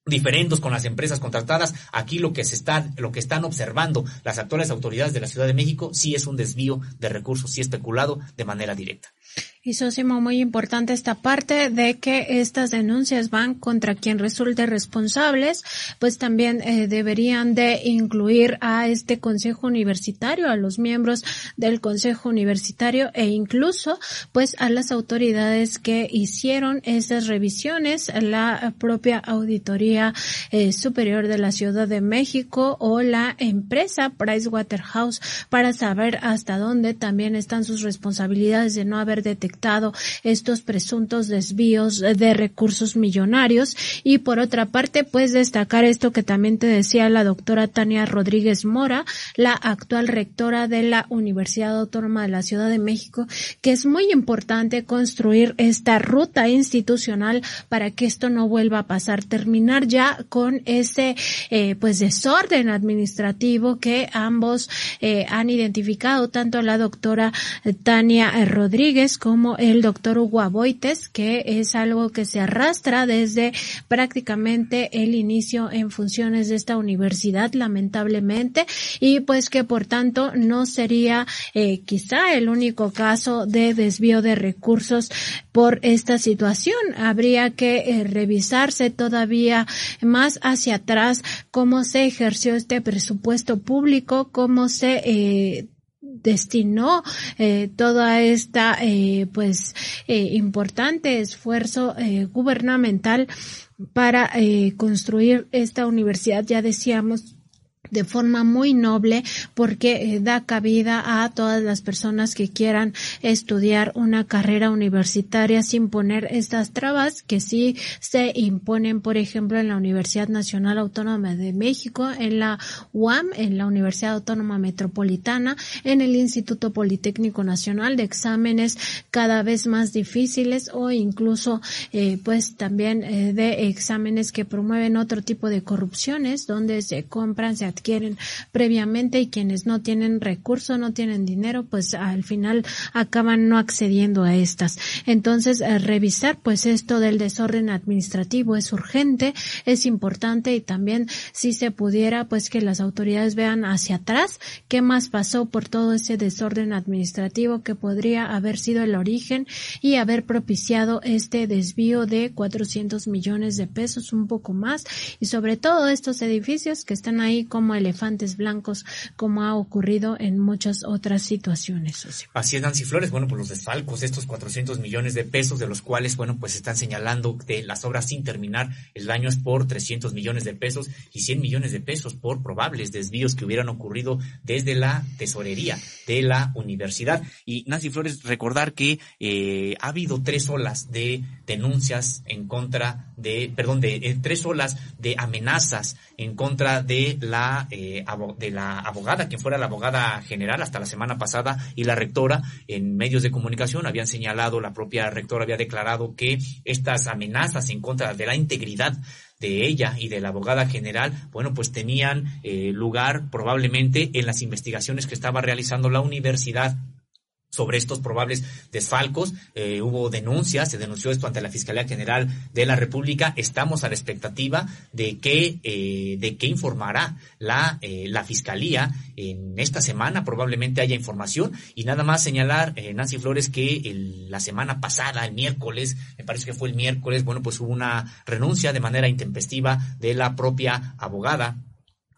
diferendos con las empresas contratadas. Aquí lo que se está, lo que están observando las actuales autoridades de la Ciudad de México sí es un desvío de recursos, sí especulado de manera directa. Y Sosimo, muy importante esta parte de que estas denuncias van contra quien resulte responsables, pues también eh, deberían de incluir a este Consejo Universitario, a los miembros del Consejo Universitario e incluso pues a las autoridades que hicieron esas revisiones, la propia Auditoría eh, Superior de la Ciudad de México o la empresa Pricewaterhouse para saber hasta dónde también están sus responsabilidades de no haber detectado estos presuntos desvíos de recursos millonarios. Y por otra parte pues destacar esto que también te decía la doctora Tania Rodríguez Mora, la actual rectora de la Universidad Autónoma de la Ciudad de México, que es muy importante construir esta ruta institucional para que esto no vuelva a pasar, terminar ya con ese eh, pues desorden administrativo que ambos eh, han identificado tanto la doctora Tania Rodríguez como el doctor Hugo Aboites, que es algo que se arrastra desde prácticamente el inicio en funciones de esta universidad, lamentablemente, y pues que por tanto no sería eh, quizá el único caso de desvío de recursos por esta situación. Habría que eh, revisarse todavía más hacia atrás cómo se ejerció este presupuesto público, cómo se eh, destinó eh, toda esta eh, pues eh, importante esfuerzo eh, gubernamental para eh, construir esta universidad. Ya decíamos de forma muy noble porque eh, da cabida a todas las personas que quieran estudiar una carrera universitaria sin poner estas trabas que sí se imponen, por ejemplo, en la Universidad Nacional Autónoma de México, en la UAM, en la Universidad Autónoma Metropolitana, en el Instituto Politécnico Nacional de exámenes cada vez más difíciles o incluso eh, pues también eh, de exámenes que promueven otro tipo de corrupciones donde se compran, adquieren quieren previamente y quienes no tienen recurso, no tienen dinero, pues al final acaban no accediendo a estas. Entonces, eh, revisar pues esto del desorden administrativo es urgente, es importante y también si se pudiera pues que las autoridades vean hacia atrás qué más pasó por todo ese desorden administrativo que podría haber sido el origen y haber propiciado este desvío de 400 millones de pesos, un poco más, y sobre todo estos edificios que están ahí como elefantes blancos, como ha ocurrido en muchas otras situaciones. Así es, Nancy Flores. Bueno, pues los desfalcos, estos 400 millones de pesos, de los cuales, bueno, pues están señalando de las obras sin terminar, el daño es por 300 millones de pesos y 100 millones de pesos por probables desvíos que hubieran ocurrido desde la tesorería de la universidad. Y Nancy Flores, recordar que eh, ha habido tres olas de denuncias en contra de, perdón, de eh, tres olas de amenazas en contra de la eh, de la abogada, que fuera la abogada general hasta la semana pasada, y la rectora en medios de comunicación habían señalado, la propia rectora había declarado que estas amenazas en contra de la integridad de ella y de la abogada general, bueno, pues tenían eh, lugar probablemente en las investigaciones que estaba realizando la universidad sobre estos probables desfalcos. Eh, hubo denuncias, se denunció esto ante la Fiscalía General de la República. Estamos a la expectativa de que, eh, de que informará la, eh, la Fiscalía en esta semana. Probablemente haya información. Y nada más señalar, Nancy Flores, que la semana pasada, el miércoles, me parece que fue el miércoles, bueno, pues hubo una renuncia de manera intempestiva de la propia abogada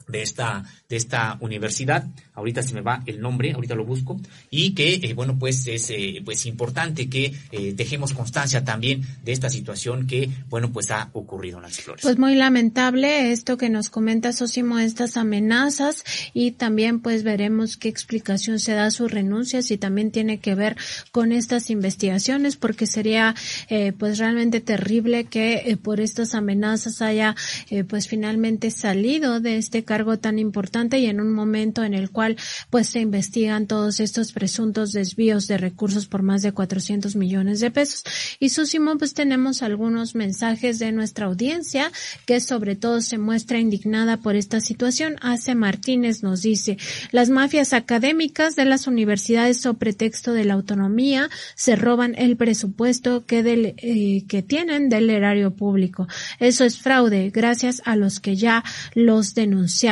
de esta de esta universidad. Ahorita se me va el nombre ahorita lo busco. Y que eh, bueno pues es eh, pues importante que eh, dejemos constancia también de esta situación que bueno pues ha ocurrido en las flores. Pues muy lamentable esto que nos comenta Sosimo estas amenazas. Y también pues veremos qué explicación se da a su renuncia si también tiene que ver con estas investigaciones porque sería pues realmente terrible que por estas amenazas haya pues finalmente salido de este caso cargo tan importante y en un momento en el cual pues se investigan todos estos presuntos desvíos de recursos por más de 400 millones de pesos. Y Susimo, pues tenemos algunos mensajes de nuestra audiencia que sobre todo se muestra indignada por esta situación. Ace Martínez nos dice, las mafias académicas de las universidades o pretexto de la autonomía se roban el presupuesto que, del, eh, que tienen del erario público. Eso es fraude, gracias a los que ya los denunciaron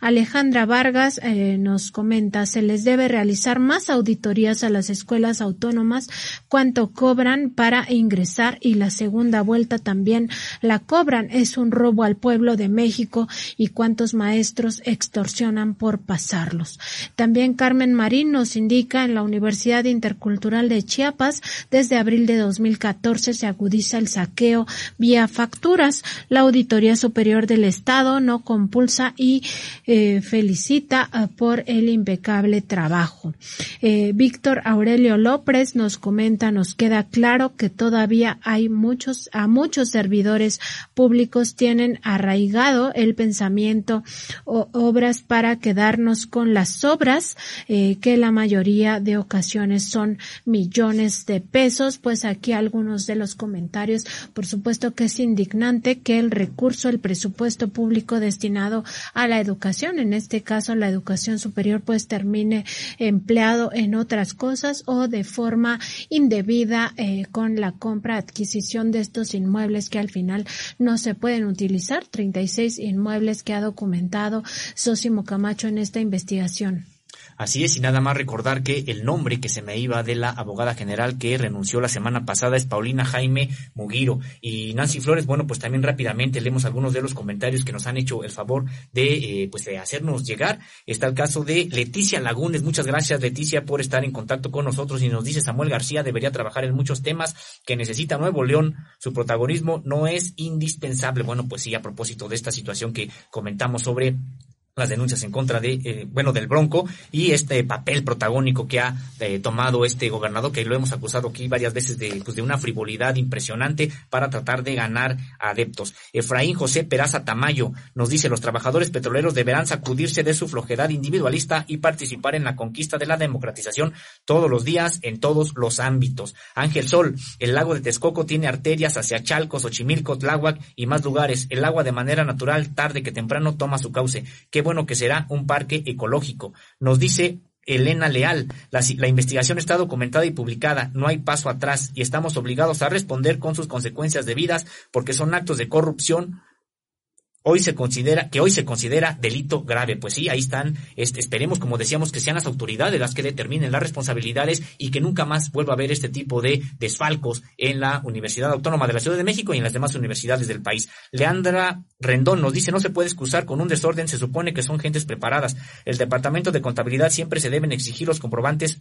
Alejandra Vargas eh, nos comenta, se les debe realizar más auditorías a las escuelas autónomas, cuánto cobran para ingresar y la segunda vuelta también la cobran. Es un robo al pueblo de México y cuántos maestros extorsionan por pasarlos. También Carmen Marín nos indica en la Universidad Intercultural de Chiapas, desde abril de 2014 se agudiza el saqueo vía facturas. La Auditoría Superior del Estado no compulsa y eh, felicita ah, por el impecable trabajo. Eh, Víctor Aurelio López nos comenta, nos queda claro que todavía hay muchos, a muchos servidores públicos tienen arraigado el pensamiento o obras para quedarnos con las obras, eh, que la mayoría de ocasiones son millones de pesos. Pues aquí algunos de los comentarios, por supuesto que es indignante que el recurso, el presupuesto público destinado a la educación, en este caso la educación superior, pues termine empleado en otras cosas o de forma indebida eh, con la compra, adquisición de estos inmuebles que al final no se pueden utilizar. 36 inmuebles que ha documentado Sosimo Camacho en esta investigación. Así es, y nada más recordar que el nombre que se me iba de la abogada general que renunció la semana pasada es Paulina Jaime Mugiro. Y Nancy Flores, bueno, pues también rápidamente leemos algunos de los comentarios que nos han hecho el favor de, eh, pues de hacernos llegar. Está el caso de Leticia Lagunes. Muchas gracias, Leticia, por estar en contacto con nosotros. Y nos dice Samuel García debería trabajar en muchos temas que necesita Nuevo León. Su protagonismo no es indispensable. Bueno, pues sí, a propósito de esta situación que comentamos sobre las denuncias en contra de, eh, bueno, del Bronco y este papel protagónico que ha eh, tomado este gobernador, que lo hemos acusado aquí varias veces de, pues, de una frivolidad impresionante para tratar de ganar adeptos. Efraín José Peraza Tamayo nos dice, los trabajadores petroleros deberán sacudirse de su flojedad individualista y participar en la conquista de la democratización todos los días, en todos los ámbitos. Ángel Sol, el lago de Texcoco tiene arterias hacia Chalcos, Ochimilco, Tláhuac y más lugares. El agua de manera natural, tarde que temprano, toma su cauce bueno que será un parque ecológico. Nos dice Elena Leal, la, investigación está documentada y publicada, no hay paso atrás y estamos obligados a responder con sus consecuencias debidas porque son actos de corrupción hoy se considera, que hoy se considera delito grave. Pues sí, ahí están, este, esperemos, como decíamos, que sean las autoridades las que determinen las responsabilidades y que nunca más vuelva a haber este tipo de desfalcos en la Universidad Autónoma de la Ciudad de México y en las demás universidades del país. Leandra Rendón nos dice, no se puede excusar con un desorden, se supone que son gentes preparadas. El Departamento de Contabilidad siempre se deben exigir los comprobantes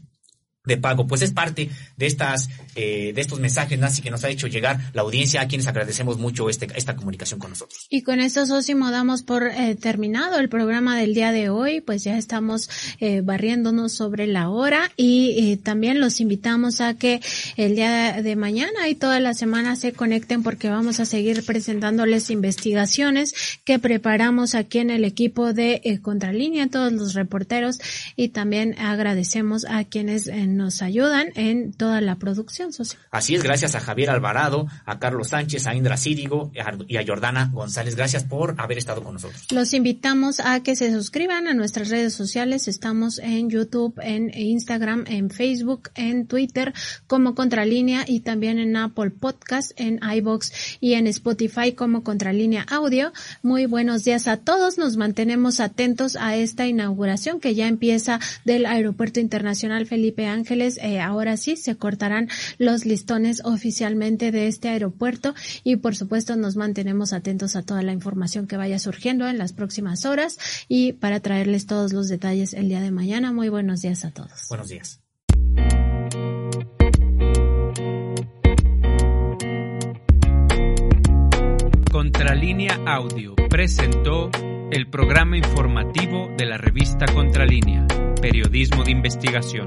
de pago. Pues es parte de estas, eh, de estos mensajes, Nancy, que nos ha hecho llegar la audiencia, a quienes agradecemos mucho este, esta comunicación con nosotros. Y con esto, Sosimo, damos por eh, terminado el programa del día de hoy, pues ya estamos eh, barriéndonos sobre la hora y también los invitamos a que el día de mañana y toda la semana se conecten porque vamos a seguir presentándoles investigaciones que preparamos aquí en el equipo de Contralínea, todos los reporteros y también agradecemos a quienes nos ayudan en toda la producción social. Así es, gracias a Javier Alvarado, a Carlos Sánchez, a Indra Círigo y a Jordana González. Gracias por haber estado con nosotros. Los invitamos a que se suscriban a nuestras redes sociales. Estamos en YouTube, en Instagram, en Facebook, en Twitter como Contralínea y también en Apple Podcast, en iBox y en Spotify como Contralínea Audio. Muy buenos días a todos. Nos mantenemos atentos a esta inauguración que ya empieza del Aeropuerto Internacional Felipe Ángeles Ángeles, eh, ahora sí se cortarán los listones oficialmente de este aeropuerto y por supuesto nos mantenemos atentos a toda la información que vaya surgiendo en las próximas horas y para traerles todos los detalles el día de mañana. Muy buenos días a todos. Buenos días. Contralínea Audio presentó el programa informativo de la revista Contralínea, Periodismo de Investigación.